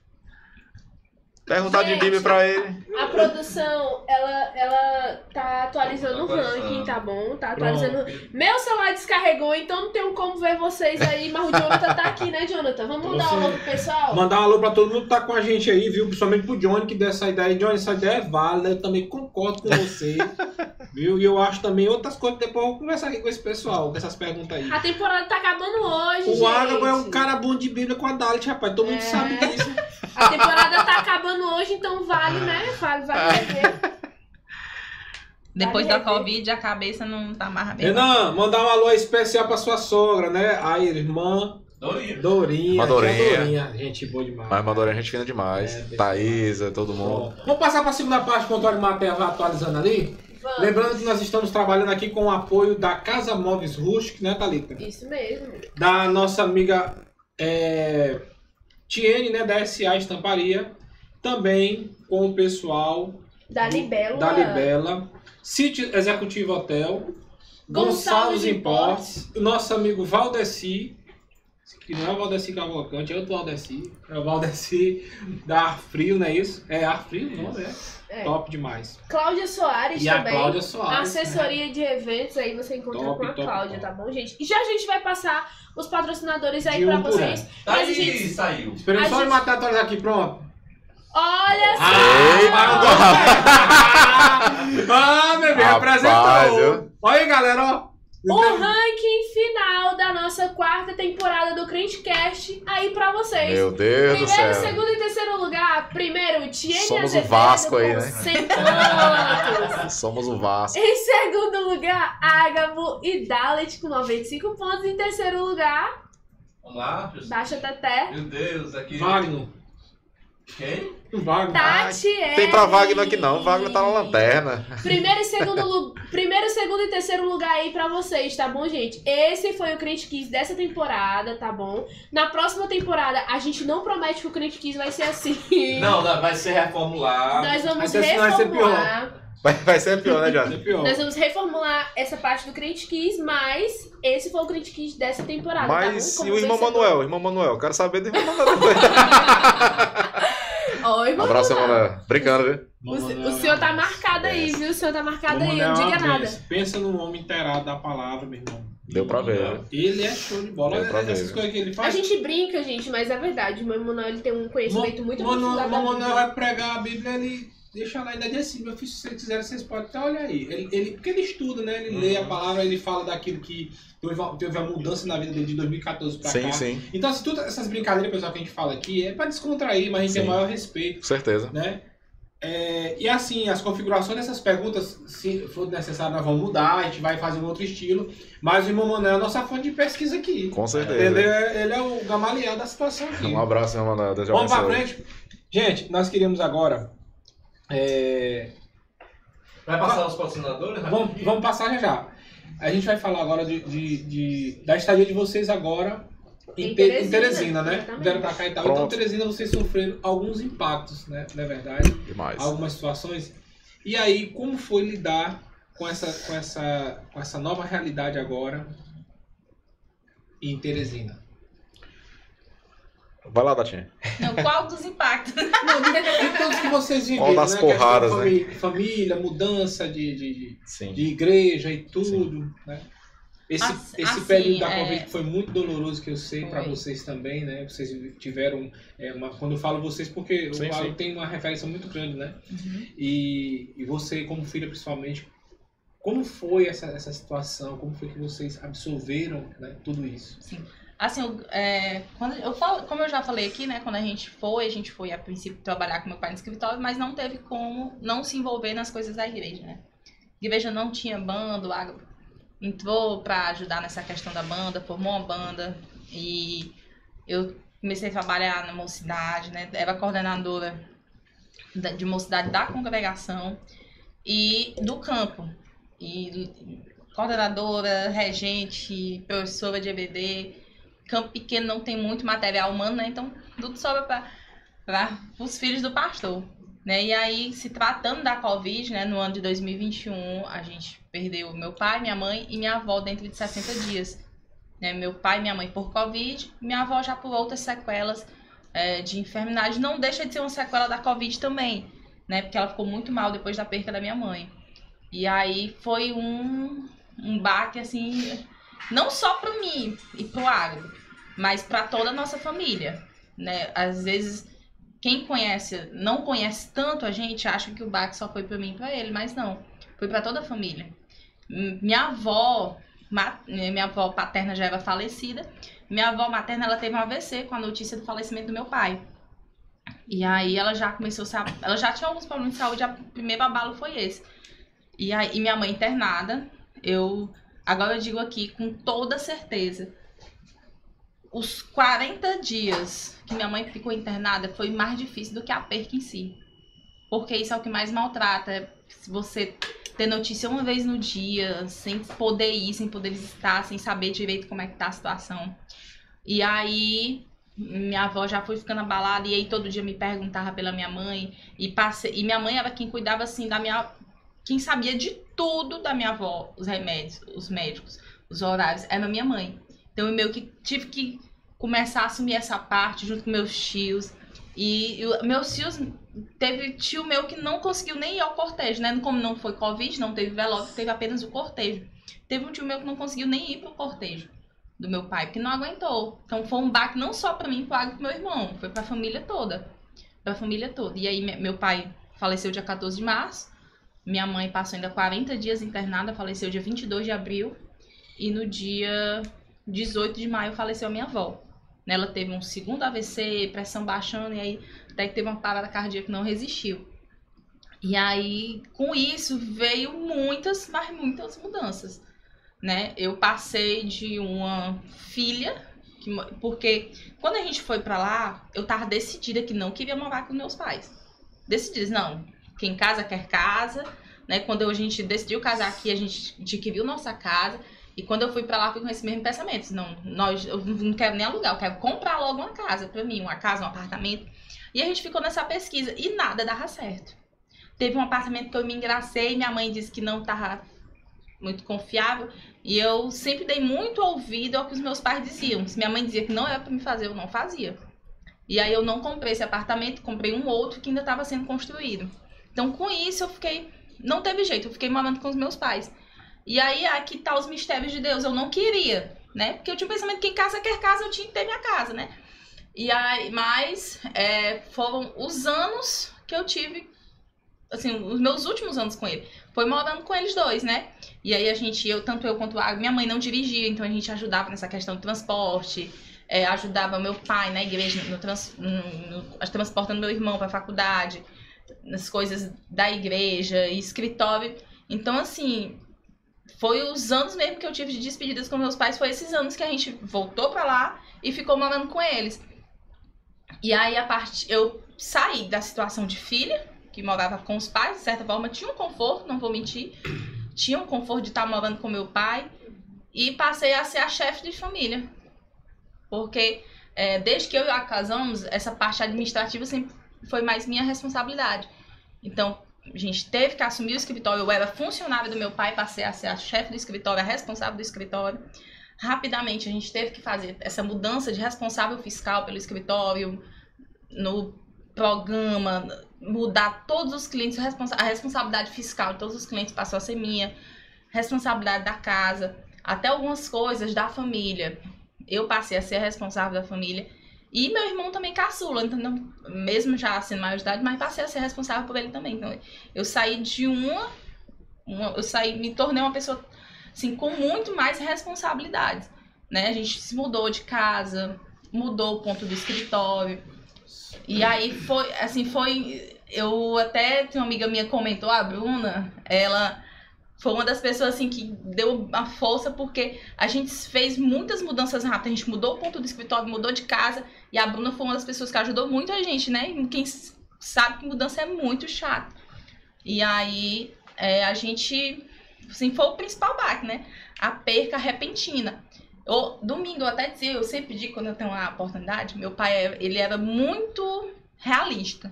Perguntar de Bíblia pra ele. A produção, ela, ela tá atualizando o ranking, tá bom? Tá Pronto. atualizando. Meu celular descarregou, então não tenho como ver vocês aí, mas o Jonathan tá aqui, né, Jonathan? Vamos dar um alô pro pessoal? Mandar um alô pra todo mundo que tá com a gente aí, viu? Principalmente pro Johnny que deu essa ideia. Johnny, essa ideia é válida, eu também concordo com você. viu? E eu acho também outras coisas, depois eu vou conversar aqui com esse pessoal, com essas perguntas aí. A temporada tá acabando hoje, O gente. Ágabo é um cara bom de Bíblia com a Dalit, rapaz. Todo mundo É. sabe disso. A temporada tá acabando hoje, então vale, né? Vale, vale rever. Depois Vale da. Covid, a cabeça não tá mais bem. Renan, mandar um alô especial pra sua sogra, né? A irmã Dorinha. Dorinha. Irmã Dorinha. tia Dorinha. Gente boa demais. Mas Mandou a gente fina demais. É, Thaísa, todo mundo. Bom, Vamos passar para a segunda parte com o Antônio Matheus vai atualizando ali. Vamos. Lembrando que nós estamos trabalhando aqui com o apoio da Casa Móveis Rustic, né, Thalita? Isso mesmo. Da nossa amiga é, Tiene, né, da SA Estamparia. Também com o pessoal Da Libélula. da Libela. Sítio Executivo Hotel. Gonçalves Gonçalves Importes. Nosso amigo Valdeci. Que não é o Valdeci Cavalcante, é outro Valdeci. É o Valdeci da Ar Frio, não é isso? É Ar Frio, não é? É. Top demais. Cláudia Soares E a também. Cláudia Soares. Assessoria de eventos aí você encontra Top, com a top, Cláudia, top. tá bom, gente? E já a gente vai passar os patrocinadores aí De pra um vocês. Tá a aí, gente... saiu. Esperando A só gente- matar aqui, pronto. Olha só! Ah, meu bem, Rapaz, apresentou. Olha aí, galera, ó. O ranking final da nossa quarta temporada do Crentecast aí pra vocês. Meu Deus do Primeiro, céu. segundo e terceiro lugar. Primeiro, Tiene Somos o Azevedo Vasco aí, né? 100 pontos. Somos o Vasco. Em segundo lugar, Ágabo e Dalet com 95 pontos. Em terceiro lugar, Vamos lá. Baixa Teté, Meu Deus, aqui. Wagner. Quem? Wagner. Tatiele. Tem pra Wagner aqui não. Wagner tá na lanterna. Primeiro e segundo, lu- primeiro, segundo e terceiro lugar aí pra vocês, tá bom, gente? Esse foi o Crente Kiss dessa temporada, tá bom? Na próxima temporada, a gente não promete que o Crente Kiss vai ser assim. Não, não, vai ser reformulado. Nós vamos Mas esse vai ser reformular. Vai, vai ser pior, né, É Jorge? pior. Nós vamos reformular essa parte do Crente Kiss, mas esse foi o Crente Kiss dessa temporada, Mas tá bom? e o irmão. Manuel? Irmão Manuel, quero saber do irmão Manuel. Ó, irmão Abraço. Manuel. Brincando, viu? O, o senhor tá marcado aí, viu? O senhor tá marcado aí, não diga nada. Pensa num homem inteirado da palavra, meu irmão. Deu pra ver, né? Ele é show de bola. Deu pra ver, essas coisas que ele A faz. gente brinca, gente, mas é verdade. O meu Manuel ele tem um conhecimento muito Mano, aprofundado da Mano Bíblia. vai pregar a Bíblia, ele deixa lá ainda diz assim, meu filho, se vocês quiserem, vocês podem até olhar aí. Ele, ele, porque ele estuda, né? Ele lê a palavra, ele fala daquilo que teve uma mudança na vida dele de 2014 pra Sim, cá. sim. Então, assim, todas essas brincadeiras, pessoal, que a gente fala aqui, é pra descontrair, mas a gente tem Sim. o maior respeito, Com certeza. né? É, e assim, as configurações dessas perguntas, se for necessário, nós vamos mudar, a gente vai fazer um outro estilo. Mas o irmão Manuel é a nossa fonte de pesquisa aqui. Com Ele certeza. é, ele é o gamaliel da situação aqui. Um abraço, irmão Manuel. Vamos pra frente. Gente, nós queríamos agora. É, Vai passar os patrocinadores? vamos, vamos passar já já. A gente vai falar agora de, de- de- da estadia de vocês agora em, Em Te- em Teresina, Teresina, né? exatamente. Vieram pra cá e tal. Então, Pronto. Teresina, vocês sofreram alguns impactos, né? Na verdade, Demais. algumas situações. E aí, como foi lidar com essa, com essa, com essa nova realidade agora em Teresina? Vai lá, Datinha. Não, qual dos impactos? Não, de, de todos que vocês viveram, Qual das né? Questão porradas, né? famí- Família, mudança de- de- de, Sim. de igreja e tudo, né? Esse, Assim- esse assim, período da é- Covid foi muito doloroso, que eu sei para vocês também, né? Vocês tiveram, é, uma, quando eu falo vocês, porque Sim, o Paulo sim. tem uma referência muito grande, né? Uhum. E, e você, como filha principalmente, como foi essa, essa situação? Como foi que vocês absorveram né, tudo isso? Assim, é, quando eu falo, como eu já falei aqui, né? Quando a gente foi, a gente foi a princípio trabalhar com meu pai no escritório, mas não teve como não se envolver nas coisas da igreja, né? A igreja não tinha banda, entrou para ajudar nessa questão da banda, formou uma banda e eu comecei a trabalhar na mocidade, né? Era coordenadora de mocidade da congregação. e do campo. E coordenadora, regente, professora de EBD. Campo pequeno não tem muito material humano, né? Então tudo sobra para os filhos do pastor. Né? E aí, se tratando da Covid, né, no ano de 2021, a gente perdeu meu pai, minha mãe e minha avó dentro de 60 dias. Né? Meu pai e minha mãe por Covid, minha avó já por outras sequelas é, de enfermidade. Não deixa de ser uma sequela da Covid também, né? Porque ela ficou muito mal depois da perda da minha mãe. E aí foi um, um baque, assim, não só para mim e pro agro, mas para toda a nossa família, né? Às vezes quem conhece, não conhece tanto a gente, acha que o baque só foi para mim para ele, mas não, foi para toda a família. Minha avó, minha avó paterna já era falecida, minha avó materna ela teve um AVC com a notícia do falecimento do meu pai. E aí ela já começou a ela já tinha alguns problemas de saúde, o primeiro abalo foi esse. E aí e minha mãe internada, eu agora eu digo aqui com toda certeza, os 40 dias que minha mãe ficou internada foi mais difícil do que a perca em si. Porque isso é o que mais maltrata. Se você ter notícia uma vez no dia, sem poder ir, sem poder visitar, sem saber direito como é que tá a situação. E aí, minha avó já foi ficando abalada e aí todo dia me perguntava pela minha mãe e passei, e minha mãe era quem cuidava assim da minha quem sabia de tudo da minha avó, os remédios, os médicos, os horários, era minha mãe. Então eu meio que tive que começar a assumir essa parte junto com meus tios. E eu, meus tios, teve tio meu que não conseguiu nem ir ao cortejo, né? Como não foi Covid, não teve velório, teve apenas o cortejo. Teve um tio meu que não conseguiu nem ir pro cortejo do meu pai, porque não aguentou. Então foi um baque não só para mim, para o meu irmão, foi para a família toda. Para a família toda. E aí meu pai faleceu dia 14 de março. Minha mãe passou ainda 40 dias internada, faleceu dia 22 de abril. E no dia 18 de maio faleceu minha avó. Ela teve um segundo AVC, pressão baixando, e aí até que teve uma parada cardíaca que não resistiu. E aí, com isso, veio muitas, mas muitas mudanças. Né? Eu passei de uma filha, que, porque quando a gente foi para lá, eu tava decidida que não queria morar com meus pais. Decidida, não, quem casa quer casa, né? Quando a gente decidiu casar aqui, a gente adquiriu nossa casa. E quando eu fui para lá, fui com esse mesmo pensamento. Não, nós, eu não quero nem alugar, eu quero comprar logo uma casa para mim, uma casa, um apartamento. E a gente ficou nessa pesquisa e nada dava certo. Teve um apartamento que eu me engracei, minha mãe disse que não estava muito confiável. E eu sempre dei muito ouvido ao que os meus pais diziam. Se minha mãe dizia que não era para me fazer, eu não fazia. E aí eu não comprei esse apartamento, comprei um outro que ainda estava sendo construído. Então com isso eu fiquei. Não teve jeito, eu fiquei morando com os meus pais. E aí, aqui tá os mistérios de Deus. Eu não queria, né? Porque eu tinha o pensamento que em casa quer casa, eu tinha que ter minha casa, né? E aí, mas é, foram os anos que eu tive, assim, os meus últimos anos com ele. Foi morando com eles dois, né? E aí a gente, eu, tanto eu quanto a minha mãe não dirigia, então a gente ajudava nessa questão do transporte, é, ajudava meu pai na igreja, no, trans, no, no, transportando meu irmão para a faculdade, nas coisas da igreja, escritório. Então, assim, foi os anos mesmo que eu tive de despedidas com meus pais, foi esses anos que a gente voltou para lá e ficou morando com eles. E aí a parte eu saí da situação de filha, que morava com os pais, de certa forma, tinha um conforto, não vou mentir. Tinha um conforto de estar morando com meu pai e passei a ser a chefe de família. Porque é, desde que eu e a casamos, essa parte administrativa sempre foi mais minha responsabilidade. Então, a gente teve que assumir o escritório. Eu era funcionária do meu pai, passei a ser a chefe do escritório, a responsável do escritório. Rapidamente, a gente teve que fazer essa mudança de responsável fiscal pelo escritório, no programa, mudar todos os clientes, a responsabilidade fiscal de todos os clientes passou a ser minha, responsabilidade da casa, até algumas coisas da família. Eu passei a ser a responsável da família. E meu irmão também caçula, entendeu? Mesmo já sendo maior de idade, mas passei a ser responsável por ele também. Então, eu saí de uma, uma eu saí, me tornei uma pessoa assim com muito mais responsabilidades, né? A gente se mudou de casa, mudou o ponto do escritório. E aí foi, assim, foi eu até tem uma amiga minha comentou, a Bruna, ela foi uma das pessoas assim que deu a força porque a gente fez muitas mudanças rápidas. A gente mudou o ponto do escritório, mudou de casa e a Bruna foi uma das pessoas que ajudou muito a gente, né? Quem sabe que mudança é muito chato. E aí é, a gente, assim, foi o principal baque, né? A perca repentina. Eu, domingo, eu até dizia, eu sempre digo quando eu tenho uma oportunidade, meu pai, ele era muito realista.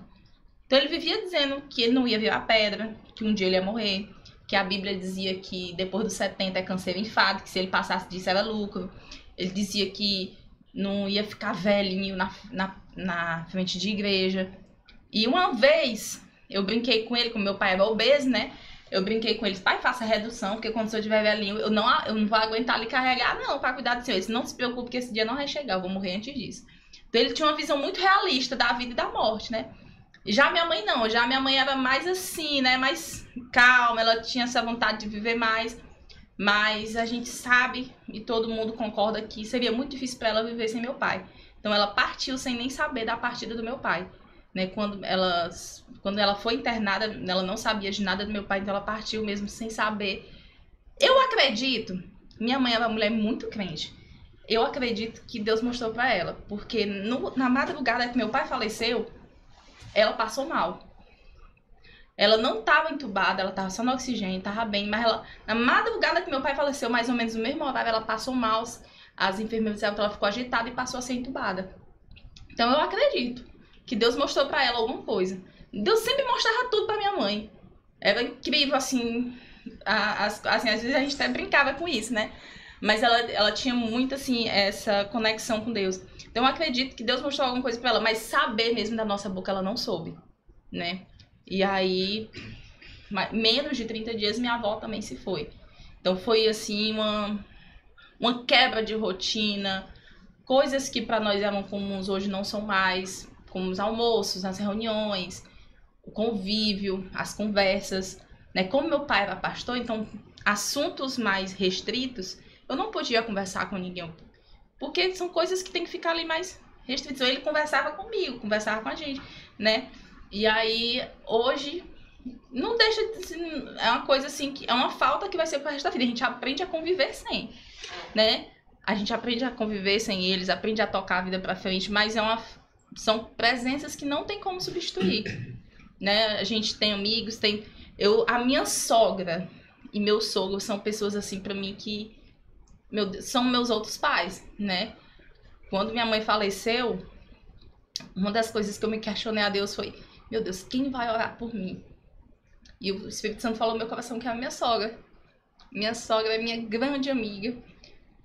Então ele vivia dizendo que ele não ia virar pedra, que um dia ele ia morrer, que a Bíblia dizia que depois dos 70 é câncer ou enfado, que se ele passasse disso era lucro. Ele dizia que não ia ficar velhinho na, na, na frente de igreja. E uma vez eu brinquei com ele, como meu pai era obeso, né? Eu brinquei com ele, pai, faça redução, porque quando eu tiver velhinho, eu não, eu não vou aguentar lhe carregar, não, para cuidar do senhor. Ele disse, não se preocupe, que esse dia não vai chegar, eu vou morrer antes disso. Então ele tinha uma visão muito realista da vida e da morte, né? Já minha mãe não, já minha mãe era mais assim, né? Mais calma, ela tinha essa vontade de viver mais. Mas a gente sabe, e todo mundo concorda que seria muito difícil para ela viver sem meu pai. Então ela partiu sem nem saber da partida do meu pai. Né? Quando, ela, quando ela foi internada, ela não sabia de nada do meu pai, então ela partiu mesmo sem saber. Eu acredito, minha mãe era uma mulher muito crente. Eu acredito que Deus mostrou para ela, porque no- na madrugada que meu pai faleceu, ela passou mal. Ela não estava entubada, ela estava só no oxigênio, estava bem, mas ela, na madrugada que meu pai faleceu, mais ou menos no mesmo horário, ela passou mal, as enfermeiras disseram que ela ficou agitada e passou a ser entubada. Então eu acredito que Deus mostrou para ela alguma coisa. Deus sempre mostrava tudo para minha mãe. Era incrível, assim, as, assim, às vezes a gente até brincava com isso, né? Mas ela, ela tinha muito, assim, essa conexão com Deus. Então eu acredito que Deus mostrou alguma coisa para ela, mas saber mesmo da nossa boca ela não soube, né? E aí, menos de 30 dias, minha avó também se foi. Então foi assim uma, uma quebra de rotina, coisas que para nós eram comuns hoje não são mais, como os almoços, as reuniões, o convívio, as conversas. Né? Como meu pai era pastor, então assuntos mais restritos, eu não podia conversar com ninguém. Porque são coisas que tem que ficar ali mais restritas. Ele conversava comigo, conversava com a gente, né? E aí, hoje, não deixa de é uma coisa assim que é uma falta que vai ser pro resto da vida. A gente aprende a conviver sem, né? A gente aprende a conviver sem eles, aprende a tocar a vida pra frente, mas é uma são presenças que não tem como substituir, né? A gente tem amigos, tem eu a minha sogra e meu sogro são pessoas assim pra mim que meu são meus outros pais, né? Quando minha mãe faleceu, uma das coisas que eu me questionei a Deus foi: Meu Deus, quem vai orar por mim? E o Espírito Santo falou no meu coração que é a minha sogra. Minha sogra é minha grande amiga.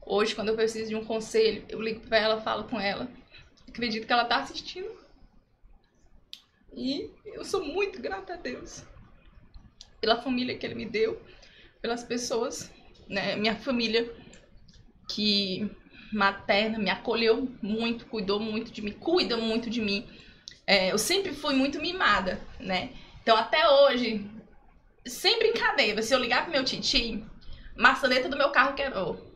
Hoje, quando eu preciso de um conselho, eu ligo pra ela, falo com ela. Acredito que ela tá assistindo. E eu sou muito grata a Deus pela família que ele me deu, pelas pessoas, né? Minha família que materna me acolheu muito, cuidou muito de mim, cuida muito de mim. É, eu sempre fui muito mimada, né? Então até hoje, sem brincadeira, se eu ligar pro meu tio, maçaneta do meu carro quebrou.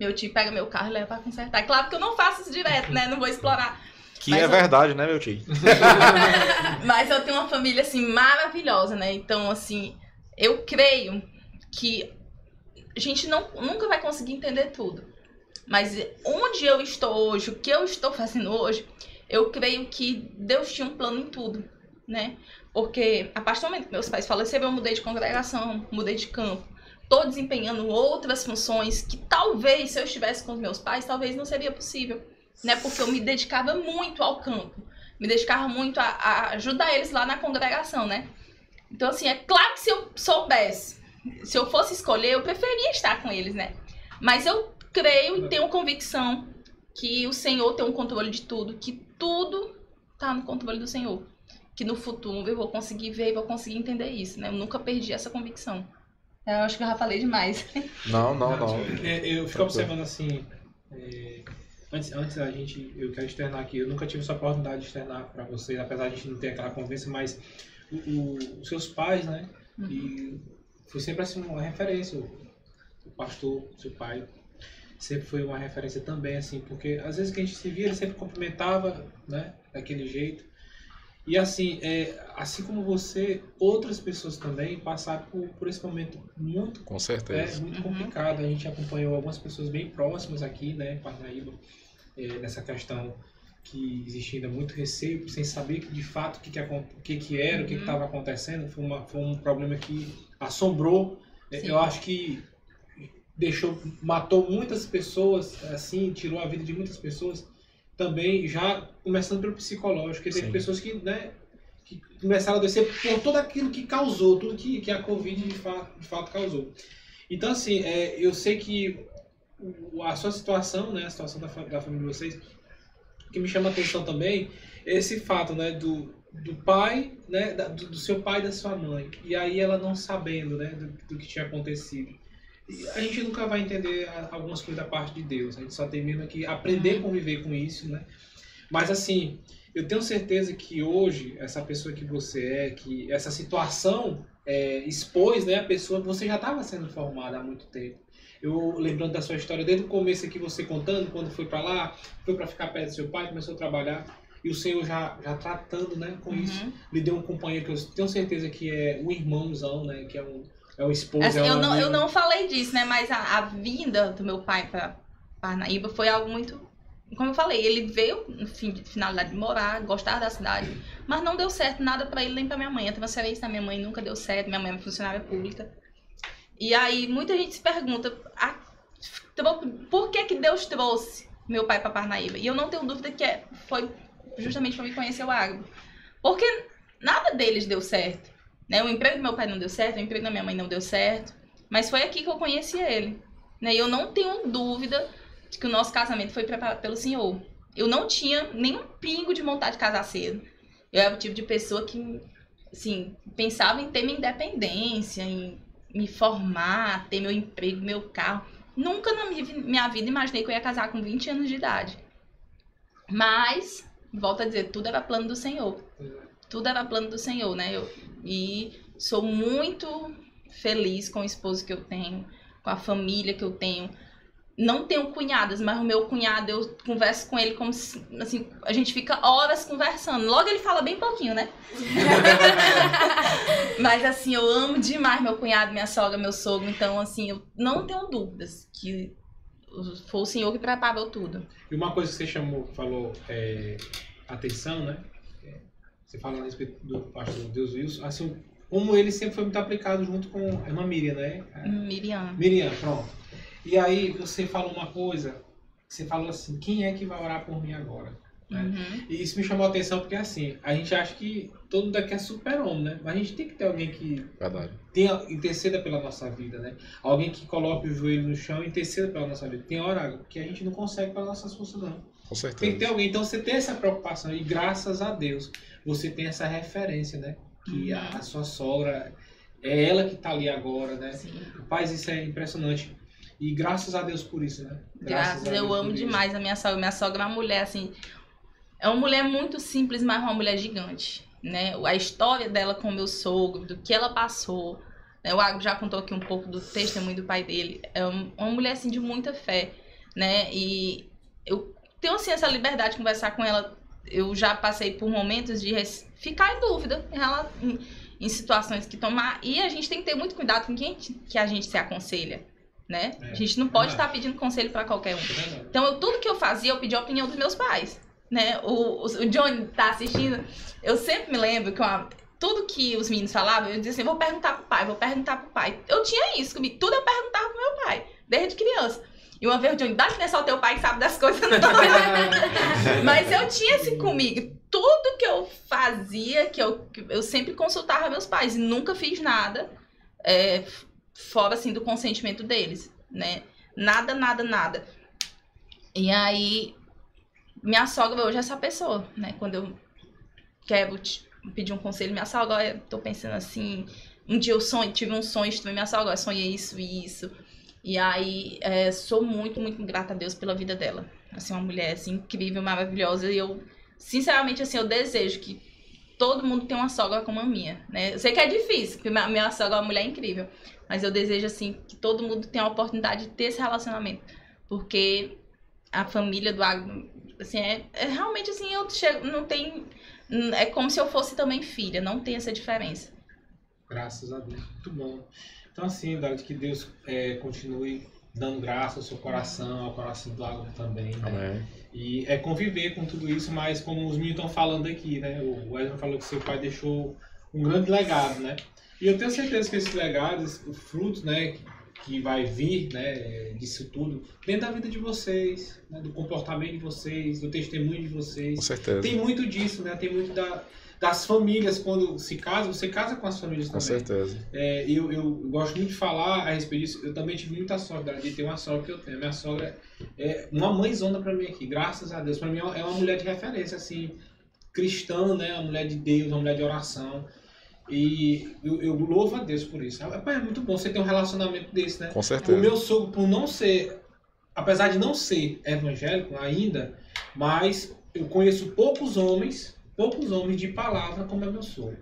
Meu tio pega meu carro e leva pra consertar. É Claro que eu não faço isso direto, né? Não vou explorar. Que Mas é eu- verdade, né, meu tio? Mas eu tenho uma família, assim, maravilhosa, né? Então, assim, eu creio que a gente não, nunca vai conseguir entender tudo. Mas onde eu estou hoje, o que eu estou fazendo hoje, eu creio que Deus tinha um plano em tudo, né? Porque a partir do momento que meus pais faleceram, eu mudei de congregação, mudei de campo. Tô desempenhando outras funções que talvez, se eu estivesse com os meus pais, talvez não seria possível, né? Porque eu me dedicava muito ao campo me dedicava muito a, a ajudar eles lá na congregação, né? Então, assim, é claro que se eu soubesse, se eu fosse escolher, eu preferia estar com eles, né? Mas eu creio e tenho convicção que o Senhor tem um controle de tudo, que tudo tá no controle do Senhor. Que no futuro eu vou conseguir ver e vou conseguir entender isso, né? Eu nunca perdi essa convicção. Eu acho que eu já falei demais. Não, não, não. É, eu fico observando assim. é, antes, antes a gente. Eu quero externar aqui. Eu nunca tive essa oportunidade de externar pra vocês, apesar de a gente não ter aquela convivência, mas o- o- os seus pais, né? E foi sempre assim uma referência. O, o pastor, seu pai, sempre foi uma referência também, assim, porque às vezes que a gente se via, ele sempre cumprimentava, né? Daquele jeito. E assim, é, assim como você, outras pessoas também passaram por, por esse momento muito Com é certeza. muito Uhum. complicado. A gente acompanhou algumas pessoas bem próximas aqui, né, em Parnaíba, é, nessa questão que existia ainda muito receio, sem saber de fato o que, que, que, que era, o que Uhum. estava acontecendo. Foi, uma, foi um problema que assombrou. É, Sim. Eu acho que deixou, matou muitas pessoas, assim, tirou a vida de muitas pessoas. Também já começando pelo psicológico, teve Sim. pessoas que, né, que começaram a descer por tudo aquilo que causou, tudo que, que a Covid de fato, de fato causou. Então, assim, é, eu sei que a sua situação, né, a situação da, da família de vocês, o que me chama a atenção também é esse fato, né, do, do pai, né, do, do seu pai e da sua mãe. E aí ela não sabendo, né, do, do que tinha acontecido. E a gente nunca vai entender a- algumas coisas da parte de Deus. A gente só tem mesmo que aprender a conviver com isso, né? Mas assim, eu tenho certeza que hoje, essa pessoa que você é, que essa situação é, expôs, né, a pessoa, você já estava sendo formada há muito tempo. Eu lembrando da sua história desde o começo aqui, você contando, quando foi para lá, foi para ficar perto do seu pai, começou a trabalhar, e o Senhor já, já tratando, né, com isso, Uhum. lhe deu um companheiro que eu tenho certeza que é um irmãozão, né, que é um, é um esposo, Assim, é um eu, não, eu não falei disso, né? Mas a, a vinda do meu pai pra Parnaíba foi algo muito. Como eu falei, ele veio no fim de finalidade de morar, gostar da cidade, mas não deu certo nada pra ele nem pra minha mãe. A transferência da minha mãe nunca deu certo, minha mãe é funcionária pública. E aí muita gente se pergunta a- tro- por que que Deus trouxe meu pai pra Parnaíba? E eu não tenho dúvida que é, foi justamente pra me conhecer o agro. Porque nada deles deu certo. Né? O emprego do meu pai não deu certo, o emprego da minha mãe não deu certo. Mas foi aqui que eu conheci ele. Né? E eu não tenho dúvida de que o nosso casamento foi preparado pelo Senhor. Eu não tinha nenhum pingo de vontade de casar cedo. Eu era o tipo de pessoa que, assim, pensava em ter minha independência, em me formar, ter meu emprego, meu carro. Nunca na minha vida imaginei que eu ia casar com 20 anos de idade. Mas, volto a dizer, tudo era plano do Senhor. Tudo era plano do Senhor, né? Eu, e sou muito feliz com o esposo que eu tenho, com a família que eu tenho. Não tenho cunhadas, mas o meu cunhado, eu converso com ele como se, assim, a gente fica horas conversando. Logo ele fala bem pouquinho, né? mas assim, eu amo demais meu cunhado, minha sogra, meu sogro. Então, assim, eu não tenho dúvidas que foi o Senhor que preparou tudo. E uma coisa que você chamou, falou é, atenção, né? É, Você fala a respeito do pastor Deus Wilson, assim, como ele sempre foi muito aplicado junto com a irmã Miriam, né? Miriam. Miriam, pronto. E aí você falou uma coisa, você falou assim, quem é que vai orar por mim agora? né? Uhum. E isso me chamou a atenção porque assim, a gente acha que todo mundo aqui é super-homem, né? Mas a gente tem que ter alguém que Verdade. tenha, interceda pela nossa vida, né? Alguém que coloque o joelho no chão e interceda pela nossa vida. Tem hora que a gente não consegue pelas nossas forças, não. Com certeza. Tem que ter alguém. Então você tem essa preocupação e graças a Deus você tem essa referência, né? Que a, a sua sogra é ela que tá ali agora, né? Sim. Rapaz, isso é impressionante. E graças a Deus por isso, né? Graças, a eu Deus amo por isso. demais a minha sogra. Minha sogra é uma mulher assim. É uma mulher muito simples, mas uma mulher gigante. Né? A história dela com o meu sogro, do que ela passou. Né? O Agro já contou aqui um pouco do testemunho do pai dele. É um- uma mulher assim de muita fé. Né? E eu tenho assim, essa liberdade de conversar com ela. Eu já passei por momentos de ficar em dúvida em, rela- em- em situações que tomar. E a gente tem que ter muito cuidado com quem que a gente se aconselha. Né? É, a gente não pode verdade. estar pedindo conselho para qualquer um. É. Então, eu, tudo que eu fazia, eu pedia a opinião dos meus pais. Né? O, o, o Johnny tá assistindo. Eu sempre me lembro que uma- tudo que os meninos falavam, eu dizia assim: vou perguntar pro pai, vou perguntar pro pai. Eu tinha isso comigo. Tudo eu perguntava pro meu pai, desde criança. E uma vez o Johnny, dá que não é só teu pai que sabe das coisas, não. Mas eu tinha assim comigo. Tudo que eu fazia, que eu, eu sempre consultava meus pais. E nunca fiz nada é, fora assim do consentimento deles, né? Nada, nada, nada. E aí, minha sogra hoje é essa pessoa, né? Quando eu quero pedir um conselho, minha sogra, olha, tô pensando assim. Um dia eu sonho, tive um sonho minha sogra, olha, sonhei isso e isso. E aí, é, sou muito, muito grata a Deus pela vida dela. Assim, uma mulher assim, incrível, maravilhosa. E eu, sinceramente, assim, eu desejo que todo mundo tenha uma sogra como a minha, né? Eu sei que é difícil, porque minha, minha sogra é uma mulher incrível. Mas eu desejo, assim, que todo mundo tenha a oportunidade de ter esse relacionamento. Porque a família do agro, assim, é, é realmente assim, eu chego, não tem. É como se eu fosse também filha, não tem essa diferença. Graças a Deus. Muito bom. Então, assim, David, que Deus é, continue dando graça ao seu coração, ao coração do Água também. Né? E é conviver com tudo isso, mas como os meninos estão falando aqui, né? O Wesley falou que seu pai deixou um grande legado, né? E eu tenho certeza que esses legados, o fruto, né, que vai vir, né, disso tudo, dentro da vida de vocês, né, do comportamento de vocês, do testemunho de vocês. Com certeza. Tem muito disso, né? Tem muito da, das famílias quando se casa, você casa com as famílias Com também. certeza. É, eu, eu gosto muito de falar a respeito disso. Eu também tive muita sorte de ter uma sogra que eu tenho. Minha sogra é uma mãezona pra mim aqui, graças a Deus. Pra mim é uma mulher de referência, assim, cristã, né? Uma mulher de Deus, uma mulher de oração. E eu, eu louvo a Deus por isso. Rapaz, É muito bom você ter um relacionamento desse, né? Com O certeza. meu sogro, por não ser, apesar de não ser evangélico ainda, mas eu conheço poucos homens, poucos homens de palavra como é meu sogro.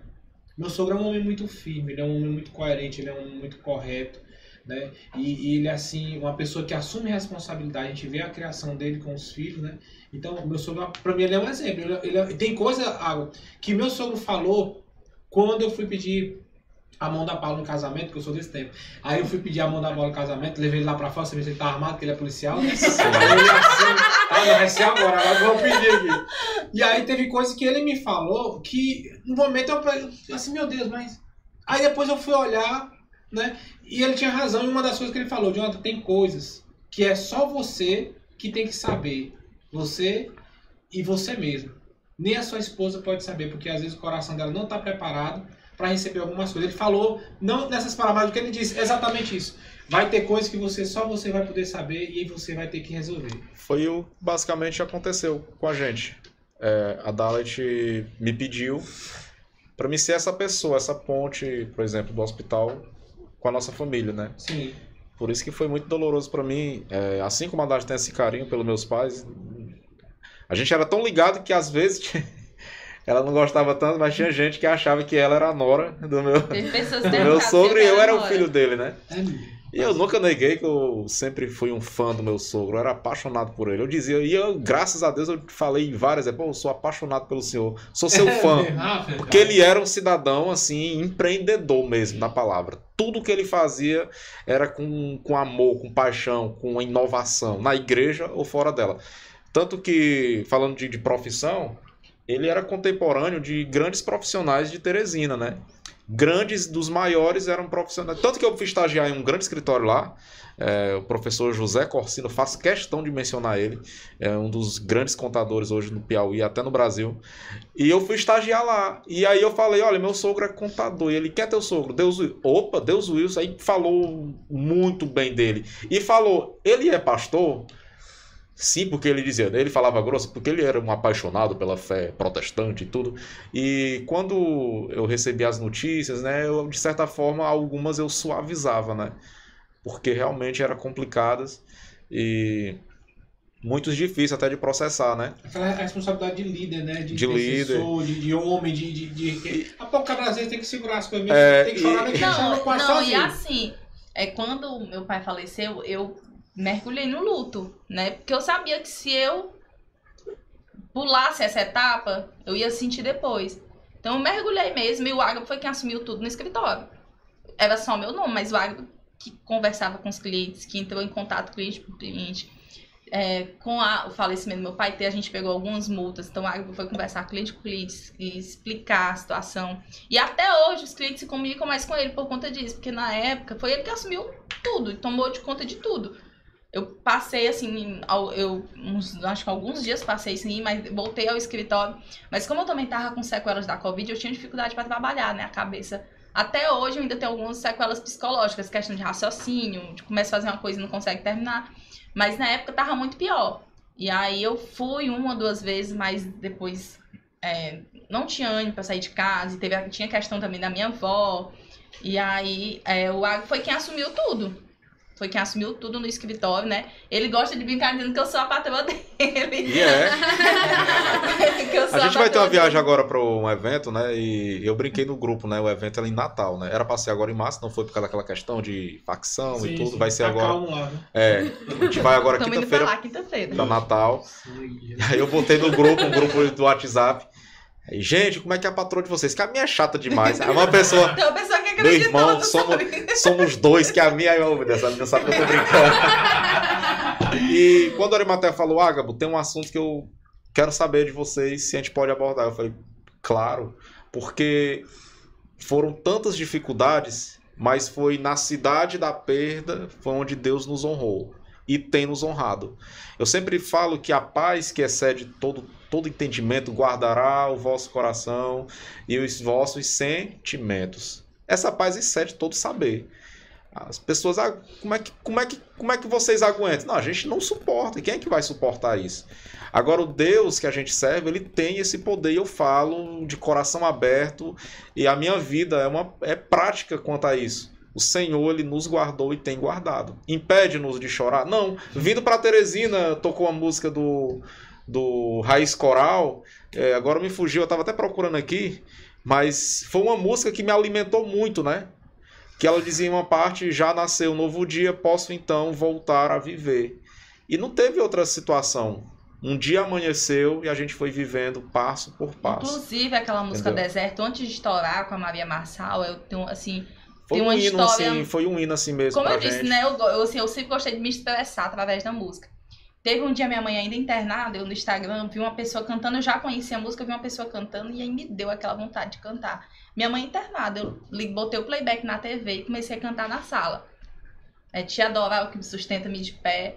Meu sogro é um homem muito firme, ele é um homem muito coerente, ele é um homem muito correto, né? E, e ele é assim, uma pessoa que assume responsabilidade, a gente vê a criação dele com os filhos, né? Então, meu sogro, pra mim, ele é um exemplo. Ele, ele é- tem coisa, que meu sogro falou quando eu fui pedir a mão da Paula no casamento, que eu sou desse tempo. Aí eu fui pedir a mão da Paula no casamento, levei ele lá pra fora, você vê se ele tá armado, porque ele é policial. Né? Ele assim, ah, não, vai ser agora, agora eu vou pedir aqui. E aí teve coisa que ele me falou que no momento eu falei assim, meu Deus, mas. Aí depois eu fui olhar, né? E ele tinha razão em uma das coisas que ele falou, Jonathan, tem coisas que é só você que tem que saber. Você e você mesmo. Nem a sua esposa pode saber, porque às vezes o coração dela não está preparado para receber algumas coisas. Ele falou, não nessas palavras, o que ele disse, exatamente isso. Vai ter coisas que você só você vai poder saber e você vai ter que resolver. Foi o basicamente aconteceu com a gente. É, a Dalet me pediu para me ser essa pessoa, essa ponte, por exemplo, do hospital com a nossa família, né? Sim. Por isso que foi muito doloroso para mim. É, assim como a Dalet tem esse carinho pelos meus pais, a gente era tão ligado que às vezes ela não gostava tanto, mas tinha gente que achava que ela era a nora do meu, pessoas do que meu sogro e eu era o filho dele, né? É, E eu nunca neguei que eu sempre fui um fã do meu sogro, eu era apaixonado por ele. Eu dizia, e eu, graças a Deus, eu falei em várias vezes, pô, eu sou apaixonado pelo senhor, sou seu fã. Ah, verdade. Porque ele era um cidadão, assim, empreendedor mesmo, na palavra. Tudo que ele fazia era com, com amor, com paixão, com inovação, na igreja ou fora dela. Tanto que, falando de, de profissão, ele era contemporâneo de grandes profissionais de Teresina, né? Grandes dos maiores eram profissionais. Tanto que eu fui estagiar em um grande escritório lá, é, o professor José Corsino, faço questão de mencionar ele, é um dos grandes contadores hoje no Piauí, até no Brasil. E eu fui estagiar lá. E aí eu falei, olha, meu sogro é contador. E ele, quer teu sogro? Deus. Opa, Deus Wilson. Aí falou muito bem dele. E falou, ele é pastor? Sim, porque ele dizia, ele falava grosso, porque ele era um apaixonado pela fé protestante e tudo. E quando eu recebi as notícias, né, eu, de certa forma, algumas eu suavizava, né? Porque realmente eram complicadas e muito difíceis até de processar, né? Aquela responsabilidade de líder, né? De, De defensor, de, de homem, de. de, de... A pouco cada vez tem que segurar as coisas, É, tem que chorar, e- nem que Não, não, e assim, é, quando meu pai faleceu, eu mergulhei no luto, né? Porque eu sabia que se eu pulasse essa etapa, eu ia sentir depois. Então eu mergulhei mesmo e o Ágabo foi quem assumiu tudo no escritório. Era só meu nome, mas o Ágabo que conversava com os clientes, que entrou em contato cliente por cliente. É, com a- o falecimento do meu pai, a gente pegou algumas multas. Então, o Ágabo foi conversar cliente com cliente e explicar a situação. E até hoje os clientes se comunicam mais com ele por conta disso, porque na época foi ele que assumiu tudo tomou de conta de tudo. Eu passei assim, eu uns- acho que alguns dias passei sim, mas voltei ao escritório. Mas como eu também tava com sequelas da Covid, eu tinha dificuldade para trabalhar, né, a cabeça. Até hoje eu ainda tenho algumas sequelas psicológicas, questão de raciocínio, de começa a fazer uma coisa e não consegue terminar. Mas na época tava muito pior. E aí eu fui uma, duas vezes, mas depois é, não tinha ânimo pra sair de casa. E teve, tinha questão também da minha avó. E aí é, o Água foi quem assumiu tudo. Foi quem assumiu tudo no escritório, né? Ele gosta de brincar dizendo que eu sou a patroa dele. E é. Que eu sou A gente vai ter uma viagem dele. agora para um evento, né? E eu brinquei no grupo, né? O evento era em Natal, né? Era pra ser agora em março, não foi por causa daquela questão de facção Sim, e tudo. sim. Vai ser agora. Acalma lá, né? É, a gente vai agora indo pra quinta-feira lá, quinta-feira. pra Natal. Aí eu botei no grupo, um grupo do WhatsApp. Gente, como é que é a patroa de vocês? Que a minha é chata demais. Aí uma pessoa, Tem uma pessoa que meu acreditou, irmão, somos, somos dois, que a minha é uma dessa menina sabe que eu tô brincando. E quando a Arimatea falou, Ágabo, tem um assunto que eu quero saber de vocês, se a gente pode abordar. Eu falei, claro, porque foram tantas dificuldades, mas foi na cidade da perda, foi onde Deus nos honrou e tem nos honrado. Eu sempre falo que a paz que excede todo, todo entendimento guardará o vosso coração e os vossos sentimentos. Essa paz excede todo saber. As pessoas, ah, como é que, como é que, como é que vocês aguentam? Não, a gente não suporta. E quem é que vai suportar isso? Agora, o Deus que a gente serve, ele tem esse poder. Eu falo de coração aberto. E a minha vida é, uma, é prática quanto a isso. O Senhor, ele nos guardou e tem guardado. Impede-nos de chorar? Não. Vindo para Teresina, tocou a música do, do Raiz Coral. É, agora me fugiu, eu estava até procurando aqui. Mas foi uma música que me alimentou muito, né? que ela dizia em uma parte: já nasceu um novo dia, posso então voltar a viver. E não teve outra situação. Um dia amanheceu e a gente foi vivendo passo por passo. Inclusive, aquela música Entendeu? Deserto, antes de estourar com a Maria Marçal, eu tenho, assim, Foi um hino história- assim, foi um hino assim mesmo Como eu disse, gente. né? Eu, eu, assim, eu sempre gostei de me expressar através da música. Teve um dia minha mãe ainda internada, eu no Instagram vi uma pessoa cantando, eu já conhecia a música, vi uma pessoa cantando e aí me deu aquela vontade de cantar. Minha mãe internada, eu botei o playback na TV e comecei a cantar na sala. É Te adorar o que me sustenta me de pé.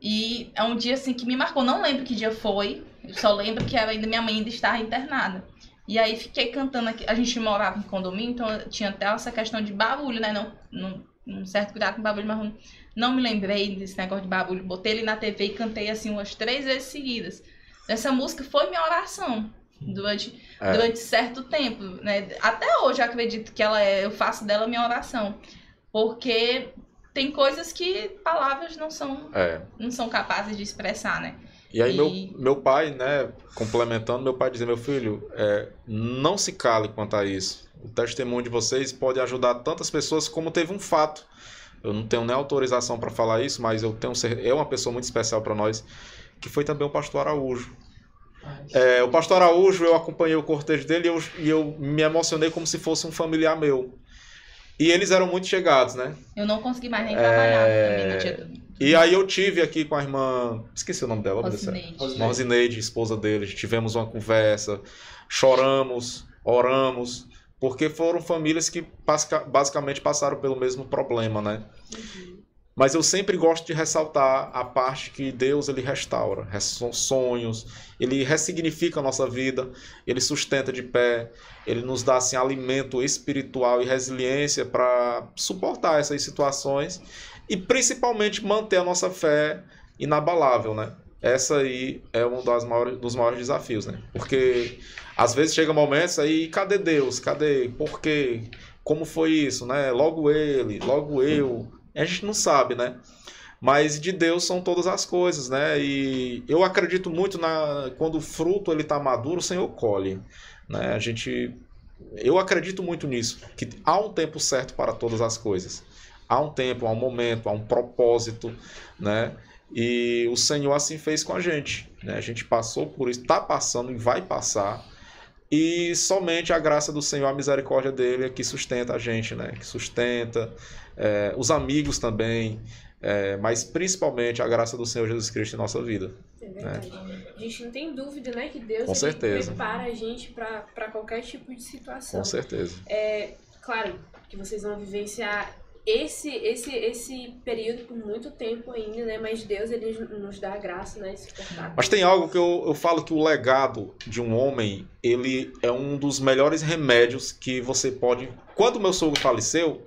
E é um dia assim que me marcou. Não lembro que dia foi, eu só lembro que era ainda minha mãe ainda estava internada. E aí fiquei cantando aqui. A gente morava em condomínio, então tinha até essa questão de barulho, né? Não, não, um certo cuidado com barulho, mas não, me lembrei desse negócio de barulho. Botei ele na TV e cantei assim umas três vezes seguidas. Essa música foi minha oração durante, É. durante certo tempo, né? Até hoje eu acredito que ela é, eu faço dela minha oração. Porque tem coisas que palavras não são, É. não são capazes de expressar, né? E aí, E- Meu, meu pai, né, complementando, meu pai dizia: Meu filho, é, não se cale quanto a isso. O testemunho de vocês pode ajudar tantas pessoas como teve um fato. Eu não tenho nem autorização para falar isso, mas eu tenho é uma pessoa muito especial para nós, que foi também o pastor Araújo. É, o pastor Araújo, eu acompanhei o cortejo dele e eu, e eu me emocionei como se fosse um familiar meu. E eles eram muito chegados, né? Eu não consegui mais nem trabalhar É, também no dia do E aí eu tive aqui com a irmã. Esqueci o nome dela. Rosineide. Rosineide, esposa dele, tivemos uma conversa, choramos, oramos, porque foram famílias que basica- basicamente passaram pelo mesmo problema, né? Mas eu sempre gosto de ressaltar a parte que Deus ele restaura, res- sonhos, ele ressignifica a nossa vida, ele sustenta de pé, ele nos dá assim alimento espiritual e resiliência para suportar essas situações e principalmente manter a nossa fé inabalável, né? Essa aí é um das maiores, dos maiores desafios, né? Porque às vezes chega momentos aí, cadê Deus? Cadê? Por quê? Como foi isso, né? Logo ele, logo eu. A gente não sabe, né? Mas de Deus são todas as coisas, né? E eu acredito muito na quando o fruto ele tá maduro, o Senhor colhe, né? A gente eu acredito muito nisso, que há um tempo certo para todas as coisas. Há um tempo, há um momento, há um propósito, né? E o Senhor assim fez com a gente, né? A gente passou por isso, está passando e vai passar. E somente a graça do Senhor, a misericórdia dele é que sustenta a gente, né? Que sustenta é, os amigos também, é, mas principalmente a graça do Senhor Jesus Cristo em nossa vida. É verdade. A gente não tem dúvida, né, que Deus Com certeza. prepara a gente pra qualquer tipo de situação. Com certeza. É claro que vocês vão vivenciar esse esse esse período por muito tempo ainda, né? Mas Deus ele nos dá a graça, né, suportar. Mas tem algo que eu, eu falo que o legado de um homem, ele é um dos melhores remédios que você pode. Quando meu sogro faleceu,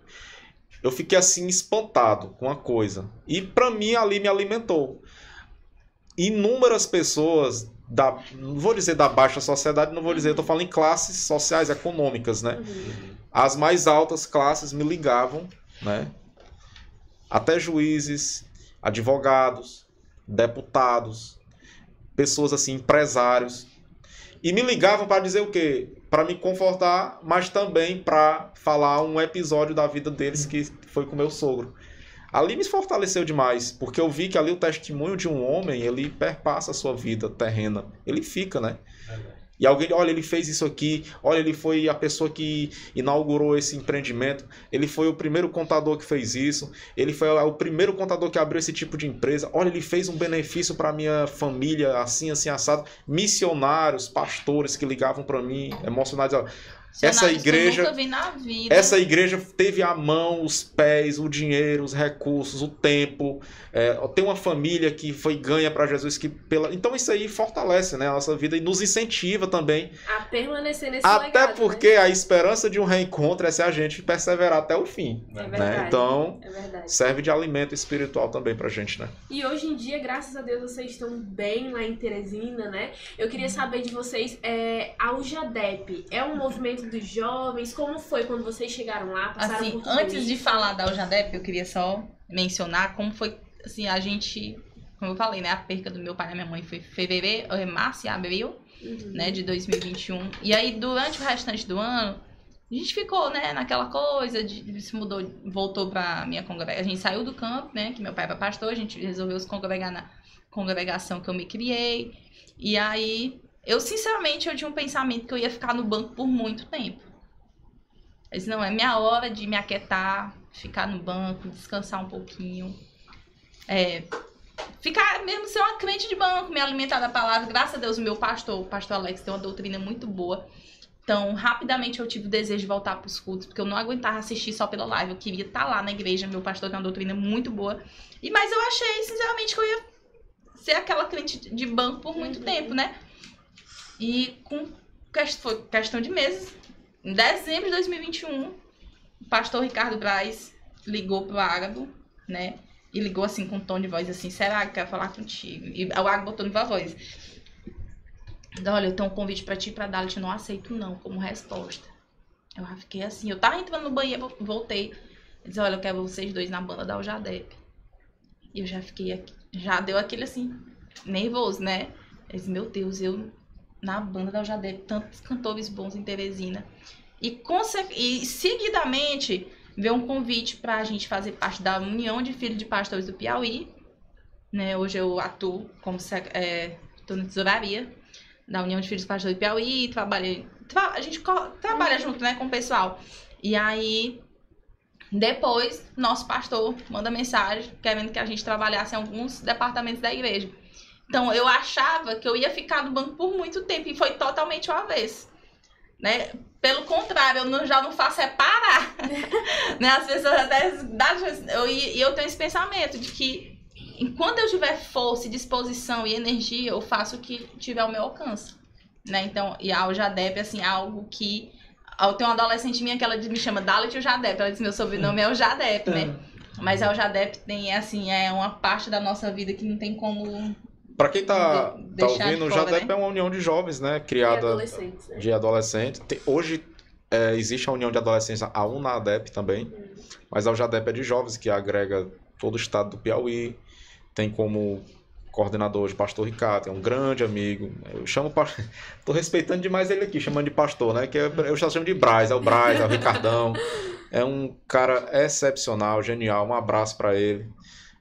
eu fiquei assim espantado com a coisa. E pra mim ali me alimentou. Inúmeras pessoas da, não vou dizer da baixa sociedade, não vou dizer, eu tô falando em classes sociais econômicas, né? Uhum. As mais altas classes me ligavam, né? Até juízes, advogados, deputados, pessoas assim, empresários. E me ligavam para dizer o quê? Para me confortar, mas também para falar um episódio da vida deles que foi com meu sogro. Ali me fortaleceu demais, porque eu vi que ali o testemunho de um homem, ele perpassa a sua vida terrena. Ele fica, né? E alguém, olha, ele fez isso aqui, olha, ele foi a pessoa que inaugurou esse empreendimento, ele foi o primeiro contador que fez isso, ele foi o primeiro contador que abriu esse tipo de empresa, olha, ele fez um benefício para minha família, assim, assim, assado. Missionários, pastores que ligavam para mim, emocionados, ó, essa igreja-. Essa igreja teve a mão, os pés, o dinheiro, os recursos, o tempo. É, tem uma família que foi ganha para Jesus que pela. Então isso aí fortalece, né, a nossa vida e nos incentiva também. A permanecer nesse Até legado, porque a esperança de um reencontro é se a gente perseverar até o fim, Né? É né? verdade. Então É verdade. serve de alimento espiritual também pra gente, né? E hoje em dia, graças a Deus, vocês estão bem lá em Teresina, né? Eu queria saber de vocês, é, a UJADEP é um movimento dos jovens? Como foi quando vocês chegaram lá? Passaram Assim, por tudo antes de isso? falar da Ujadep, eu queria só mencionar como foi, assim, a gente, como eu falei, né, a perca do meu pai e da minha mãe foi fevereiro, eh, março e abril, Uhum. né, de 2021. E aí, durante o restante do ano, a gente ficou, né, naquela coisa de se mudou, voltou pra minha congregação. A gente saiu do campo, né, que meu pai era pastor, a gente resolveu se congregar na congregação que eu me criei. E aí, eu sinceramente, eu tinha um pensamento que eu ia ficar no banco por muito tempo. Mas não, é minha hora de me aquietar, ficar no banco, descansar um pouquinho. É, ficar, mesmo ser uma crente de banco, me alimentar da palavra. Graças a Deus, o meu pastor, o pastor Alex, tem uma doutrina muito boa. Então, rapidamente eu tive o desejo de voltar para os cultos, porque eu não aguentava assistir só pela live. Eu queria estar lá na igreja. Meu pastor tem uma doutrina muito boa. E Mas eu achei, sinceramente, que eu ia ser aquela crente de banco por muito tempo, né? E com foi questão de meses. Em dezembro de 2021, o pastor Ricardo Braz ligou pro Ágabo, né? E ligou assim com um tom de voz assim, será que eu quero falar contigo? E o Ágabo botou no voz. Olha, eu tenho um convite pra ti pra dar, eu não aceito não, como resposta. Eu já fiquei assim, eu tava entrando no banheiro, voltei. Ele disse, olha, eu quero vocês dois na banda da Ujadep. E eu já fiquei aqui, já deu aquele assim, nervoso, né? Eu disse, meu Deus, eu na banda da Ujadep, tantos cantores bons em Teresina. E, e seguidamente veio um convite para a gente fazer parte da União de Filhos de Pastores do Piauí. Né? Hoje eu atuo como é, tô na tesouraria da União de Filhos de Pastores do Piauí, trabalhei, tra- a gente trabalha junto né, com o pessoal. E aí, depois, nosso pastor manda mensagem querendo que a gente trabalhasse em alguns departamentos da igreja. Então, eu achava que eu ia ficar no banco por muito tempo e foi totalmente o avesso. Né? Pelo contrário, eu não- já não faço é parar. né? As pessoas até dá- eu, e eu tenho esse pensamento de que enquanto eu tiver força, e disposição e energia, eu faço o que tiver ao meu alcance. Né? Então, e a Jadep, assim, é algo que. Eu tenho uma adolescente minha que ela me chama Dalit Jadep. Ela diz meu sobrenome é o Jadep, né? Mas a Jadep tem, assim, é uma parte da nossa vida que não tem como Pra quem tá, De- tá de ouvindo, o JADEP né? é uma união de jovens, né? Criada adolescentes, né? de adolescentes. Tem- hoje é, existe a união de adolescentes, a UNADEP também, mas a UJADEP é de jovens, que agrega todo o estado do Piauí. Tem como coordenador o pastor Ricardo, é um grande amigo. Eu chamo pa- tô respeitando demais ele aqui, chamando de pastor, né? Que eu, eu já chamo de Braz, é o Braz, é o Ricardão. É um cara excepcional, genial. Um abraço pra ele.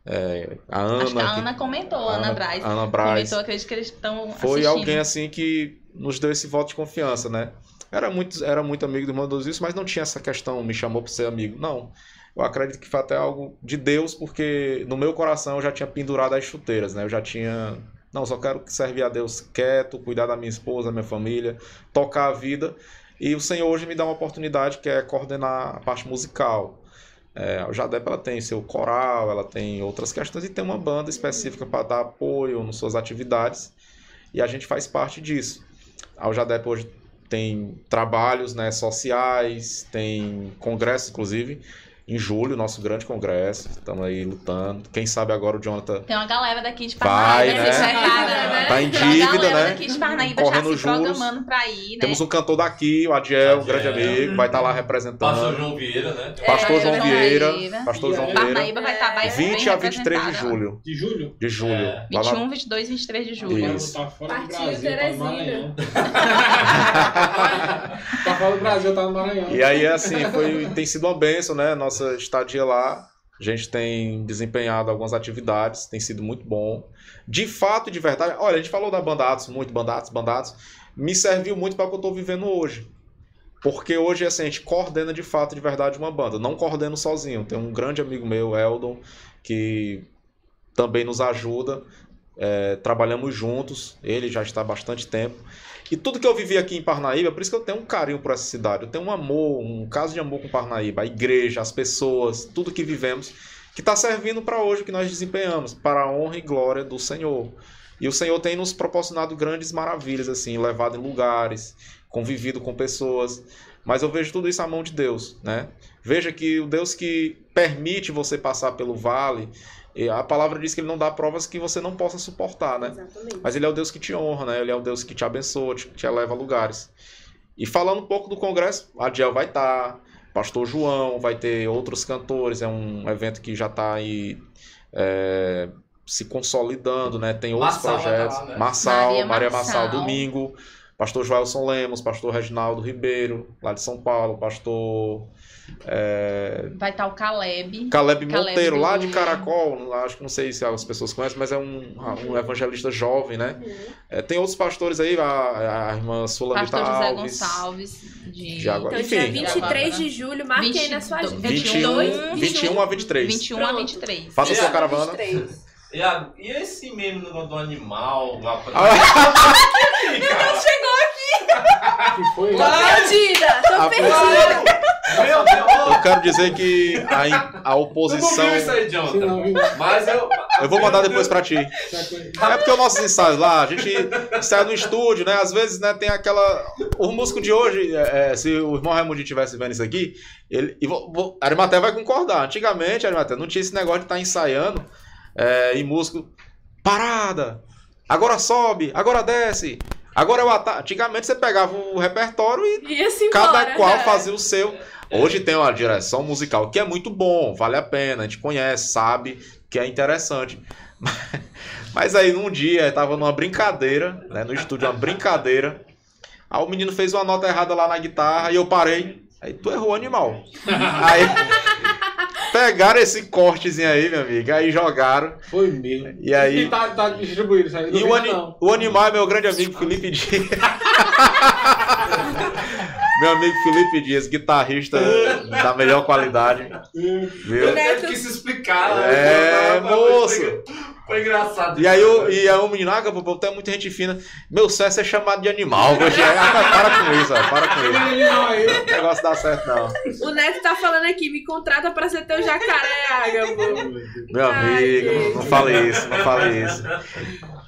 É, a Ana. Acho que a Ana comentou, a Ana Braz. Ana Braz. Comentou, acredito que eles estão Foi assistindo. alguém assim que nos deu esse voto de confiança, né? Era muito, era muito amigo do dos isso, mas não tinha essa questão, me chamou para ser amigo. Não. Eu acredito que foi até algo de Deus, porque no meu coração eu já tinha pendurado as chuteiras, né? Eu já tinha. Não, só quero servir a Deus quieto, cuidar da minha esposa, da minha família, tocar a vida. E o Senhor hoje me dá uma oportunidade que é coordenar a parte musical. É, a Jadep ela tem seu coral, ela tem outras questões e tem uma banda específica para dar apoio nas suas atividades e a gente faz parte disso. A Jadep hoje tem trabalhos né, sociais, tem congresso inclusive em julho, nosso grande congresso, estamos aí lutando. Quem sabe agora o Jonathan Tem uma galera daqui de Vai, Parnaíba, né? né? Tá em Tem uma dívida, galera né? daqui de Parnaíba Correndo já se juros. programando pra ir, né? temos um cantor daqui, o Adiel, um grande amigo, vai estar lá representando. Pastor João Vieira, né? Pastor É, João Vieira. Pastor João? Vieira, Parnaíba vai estar bem 20 a 23 de julho. De julho? De julho. É. Lá na- 21, 22, 23 de julho. Isso. Tá fora do Partiu Brasil, tá no. Maranhão. tá fora do Brasil, tá no Maranhão. E aí, assim, foi, tem sido uma bênção, né? Nossa estadia lá. A gente tem desempenhado algumas atividades, tem sido muito bom. De fato e de verdade, olha, a gente falou da banda Atos, muito banda Atos, banda Atos, me serviu muito para o que eu estou vivendo hoje. Porque hoje, assim, a gente coordena de fato de verdade uma banda. Não coordeno sozinho. Tem um grande amigo meu, Eldon, que também nos ajuda. é, trabalhamos juntos, ele já está há bastante tempo. E tudo que eu vivi aqui em Parnaíba, por isso que eu tenho um carinho por essa cidade, eu tenho um amor, um caso de amor com Parnaíba, a igreja, as pessoas, tudo que vivemos, que está servindo para hoje que nós desempenhamos, para a honra e glória do Senhor. E o Senhor tem nos proporcionado grandes maravilhas, assim, levado em lugares, convivido com pessoas. Mas eu vejo tudo isso à mão de Deus, né? Veja que o Deus que permite você passar pelo vale, e a palavra diz que ele não dá provas que você não possa suportar, né? Exatamente. Mas ele é o Deus que te honra, né? Ele é o Deus que te abençoa, te, te eleva a lugares. E falando um pouco do congresso, a Adiel vai estar, Pastor João, vai ter outros cantores, é um evento que já está aí é, se consolidando, né? Tem outros Marçal vai projetos. lá, né? Marçal, Maria Maria Marçal, Marçal. domingo. Pastor Joelson Lemos, Pastor Reginaldo Ribeiro, lá de São Paulo, Pastor é, Vai estar o Caleb. Caleb Caleb Monteiro, lá do- de Caracol, acho que não sei se as pessoas conhecem, mas é um, um evangelista jovem, né? É, tem outros pastores aí, a, a irmã Sulamita Pastor José Alves. Gonçalves. De... de Água- Então, Enfim. dia 23 de julho, marque aí na sua agenda. 21, 22, 21 a 23. 21 a Pronto. 23. Faça sua a caravana. 23. E, a- e esse meme do, do animal? lá pra- Ah, Que foi? Tô perdida, tô Ah, perdida. Meu Deus! Eu quero dizer que a, a Tu não oposição. viu isso aí, Jonathan? não, viu? Mas eu. Eu vou mandar depois pra ti. É porque os nossos ensaios lá, a gente sai no estúdio, né? Às vezes, né, tem aquela. O músico de hoje, é, é, se o irmão Raimundo estivesse vendo isso aqui, ele. E vou, vou, Arimaté vai concordar. Antigamente, Arimaté, não tinha esse negócio de estar ensaiando é, e músico. Parada! Agora sobe, agora desce. Agora é o ataque. Antigamente você pegava o repertório e E cada embora. qual É. fazia o seu. Hoje tem uma direção musical que é muito bom, vale a pena, a gente conhece, sabe que é interessante. Mas aí num dia eu tava numa brincadeira, né, no estúdio, uma brincadeira. Aí o menino fez uma nota errada lá na guitarra e eu parei. Aí tu errou, animal. Aí pegaram esse cortezinho aí, meu amigo, aí jogaram. Foi mesmo. E aí E tá, tá distribuído isso aí. Não e o, ani- o animal é meu grande amigo Felipe Dias. meu amigo Felipe Dias, guitarrista da melhor qualidade. Viu? Eu teve que se explicar. É, né? Foi- moço. Foi engraçado. E aí, o, e aí o menino, ah, pô, tem muita gente fina. Meu sucesso é chamado de animal. Hoje é, ah, para com isso, para com isso. Não, aí, O negócio dá certo, não. O Neto tá falando aqui, me contrata pra ser teu jacaré, Ágabo. Meu Ai, amigo, gente. não fale isso, não fale isso.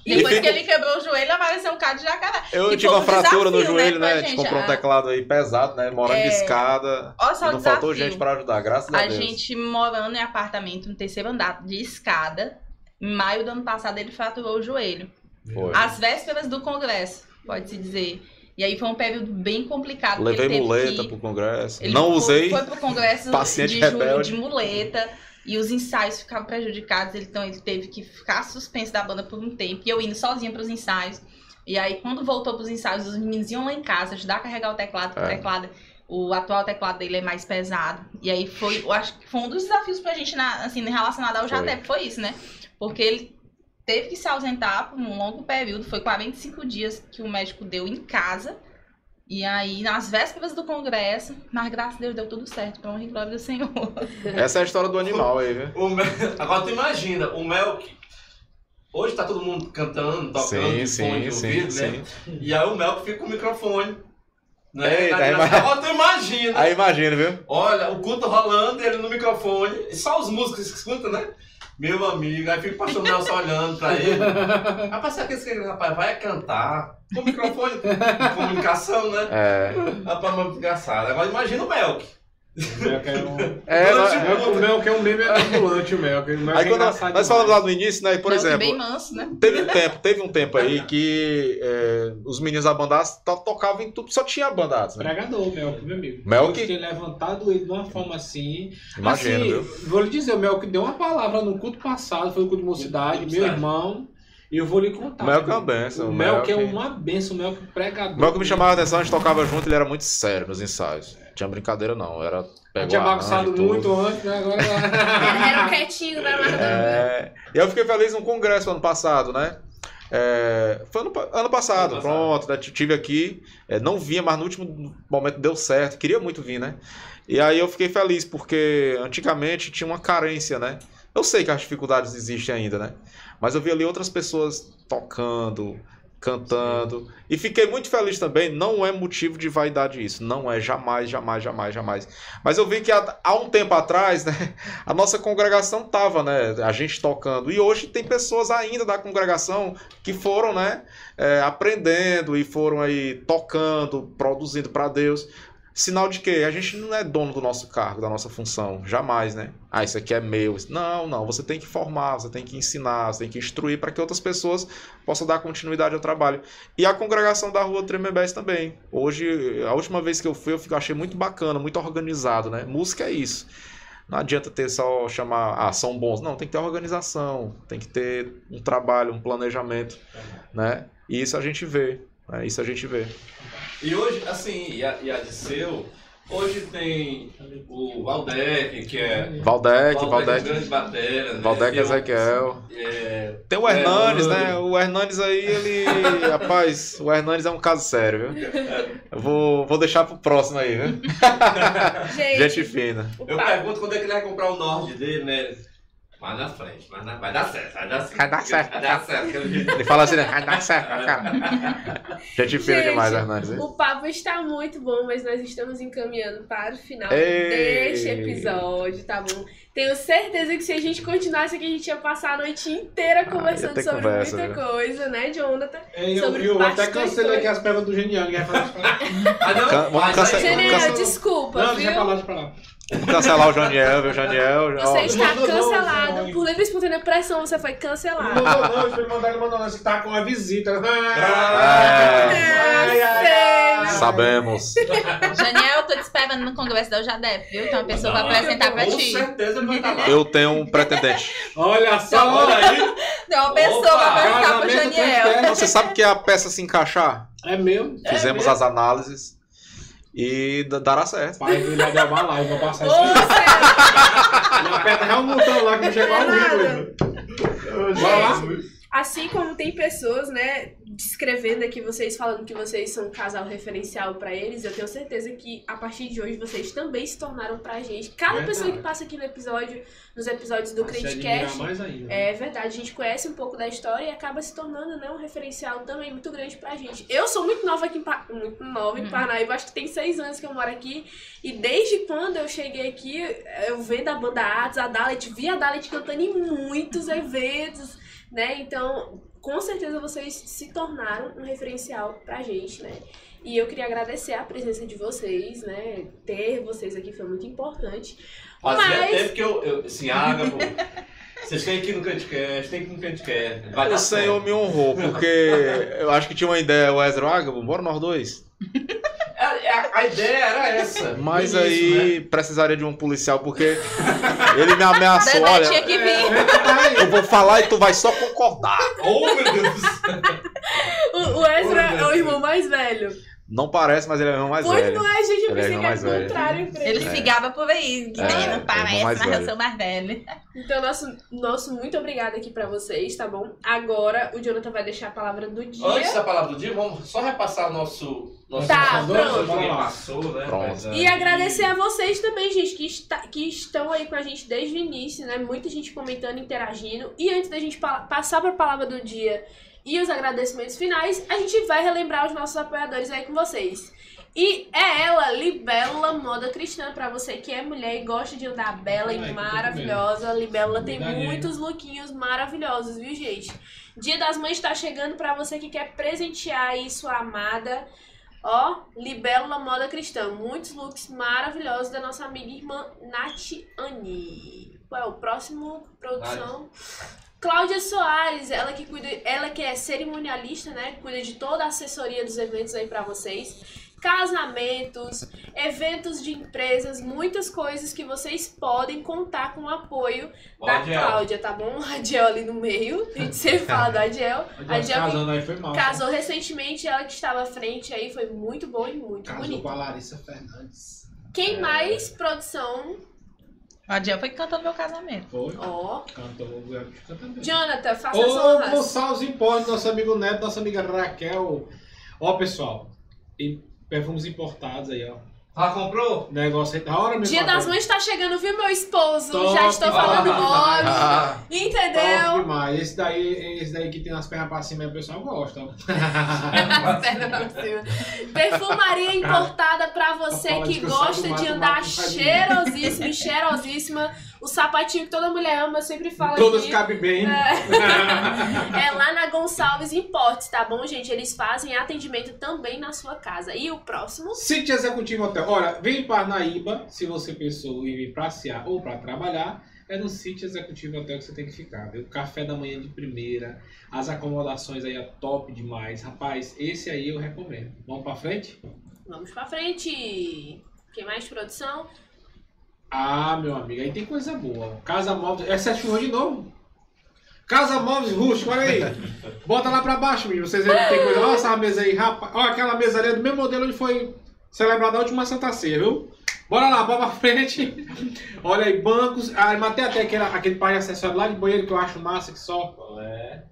Depois E que ele quebrou o joelho, apareceu um cara de jacaré. Eu E tive uma um fratura no desafio, né, joelho, né? A gente comprou um a- teclado aí pesado, né? Morando de É. escada. Olha só E o não faltou desafio. gente pra ajudar, graças a, A Deus. gente morando em apartamento no terceiro andar de escada. Em maio do ano passado ele fraturou o joelho. Foi. Às vésperas do congresso, pode-se dizer. E aí foi um período bem complicado. Levei muleta que... pro congresso. Ele não foi, usei. Foi pro congresso Paciente de rebelde. de muleta. E os ensaios ficaram prejudicados. Então ele teve que ficar suspenso da banda por um tempo. E eu indo sozinha pros ensaios. E aí, quando voltou pros ensaios, os meninos iam lá em casa ajudar a carregar o teclado, porque É. o teclado. O atual teclado dele é mais pesado. E aí foi, eu acho que foi um dos desafios pra gente, na, assim, relacionado ao Foi. Jatep, foi isso, né? Porque ele teve que se ausentar por um longo período. Foi 45 dias que o médico deu em casa. E aí, nas vésperas do congresso, mas graças a Deus deu tudo certo, pra honra e glória do Senhor. Essa é a história do animal aí, viu? O Mel- Agora tu imagina, o Melk. Hoje tá todo mundo cantando, tocando Sim, de sim, fone de sim, ouvido, sim. né? E aí o Melk fica com o microfone. Né? Eita, Agora tu imagina. Aí imagina, viu? Olha, o culto rolando, ele no microfone, e só os músicos que escutam, né? Meu amigo, aí fica o pastor Nelson olhando pra ele. Rapaz, sabe o que esse rapaz vai cantar? Com microfone, comunicação, né? É. Rapaz, muito engraçado. Agora imagina o Melk. O Mel que é um... É, Mel- O Mel que é um meme ambulante, o Mel. que- Mel aí que é quando nós, nós falamos lá no início, né? Por que exemplo, Bem manso, né? teve um tempo, teve um tempo aí que é, os meninos da banda to- tocavam em tudo, só tinha bandados, né? Pregador, o Melk, meu amigo. Melk? Deus tem levantado ele de uma forma assim. Imagina, assim, viu? Vou lhe dizer, o Melk deu uma palavra no culto passado, foi o culto de mocidade, meu irmão. E eu vou lhe contar. O Melk é uma benção, O Melk é Melk- uma benção, o Melk pregador. O Mel que me chamava a atenção, a gente tocava junto, ele era muito sério nos ensaios. Tinha brincadeira não, era pegou Tinha bagunçado muito antes, né? Agora. Era um quietinho, né? É, e eu fiquei feliz no congresso ano passado, né? É, foi ano, ano passado, Ano passado. pronto, né? Tive aqui, é, não vinha, mas no último momento deu certo, queria muito vir, né? E aí eu fiquei feliz, porque antigamente tinha uma carência, né? Eu sei que as dificuldades existem ainda, né? Mas eu vi ali outras pessoas tocando, cantando. E fiquei muito feliz também. Não é motivo de vaidade isso. Não é jamais, jamais, jamais, jamais. Mas eu vi que há, há um tempo atrás, né? A nossa congregação tava, né? A gente tocando. E hoje tem pessoas ainda da congregação que foram, né? é, aprendendo e foram aí tocando, produzindo para Deus. Sinal de que a gente não é dono do nosso cargo, da nossa função, jamais, né? Ah, isso aqui é meu. Não, não. Você tem que formar, você tem que ensinar, você tem que instruir para que outras pessoas possam dar continuidade ao trabalho. E a congregação da Rua Tremembés também. Hoje, a última vez que eu fui, eu achei muito bacana, muito organizado, né? Música é isso. Não adianta ter só chamar, ah, são bons. Não, tem que ter organização, tem que ter um trabalho, um planejamento, né? E isso a gente vê, né? Isso a gente vê. E hoje, assim, e a, e a Disseu, hoje tem o Valdec, que é. Valdec, Valdec, Valdec, grande batera, né? Valdec Tem o- Ezequiel. É, Tem o Hernanes, É, né? O Hernanes aí, ele. Rapaz, o Hernanes é um caso sério, viu? Eu vou, vou deixar pro próximo aí, viu? Gente, Gente fina. eu pergunto quando é que ele vai comprar o Nord dele, né? Vai na frente, vai, na- vai dar certo, vai dar certo. Vai dar certo. Vai dar certo. aquele jeito. Ele fala assim, né? Vai dar certo, cara. Gente fina demais, Hernanes. hein? O papo está muito bom, mas nós estamos encaminhando para o final Ei. deste episódio, tá bom? Tenho certeza que se a gente continuasse aqui, a gente ia passar a noite inteira conversando Ah, sobre conversa, muita viu? coisa, né, Jonathan? É, eu, Sobre eu até bastante cancelei aqui as perguntas do Geniano. que ia falar pra lá. Ah, não? Can- vamos cancelar- Genial, desculpa, Não, deixa pra lá, viu? deixa pra lá. Vamos cancelar o Janiel, viu? Janiel. Você está Não, não, não, cancelado. não. Por livre e espontânea pressão, você foi Não, cancelado. não, não, deixa eu mandar ele você tá com uma visita. Ah, sei. Sabemos. Janiel, eu tô te esperando no congresso da UJADEP, viu? Tem uma pessoa pra Não, apresentar pra Com ti. certeza ele vai estar lá. Eu tenho um pretendente. Olha só, Olha aí. Tem uma pessoa Opa, pra apresentar pro Janiel. Então, você sabe que a peça se encaixar? É mesmo? Fizemos as análises e dará certo. Pai, ele vai dar uma live, vou passar Ô, isso. céu. Ele aperta já um botão lá que não chegou ao vivo. Vai lá. Assim como tem pessoas, né, descrevendo aqui vocês, falando que vocês são um casal referencial pra eles, eu tenho certeza que a partir de hoje vocês também se tornaram pra gente. Cada Verdade. pessoa que passa aqui no episódio, nos episódios do ainda. é verdade, a gente conhece um pouco da história e acaba se tornando, né, um referencial também muito grande pra gente. Eu sou muito nova aqui em, Pa- muito nova em Parnaíba, acho que tem seis anos que eu moro aqui, e desde quando eu cheguei aqui, eu vendo a banda Atos, a Dalet, vi a Dalet cantando em muitos eventos, né? Então, com certeza vocês se tornaram um referencial pra gente, né? E eu queria agradecer a presença de vocês, né? Ter vocês aqui foi muito importante. Fazia Mas- tempo que eu, eu assim, Ágabo, vocês têm que ir no Crentecast, tem que ir no Crentecast. Vai O Senhor me honrou, porque eu acho que tinha uma ideia, o Ezra Ágabo, bora nós dois. A, ideia era essa. Mas início, aí precisaria de um policial, porque ele me ameaçou, Dedé olha, tinha que vir. eu vou falar e tu vai só concordar. Né? Oh, meu Deus do céu. O, o Ezra é o irmão mais velho. Não parece, mas ele é o irmão mais Pois velho. não é, gente, eu Ele é pensei que era mais o contrário pra Ele gaba por aí, que É, nem é, não irmão parece, mas eu velho. sou mais velho. Então, nosso, nosso muito obrigada aqui pra vocês, tá bom? Agora o Jonathan vai deixar a palavra do dia. Antes da palavra do dia, vamos só repassar o nosso. nosso Tá, nosso- pronto. Ninguém passou, né? Pronto. Mas, ah, E agradecer a vocês também, gente, que, está, que estão aí com a gente desde o início, né? Muita gente comentando, interagindo. E antes da gente pa- passar para a palavra do dia e os agradecimentos finais, a gente vai relembrar os nossos apoiadores aí com vocês. E é ela, Libélula Moda Cristã, pra você que é mulher e gosta de andar bela Ai, e que maravilhosa. Libélula tem Verdade. muitos lookinhos maravilhosos, viu, gente? Dia das Mães tá chegando pra você que quer presentear aí sua amada. Ó, Libélula Moda Cristã. Muitos looks maravilhosos da nossa amiga e irmã Natiane. Qual é o próximo produção? Cláudia Soares, ela que cuida, ela que é cerimonialista, né? Cuida de toda a assessoria dos eventos aí pra vocês. Casamentos, eventos de empresas, muitas coisas que vocês podem contar com o apoio Ó, da Adiel. Cláudia, tá bom? A Adiel ali no meio. A gente sempre fala da Adiel. A Adiel casando aí foi mal. casou recentemente, ela que estava à frente aí, foi muito bom e muito Casou bonito. com a Larissa Fernandes. Quem mais, produção? O Adiel foi que cantou no meu casamento. Foi. Ó. Cantou o. Jonathan, faça as Ô, honras. Gonçalves Importe, nosso amigo Neto, nossa amiga Raquel. Ó, pessoal, e perfumes importados aí, ó. Já comprou? Negócio aí da hora mesmo. Dia das Mães tá chegando, viu, meu esposo? Top. Já estou falando Ah. logo. Ah, Top Entendeu? demais. Esse daí, esse daí que tem as pernas pra cima, o pessoal gosta. Perfumaria importada pra você de que gosta de andar cheirosíssima e cheirosíssima. O sapatinho que toda mulher ama, eu sempre falo Todas aqui. cabem bem. É lá na Gonçalves Importes, tá bom, gente? Eles fazem atendimento também na sua casa. E o próximo? City Executivo Hotel. Olha, vem em Parnaíba, se você pensou em vir passear ou para trabalhar, é no City Executivo Hotel que você tem que ficar. Viu? Café da manhã de primeira, as acomodações aí é top demais. Rapaz, esse aí eu recomendo. Vamos pra frente? Vamos pra frente. Quem mais, produção? Ah, meu amigo, aí tem coisa boa. Casa Móveis. É Sete Churrão de novo? Casa Móveis Rústico, olha aí. Bota lá pra baixo, menino. Vocês verem que tem coisa. Olha essa mesa aí, rapaz. Olha aquela mesa ali é do mesmo modelo onde foi celebrada a última Santa Ceia, viu? Bora lá, bora pra frente. Olha aí, bancos. Ah, matei até aquele, aquele par de acessório lá de banheiro que eu acho massa que só. é.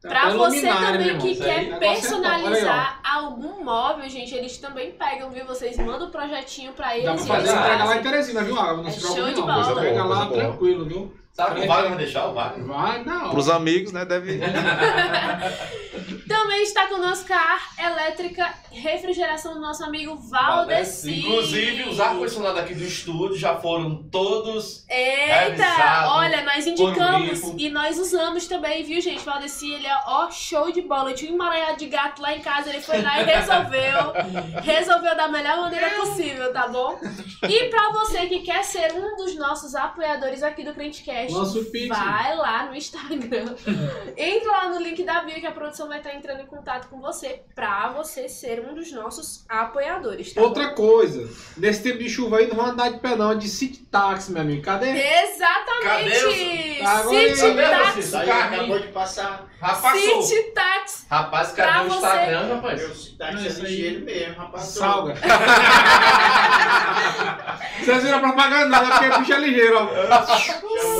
Tá Pra até você também irmão. que quer é ó. personalizar algum móvel, gente, eles também pegam, viu? Vocês mandam o projetinho pra eles. Dá pra e fazer entrega lá em Teresina, viu? Não É se show de bola. Você pega lá tranquilo, viu? Sabe o Wagner vai deixar o Wagner? Vai, não. Pros amigos, né? Deve. Também está conosco a elétrica refrigeração do nosso amigo Valdeci. Inclusive, os ar-condicionados aqui do estúdio já foram todos. Eita! Revisado, Olha, nós indicamos e nós usamos também, viu, gente? Valdeci, ele é ó, show de bola. Eu tinha um emaranhado de gato lá em casa, ele foi lá e resolveu. resolveu da melhor maneira possível, tá bom? E pra você que quer ser um dos nossos apoiadores aqui do Crentecast, Nosso Pix. vai lá no Instagram. Entra lá no link da bio que a produção vai estar entrando em contato com você pra você ser um dos nossos apoiadores, tá Outra coisa, nesse tempo de chuva aí não vão andar de pé não, é de city taxi, meu amigo. Cadê? Exatamente! Agora City Cadê Tax! você? Isso aí acabou de passar. Já passou. City Rapaz, cadê o você. Instagram, rapaz? Eu isso você aí- ele mesmo, rapaz. Salga. Vocês viram a propaganda, não, é porque a bicha é ligeiro, ó.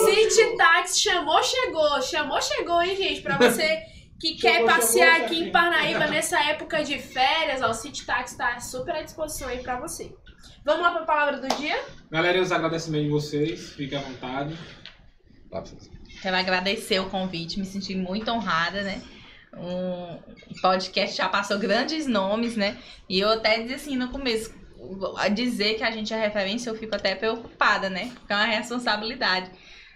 City Tax chamou, chegou. Chamou, chegou, hein, gente? Pra você que quer Chamou, passear chamou, aqui em. Parnaíba nessa época de férias, ó, o City Tax tá super à disposição aí pra você. Vamos lá pra palavra do dia? Galera, os agradecimentos de vocês, fiquem à vontade. Quero agradecer o convite, me senti muito honrada, né? Um podcast já passou grandes nomes, né? E eu até disse assim no começo, a dizer que a gente é referência, eu fico até preocupada, né? Porque é uma responsabilidade.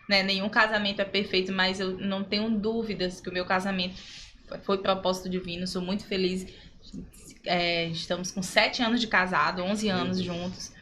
Né? Nenhum casamento é perfeito, mas eu não tenho dúvidas que o meu casamento foi propósito divino. Sou muito feliz. É, estamos com sete anos de casado, 11 anos juntos.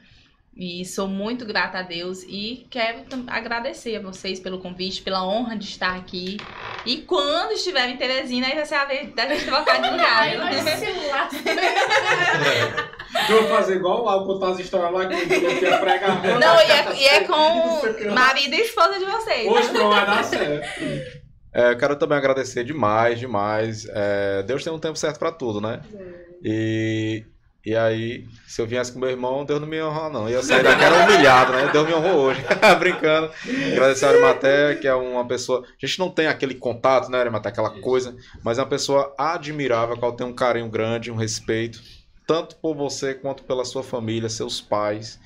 E sou muito grata a Deus e quero agradecer a vocês pelo convite, pela honra de estar aqui. E quando estiver em Teresina, aí vai ser a vez da gente trocar de lugar. Nós celular. Eu vou fazer igual lá, contar as histórias lá que eu pregar. Não, e é, e é com marido e esposa de vocês. Hoje não vai dar certo. É, eu quero também agradecer demais, demais. É, Deus tem um tempo certo pra tudo, né? E, e aí, se eu viesse com meu irmão, Deus não me ia honrar, não. Eu ia sair daqui era humilhado, né? Deus me honrou hoje. Brincando. Agradecer a Arimaté, que é uma pessoa. A gente não tem aquele contato, né, Arimaté? Aquela coisa, mas é uma pessoa admirável, a qual tem um carinho grande, um respeito, tanto por você quanto pela sua família, seus pais.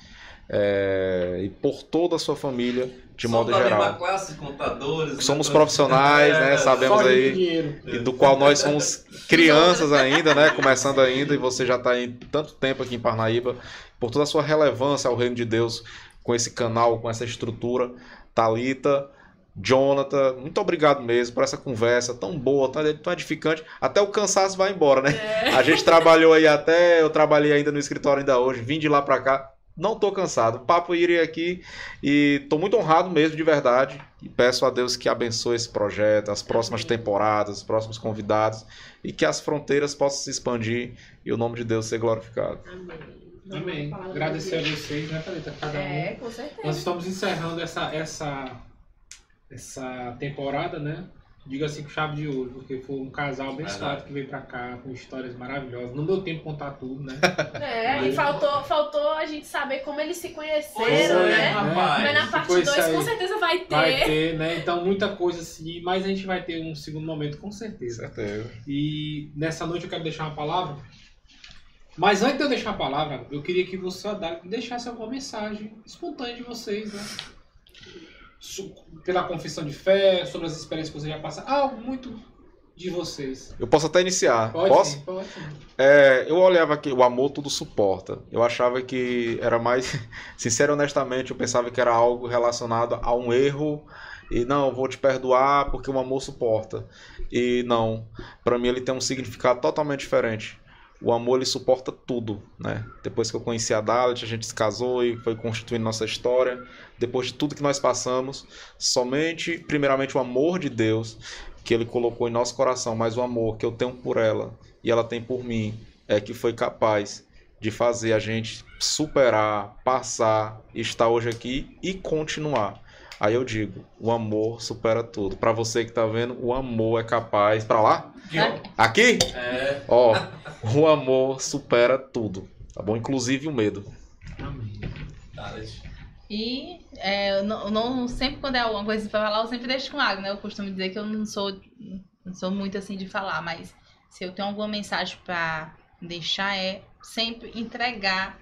é, e por toda a sua família, de modo da mesma geral. classe de contadores. Somos né? profissionais, É, né? Sabemos Só de aí e do qual nós somos crianças ainda, né? Começando ainda, e você já está aí tanto tempo aqui em Parnaíba, por toda a sua relevância ao reino de Deus, com esse canal, com essa estrutura. Talita, Jonathan, muito obrigado mesmo por essa conversa tão boa, tão edificante. Até o cansaço vai embora, né? A gente trabalhou aí até, eu trabalhei ainda no escritório ainda hoje, vim de lá para cá. Não tô cansado. Papo irei aqui e tô muito honrado mesmo, de verdade. E peço a Deus que abençoe esse projeto, as próximas temporadas, os próximos convidados e que as fronteiras possam se expandir e o nome de Deus ser glorificado. Amém. Agradecer a vocês, né, Thalita? Cada um. É, com certeza. Nós estamos encerrando essa, essa, essa temporada, né? Digo assim com chave de ouro, porque foi um casal abençoado que veio pra cá com histórias maravilhosas. Não deu tempo de contar tudo, né? É, e faltou, faltou a gente saber como eles se conheceram, é, né? rapaz. Mas na parte Ficou 2 isso aí. com certeza vai ter. Vai ter, né? Então muita coisa assim, mas a gente vai ter um segundo momento com certeza. Certeza. E nessa noite eu quero deixar uma palavra Mas antes de eu deixar a palavra, eu queria que você deixasse alguma mensagem espontânea de vocês, né? Pela confissão de fé, sobre as experiências que vocês já passaram. Algo muito de vocês. Eu posso até iniciar. Pode, Posso? pode. É, eu olhava que o amor tudo suporta. Eu achava que era mais. Sincero e honestamente, eu pensava que era algo relacionado a um erro. E não, vou te perdoar porque o amor suporta. E não. Pra mim ele tem um significado totalmente diferente. O amor ele suporta tudo, né? Depois que eu conheci a Dalit, a gente se casou e foi constituindo nossa história. Depois de tudo que nós passamos, somente, primeiramente, o amor de Deus que ele colocou em nosso coração, mas o amor que eu tenho por ela e ela tem por mim é que foi capaz de fazer a gente superar, passar, estar hoje aqui e continuar. Aí eu digo, o amor supera tudo. Pra você que tá vendo, o amor é capaz. Pra lá? Aqui? É. Ó, o amor supera tudo, tá bom? Inclusive o medo. Dalit. E é, eu não, eu não- sempre quando é alguma coisa pra falar, eu sempre deixo com água, né? Eu costumo dizer que eu não sou, não sou muito assim de falar, mas se eu tenho alguma mensagem pra deixar é sempre entregar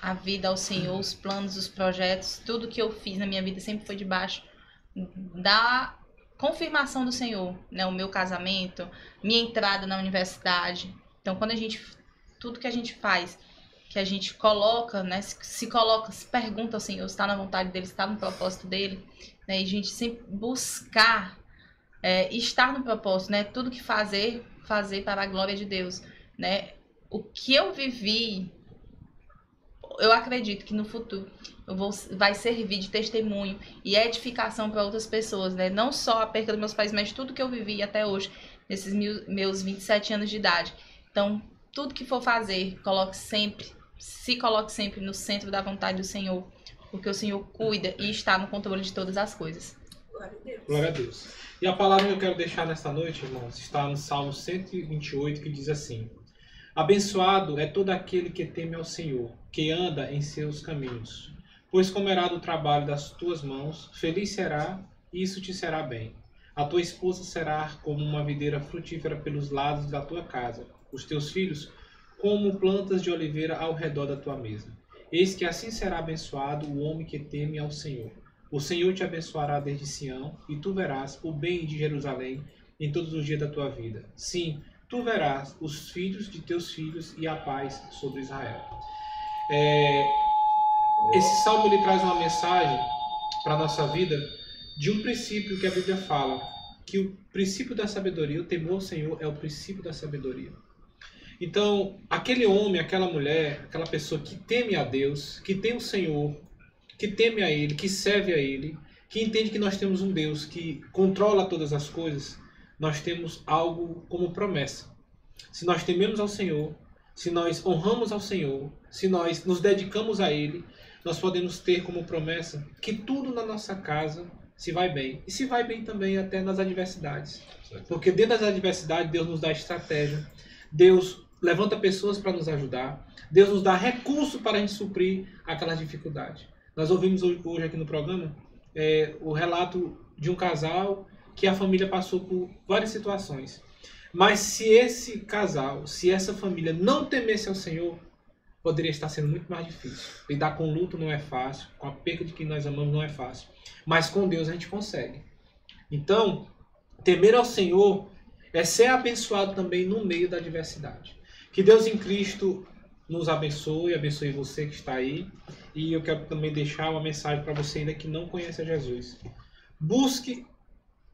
a vida ao Senhor, os planos, os projetos, tudo que eu fiz na minha vida sempre foi debaixo da confirmação do Senhor, né? O meu casamento, minha entrada na universidade. Então, quando a gente tudo que a gente faz que a gente coloca, né, se, se coloca, se pergunta ao Senhor, se está na vontade dele, está no propósito dele, né, e a gente sempre buscar é, estar no propósito, né, tudo que fazer, fazer para a glória de Deus, né, o que eu vivi, eu acredito que no futuro eu vou, vai servir de testemunho e edificação para outras pessoas, né, não só a perda dos meus pais, mas tudo que eu vivi até hoje, nesses mil, meus 27 anos de idade, então, tudo que for fazer, coloque sempre se coloque sempre no centro da vontade do Senhor, porque o Senhor cuida e está no controle de todas as coisas. Glória a Deus. Glória a Deus. E a palavra que eu quero deixar nesta noite, irmãos, está no Salmo 128, que diz assim: Abençoado é todo aquele que teme ao Senhor, que anda em seus caminhos. Pois comerá do trabalho das tuas mãos, feliz será, e isso te será bem. A tua esposa será como uma videira frutífera pelos lados da tua casa, os teus filhos como plantas de oliveira ao redor da tua mesa. Eis que assim será abençoado o homem que teme ao Senhor. O Senhor te abençoará desde Sião, e tu verás o bem de Jerusalém em todos os dias da tua vida. Sim, tu verás os filhos de teus filhos e a paz sobre Israel. É, esse salmo ele traz uma mensagem para a nossa vida de um princípio que a Bíblia fala, que o princípio da sabedoria, o temor ao Senhor é o princípio da sabedoria. Então, aquele homem, aquela mulher, aquela pessoa que teme a Deus, que tem o Senhor, que teme a Ele, que serve a Ele, que entende que nós temos um Deus que controla todas as coisas, nós temos algo como promessa. Se nós tememos ao Senhor, se nós honramos ao Senhor, se nós nos dedicamos a Ele, nós podemos ter como promessa que tudo na nossa casa se vai bem. E se vai bem também até nas adversidades. Porque dentro das adversidades, Deus nos dá estratégia, Deus levanta pessoas para nos ajudar, Deus nos dá recurso para a gente suprir aquelas dificuldades. Nós ouvimos hoje hoje aqui no programa é, o relato de um casal que a família passou por várias situações. Mas se esse casal, se essa família não temesse ao Senhor, poderia estar sendo muito mais difícil. Lidar com luto não é fácil, com a perda de quem nós amamos não é fácil. Mas com Deus a gente consegue. Então, temer ao Senhor é ser abençoado também no meio da adversidade. Que Deus em Cristo nos abençoe, abençoe você que está aí. E eu quero também deixar uma mensagem para você ainda que não conhece a Jesus. Busque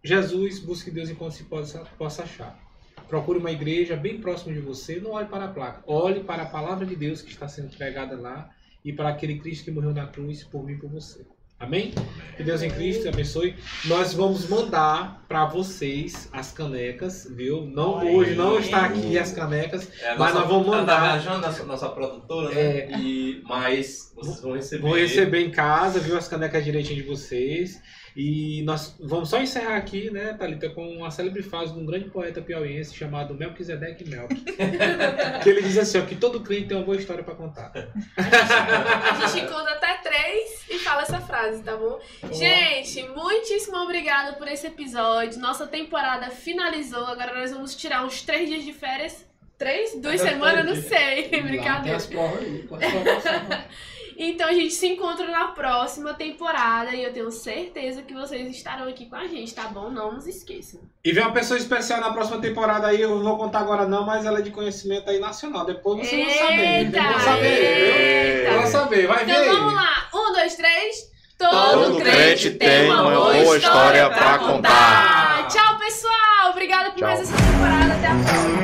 Jesus, busque Deus enquanto se possa, possa achar. Procure uma igreja bem próxima de você, não olhe para a placa. Olhe para a palavra de Deus que está sendo pregada lá e para aquele Cristo que morreu na cruz por mim e por você. Amém? Que Deus em Cristo abençoe. Nós vamos mandar para vocês as canecas, viu? Não Aí. hoje não está aqui as canecas, É, mas nossa- nós vamos Tá mandar. viajando, nossa, nossa produtora, né? É. E, mas vocês vão receber. Vou receber em casa, viu as canecas direitinho de vocês. E nós vamos só encerrar aqui, né, Thalita, com uma célebre frase de um grande poeta piauiense chamado Melquisedeque Melk. que ele diz assim, ó, que todo crente tem uma boa história para contar. A gente conta até três e fala essa frase, tá bom? Gente, muitíssimo obrigada por esse episódio. Nossa temporada finalizou. Agora nós vamos tirar uns três dias de férias. três, duas semanas, tem não sei. Tem Brincadeira. as provas aí. Então a gente se encontra na próxima temporada e eu tenho certeza que vocês estarão aqui com a gente, tá bom? Não nos esqueçam. E vem uma pessoa especial na próxima temporada aí, eu não vou contar agora não, mas ela é de conhecimento aí nacional. Depois vocês vão saber. Eita, vão saber, viu? Vão saber, vai então, ver. Então vamos lá. Um, dois, três. Todo, Todo crente tem uma boa história, história pra contar. contar. Tchau, pessoal. Obrigada por Tchau. mais essa temporada. Até a próxima.